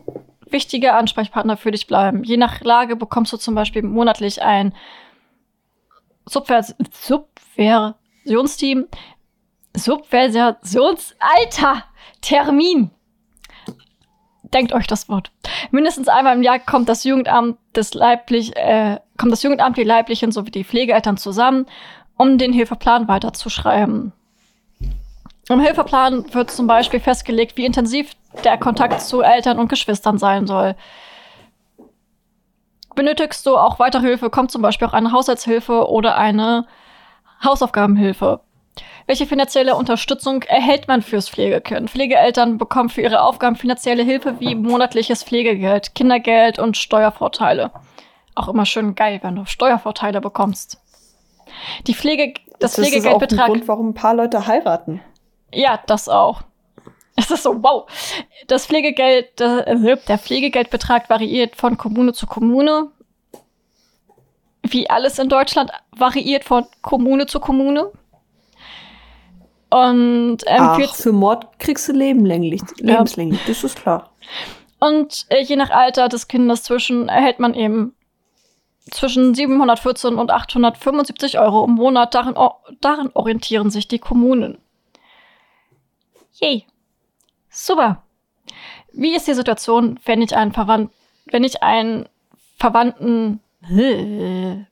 [SPEAKER 1] wichtige Ansprechpartner für dich bleiben. Je nach Lage bekommst du zum Beispiel monatlich ein Subvers Subversionsteam. Subversionsalter Termin. Denkt euch das Wort. Mindestens einmal im Jahr kommt das Jugendamt des leiblich, äh, kommt das Jugendamt, die Leiblichen sowie die Pflegeeltern zusammen um den Hilfeplan weiterzuschreiben. Im Hilfeplan wird zum Beispiel festgelegt, wie intensiv der Kontakt zu Eltern und Geschwistern sein soll. Benötigst du auch weitere Hilfe, kommt zum Beispiel auch eine Haushaltshilfe oder eine Hausaufgabenhilfe. Welche finanzielle Unterstützung erhält man fürs Pflegekind? Pflegeeltern bekommen für ihre Aufgaben finanzielle Hilfe wie monatliches Pflegegeld, Kindergeld und Steuervorteile. Auch immer schön geil, wenn du Steuervorteile bekommst. Die Pflege, das, das Pflegegeldbetrag. Das ist auch
[SPEAKER 2] Grund, warum ein paar Leute heiraten.
[SPEAKER 1] Ja, das auch. Es ist so, wow. Das Pflegegeld, äh, der Pflegegeldbetrag variiert von Kommune zu Kommune. Wie alles in Deutschland variiert von Kommune zu Kommune. Und
[SPEAKER 2] ähm, Ach, für Mord kriegst du lebenslänglich, lebenslänglich, ja. das ist klar.
[SPEAKER 1] Und äh, je nach Alter des Kindes zwischen erhält man eben zwischen 714 und 875 Euro im Monat. Darin, darin orientieren sich die Kommunen. Yay. Super. Wie ist die Situation, wenn ich einen Verwandten, wenn ich einen Verwandten, wenn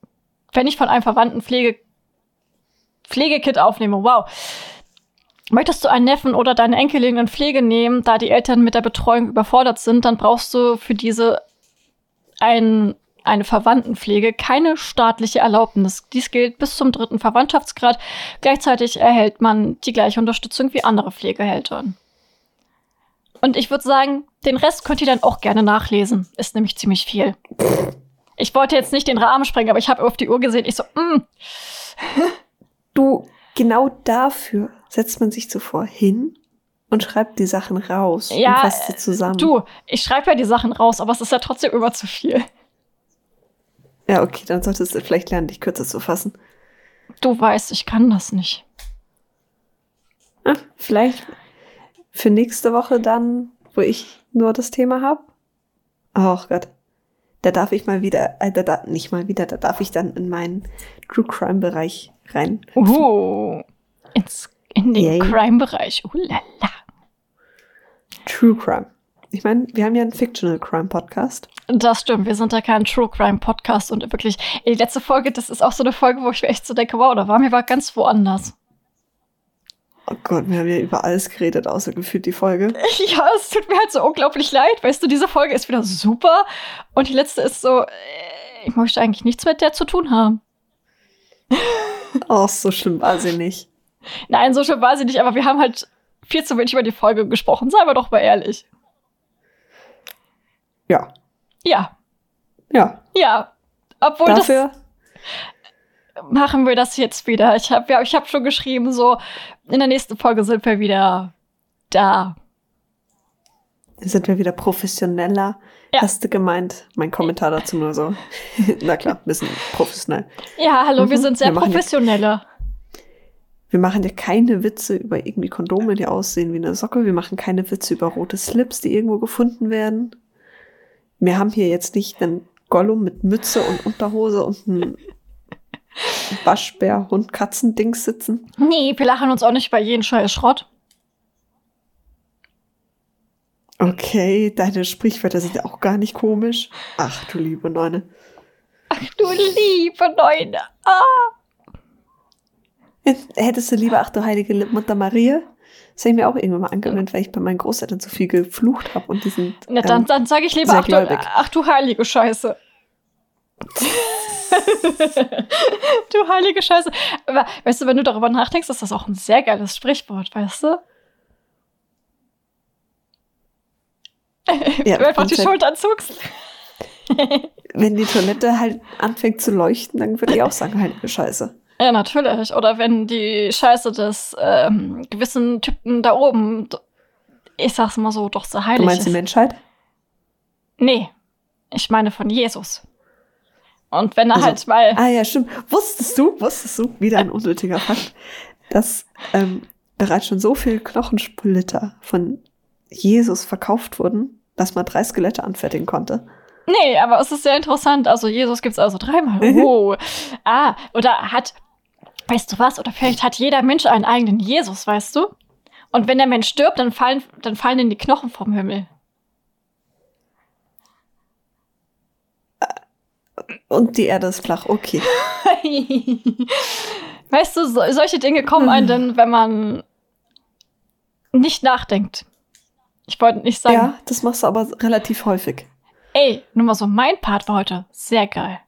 [SPEAKER 1] ich von einem Verwandten Pflege, Pflegekit aufnehme? Wow. Möchtest du einen Neffen oder deine Enkelin in Pflege nehmen, da die Eltern mit der Betreuung überfordert sind, dann brauchst du für diese einen eine Verwandtenpflege keine staatliche Erlaubnis. Dies gilt bis zum dritten Verwandtschaftsgrad. Gleichzeitig erhält man die gleiche Unterstützung wie andere Pflegeeltern. Und ich würde sagen, den Rest könnt ihr dann auch gerne nachlesen. Ist nämlich ziemlich viel. Ich wollte jetzt nicht den Rahmen sprengen, aber ich habe auf die Uhr gesehen. Ich so, mm.
[SPEAKER 2] Du, genau dafür setzt man sich zuvor hin und schreibt die Sachen raus
[SPEAKER 1] ja, und fasst sie zusammen. Du, ich schreibe ja die Sachen raus, aber es ist ja trotzdem immer zu viel.
[SPEAKER 2] Ja, okay, dann solltest du vielleicht lernen, dich kürzer zu fassen.
[SPEAKER 1] Du weißt, ich kann das nicht.
[SPEAKER 2] Ah, vielleicht für nächste Woche dann, wo ich nur das Thema habe. Oh Gott. Da darf ich mal wieder, äh, da, da, nicht mal wieder, da darf ich dann in meinen True Crime Bereich rein.
[SPEAKER 1] Oh, ins, in den Crime Bereich. Oh la la.
[SPEAKER 2] True Crime. Ich meine, wir haben ja einen Fictional Crime Podcast.
[SPEAKER 1] Das stimmt, wir sind ja kein True Crime Podcast und wirklich, die letzte Folge, das ist auch so eine Folge, wo ich mir echt so denke, wow, da waren wir ganz woanders.
[SPEAKER 2] Oh Gott, wir haben ja über alles geredet, außer gefühlt die Folge.
[SPEAKER 1] Ja, es tut mir halt so unglaublich leid. Weißt du, diese Folge ist wieder super und die letzte ist so, äh, ich möchte eigentlich nichts mit der zu tun haben.
[SPEAKER 2] Oh, so schlimm war sie nicht.
[SPEAKER 1] Nein, so schlimm war sie nicht, aber wir haben halt viel zu wenig über die Folge gesprochen. Seien wir doch mal ehrlich.
[SPEAKER 2] Ja.
[SPEAKER 1] Ja.
[SPEAKER 2] Ja.
[SPEAKER 1] Ja. Obwohl Dafür das machen wir das jetzt wieder. Ich habe ja, ich habe schon geschrieben, so in der nächsten Folge sind wir wieder da.
[SPEAKER 2] Sind wir wieder professioneller? Ja. Hast du gemeint? Mein Kommentar dazu nur so. Na klar, ein bisschen professionell.
[SPEAKER 1] Ja, hallo, mhm. wir sind sehr wir professioneller.
[SPEAKER 2] Wir machen ja keine Witze über irgendwie Kondome, die aussehen wie eine Socke. Wir machen keine Witze über rote Slips, die irgendwo gefunden werden. Wir haben hier jetzt nicht einen Gollum mit Mütze und Unterhose und einen Waschbär, Hund, Katzendings sitzen.
[SPEAKER 1] Nee, wir lachen uns auch nicht bei jedem Scheiß Schrott.
[SPEAKER 2] Okay, deine Sprichwörter sind ja auch gar nicht komisch. Ach du liebe Neune.
[SPEAKER 1] Ach du liebe Neune. Ah.
[SPEAKER 2] Hättest du lieber, ach du heilige Mutter Maria? Das habe ich mir auch irgendwann mal angewöhnt, weil ich bei meinen Großeltern so viel geflucht habe und die sind.
[SPEAKER 1] Na, dann,
[SPEAKER 2] ähm,
[SPEAKER 1] dann sage ich lieber, ach du, ach du heilige Scheiße. du heilige Scheiße. Aber weißt du, wenn du darüber nachdenkst, ist das auch ein sehr geiles Sprichwort, weißt du?
[SPEAKER 2] Ja,
[SPEAKER 1] du einfach die
[SPEAKER 2] und wenn-
[SPEAKER 1] Schultern zuckst.
[SPEAKER 2] wenn die Toilette halt anfängt zu leuchten, dann würde ich auch sagen, heilige Scheiße.
[SPEAKER 1] Ja, natürlich. Oder wenn die Scheiße des ähm, gewissen Typen da oben, ich sag's mal so, doch so heilig
[SPEAKER 2] Du meinst die
[SPEAKER 1] ist.
[SPEAKER 2] Menschheit?
[SPEAKER 1] Nee, ich meine von Jesus. Und wenn er
[SPEAKER 2] Also-
[SPEAKER 1] halt mal.
[SPEAKER 2] Ah ja, stimmt. Wusstest du, wusstest du, wieder ein unnötiger Fakt, dass ähm, bereits schon so viele Knochensplitter von Jesus verkauft wurden, dass man drei Skelette anfertigen konnte?
[SPEAKER 1] Nee, aber es ist sehr interessant. Also Jesus gibt's also dreimal. Oh. ah, oder hat, weißt du was? Oder vielleicht hat jeder Mensch einen eigenen Jesus, weißt du? Und wenn der Mensch stirbt, dann fallen, dann fallen ihm die Knochen vom Himmel.
[SPEAKER 2] Und die Erde ist flach, okay.
[SPEAKER 1] weißt du, so, solche Dinge kommen einem dann, wenn man nicht nachdenkt. Ich wollte nicht sagen,
[SPEAKER 2] Ja, das machst du aber relativ häufig.
[SPEAKER 1] ey, nur mal so, mein Part war heute sehr geil.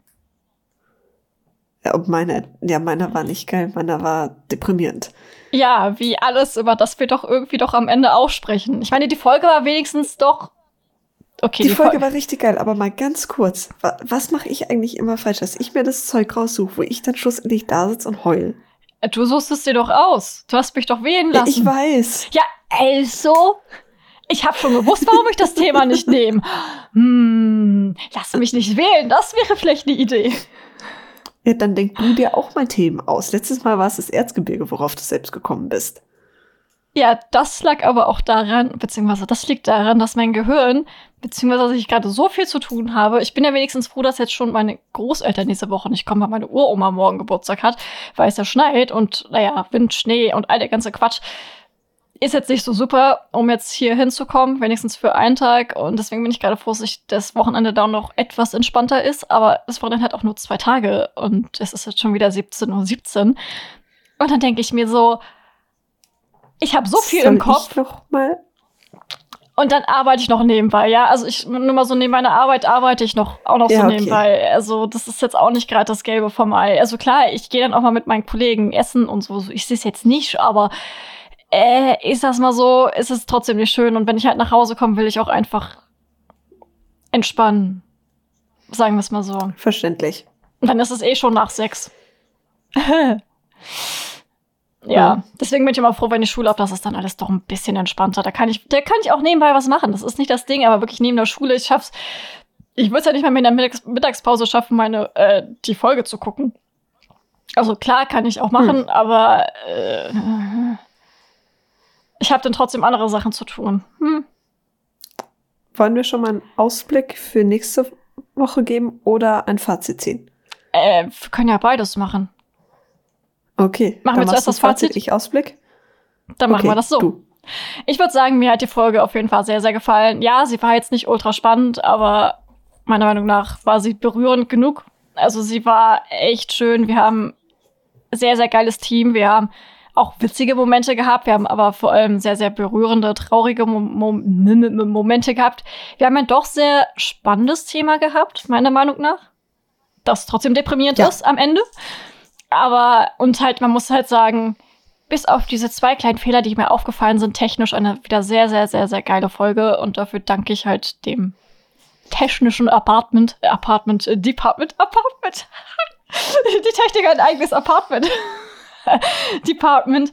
[SPEAKER 2] Ja, und meine, ja, meiner war nicht geil, meiner war deprimierend.
[SPEAKER 1] Ja, wie alles, über das wir doch irgendwie doch am Ende aussprechen. Ich meine, die Folge war wenigstens doch. Okay,
[SPEAKER 2] Die, Folge
[SPEAKER 1] Fol-
[SPEAKER 2] war richtig geil, aber mal ganz kurz. wa- Was mache ich eigentlich immer falsch, dass ich mir das Zeug raussuche, wo ich dann schlussendlich da sitze und heul?
[SPEAKER 1] Du suchst es dir doch aus. Du hast mich doch wählen lassen.
[SPEAKER 2] ich weiß.
[SPEAKER 1] Ja, also. Ich habe schon gewusst, warum ich das Thema nicht nehme. Hm, lass mich nicht wählen. Das wäre vielleicht eine Idee.
[SPEAKER 2] Ja, dann denk du dir auch mal Themen aus. Letztes Mal war es das Erzgebirge, worauf du selbst gekommen bist.
[SPEAKER 1] Ja, das lag aber auch daran, beziehungsweise das liegt daran, dass mein Gehirn, beziehungsweise dass ich gerade so viel zu tun habe. Ich bin ja wenigstens froh, dass jetzt schon meine Großeltern diese Woche nicht kommen, weil meine Uroma morgen Geburtstag hat, weil es ja schneit und, naja, Wind, Schnee und all der ganze Quatsch. Ist jetzt nicht so super, um jetzt hier hinzukommen, wenigstens für einen Tag. Und deswegen bin ich gerade froh, dass das Wochenende da noch etwas entspannter ist. Aber das Wochenende hat auch nur zwei Tage und es ist jetzt schon wieder 17.17 Uhr. 17. Und dann denke ich mir so, ich habe so viel
[SPEAKER 2] Soll
[SPEAKER 1] im Kopf.
[SPEAKER 2] Ich noch mal?
[SPEAKER 1] Und dann arbeite ich noch nebenbei, ja. Also ich nur mal so neben meiner Arbeit arbeite ich noch auch noch
[SPEAKER 2] Ja,
[SPEAKER 1] so
[SPEAKER 2] okay.
[SPEAKER 1] nebenbei. Also das ist jetzt auch nicht gerade das Gelbe vom Ei. Also klar, ich gehe dann auch mal mit meinen Kollegen essen und so. Ich sehe es jetzt nicht, aber äh, ich sag's mal so, ist es trotzdem nicht schön. Und wenn ich halt nach Hause komme, will ich auch einfach entspannen. Sagen wir es mal so.
[SPEAKER 2] Verständlich.
[SPEAKER 1] Und dann ist es eh schon nach sechs. ja,
[SPEAKER 2] Ja.
[SPEAKER 1] deswegen bin ich immer froh, wenn ich Schule habe, das ist dann alles doch ein bisschen entspannter. Da kann ich, da kann ich auch nebenbei was machen. Das ist nicht das Ding, aber wirklich neben der Schule, ich schaff's. Ich würde es ja nicht mal mehr in der Mittags Mittagspause schaffen, meine, äh, die Folge zu gucken. Also klar kann ich auch machen, aber äh, ich habe dann trotzdem andere Sachen zu tun. Hm.
[SPEAKER 2] Wollen wir schon mal einen Ausblick für nächste Woche geben oder ein Fazit ziehen?
[SPEAKER 1] Äh, wir können ja beides machen.
[SPEAKER 2] Okay.
[SPEAKER 1] Machen wir zuerst das
[SPEAKER 2] du
[SPEAKER 1] Fazit?
[SPEAKER 2] Ich Ausblick?
[SPEAKER 1] Dann machen
[SPEAKER 2] okay,
[SPEAKER 1] wir das so.
[SPEAKER 2] Du.
[SPEAKER 1] Ich würde sagen, mir hat die Folge auf jeden Fall sehr, sehr gefallen. Ja, sie war jetzt nicht ultra spannend, aber meiner Meinung nach war sie berührend genug. Also sie war echt schön. Wir haben sehr, sehr geiles Team. Wir haben auch witzige Momente gehabt. Wir haben aber vor allem sehr, sehr berührende, traurige Mo Mo Mo- Momente gehabt. Wir haben ein doch sehr spannendes Thema gehabt, meiner Meinung nach. Das trotzdem deprimierend
[SPEAKER 2] Ja.
[SPEAKER 1] ist am Ende. Aber, und halt, man muss halt sagen, bis auf diese zwei kleinen Fehler, die mir aufgefallen sind, technisch eine wieder sehr, sehr, sehr, sehr geile Folge. Und dafür danke ich halt dem technischen Apartment, Apartment, äh, Department, Apartment. Die Technik hat ein eigenes Apartment. Department.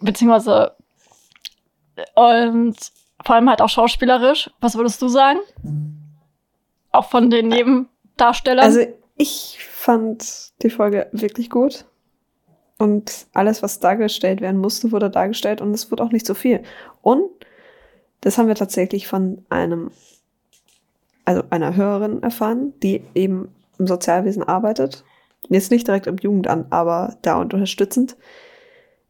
[SPEAKER 1] Beziehungsweise, und vor allem halt auch schauspielerisch. Was würdest du sagen? Auch von den Nebendarstellern?
[SPEAKER 2] Also ich fand die Folge wirklich gut. Und alles, was dargestellt werden musste, wurde dargestellt und es wurde auch nicht so viel. Und das haben wir tatsächlich von einem, also einer Hörerin erfahren, die eben im Sozialwesen arbeitet. Jetzt nicht direkt im Jugendamt, aber da und unterstützend.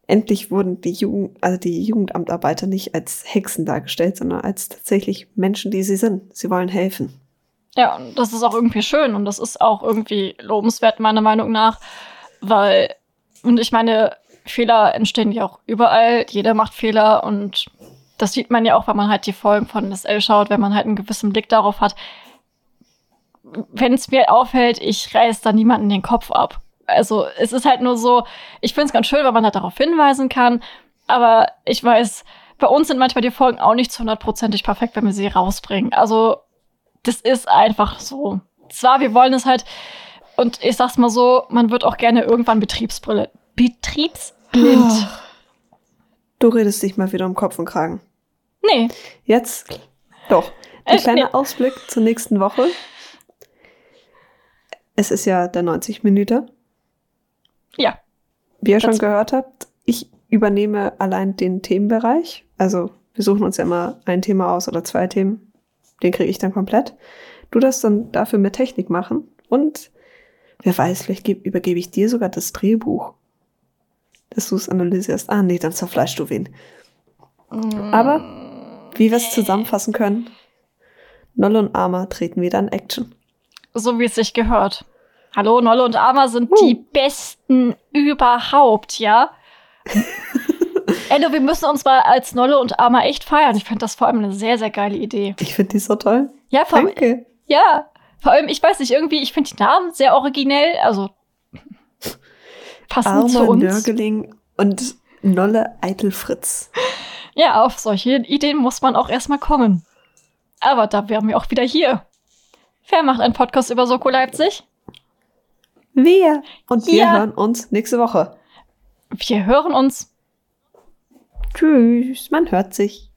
[SPEAKER 2] Endlich wurden die Jugend, also die Jugendamtarbeiter nicht als Hexen dargestellt, sondern als tatsächlich Menschen, die sie sind. Sie wollen helfen.
[SPEAKER 1] Ja, und das ist auch irgendwie schön und das ist auch irgendwie lobenswert, meiner Meinung nach, weil, und ich meine, Fehler entstehen ja auch überall. Jeder macht Fehler und das sieht man ja auch, wenn man halt die Folgen von SL schaut, wenn man halt einen gewissen Blick darauf hat. Wenn es mir auffällt, ich reiß da niemanden den Kopf ab. Also es ist halt nur so, ich finde es ganz schön, wenn man halt darauf hinweisen kann. Aber ich weiß, bei uns sind manchmal die Folgen auch nicht zu hundertprozentig perfekt, wenn wir sie rausbringen. Also das ist einfach so. Zwar, wir wollen es halt, und ich sag's mal so, man wird auch gerne irgendwann Betriebsbrille. Betriebsblind.
[SPEAKER 2] Oh. Du redest dich mal wieder um Kopf und Kragen.
[SPEAKER 1] Nee.
[SPEAKER 2] Jetzt doch. Ein
[SPEAKER 1] Äh,
[SPEAKER 2] kleiner
[SPEAKER 1] nee.
[SPEAKER 2] Ausblick zur nächsten Woche. Es ist ja der 90 Minuten.
[SPEAKER 1] Ja.
[SPEAKER 2] Wie ihr schon gehört habt, ich übernehme allein den Themenbereich. Also wir suchen uns ja immer ein Thema aus oder zwei Themen. Den kriege ich dann komplett. Du das dann dafür mit Technik machen. Und wer weiß, vielleicht geb, übergebe ich dir sogar das Drehbuch. Dass du es analysierst. Ah, nee, dann zerfleischst du wen. Aber wie wir es zusammenfassen können, Nolle und Arma treten wieder in Action.
[SPEAKER 1] So wie es sich gehört. Hallo, Nolle und Arma sind
[SPEAKER 2] Uh.
[SPEAKER 1] die besten überhaupt, ja? Enno, wir müssen uns mal als Nolle und Arma echt feiern. Ich finde das vor allem eine sehr, sehr geile Idee.
[SPEAKER 2] Ich finde die so toll.
[SPEAKER 1] Ja, vor allem,
[SPEAKER 2] Danke.
[SPEAKER 1] ja, vor allem, ich weiß nicht, irgendwie, ich finde die Namen sehr originell, also passend zu
[SPEAKER 2] Arma
[SPEAKER 1] uns.
[SPEAKER 2] Nörgeling und Nolle Eitelfritz.
[SPEAKER 1] Ja, auf solche Ideen muss man auch erstmal kommen. Aber da wären wir auch wieder hier. Wer macht einen Podcast über Soko Leipzig?
[SPEAKER 2] Wir. Und wir
[SPEAKER 1] Ja.
[SPEAKER 2] hören uns nächste Woche.
[SPEAKER 1] Wir hören uns.
[SPEAKER 2] Tschüss. Man hört sich.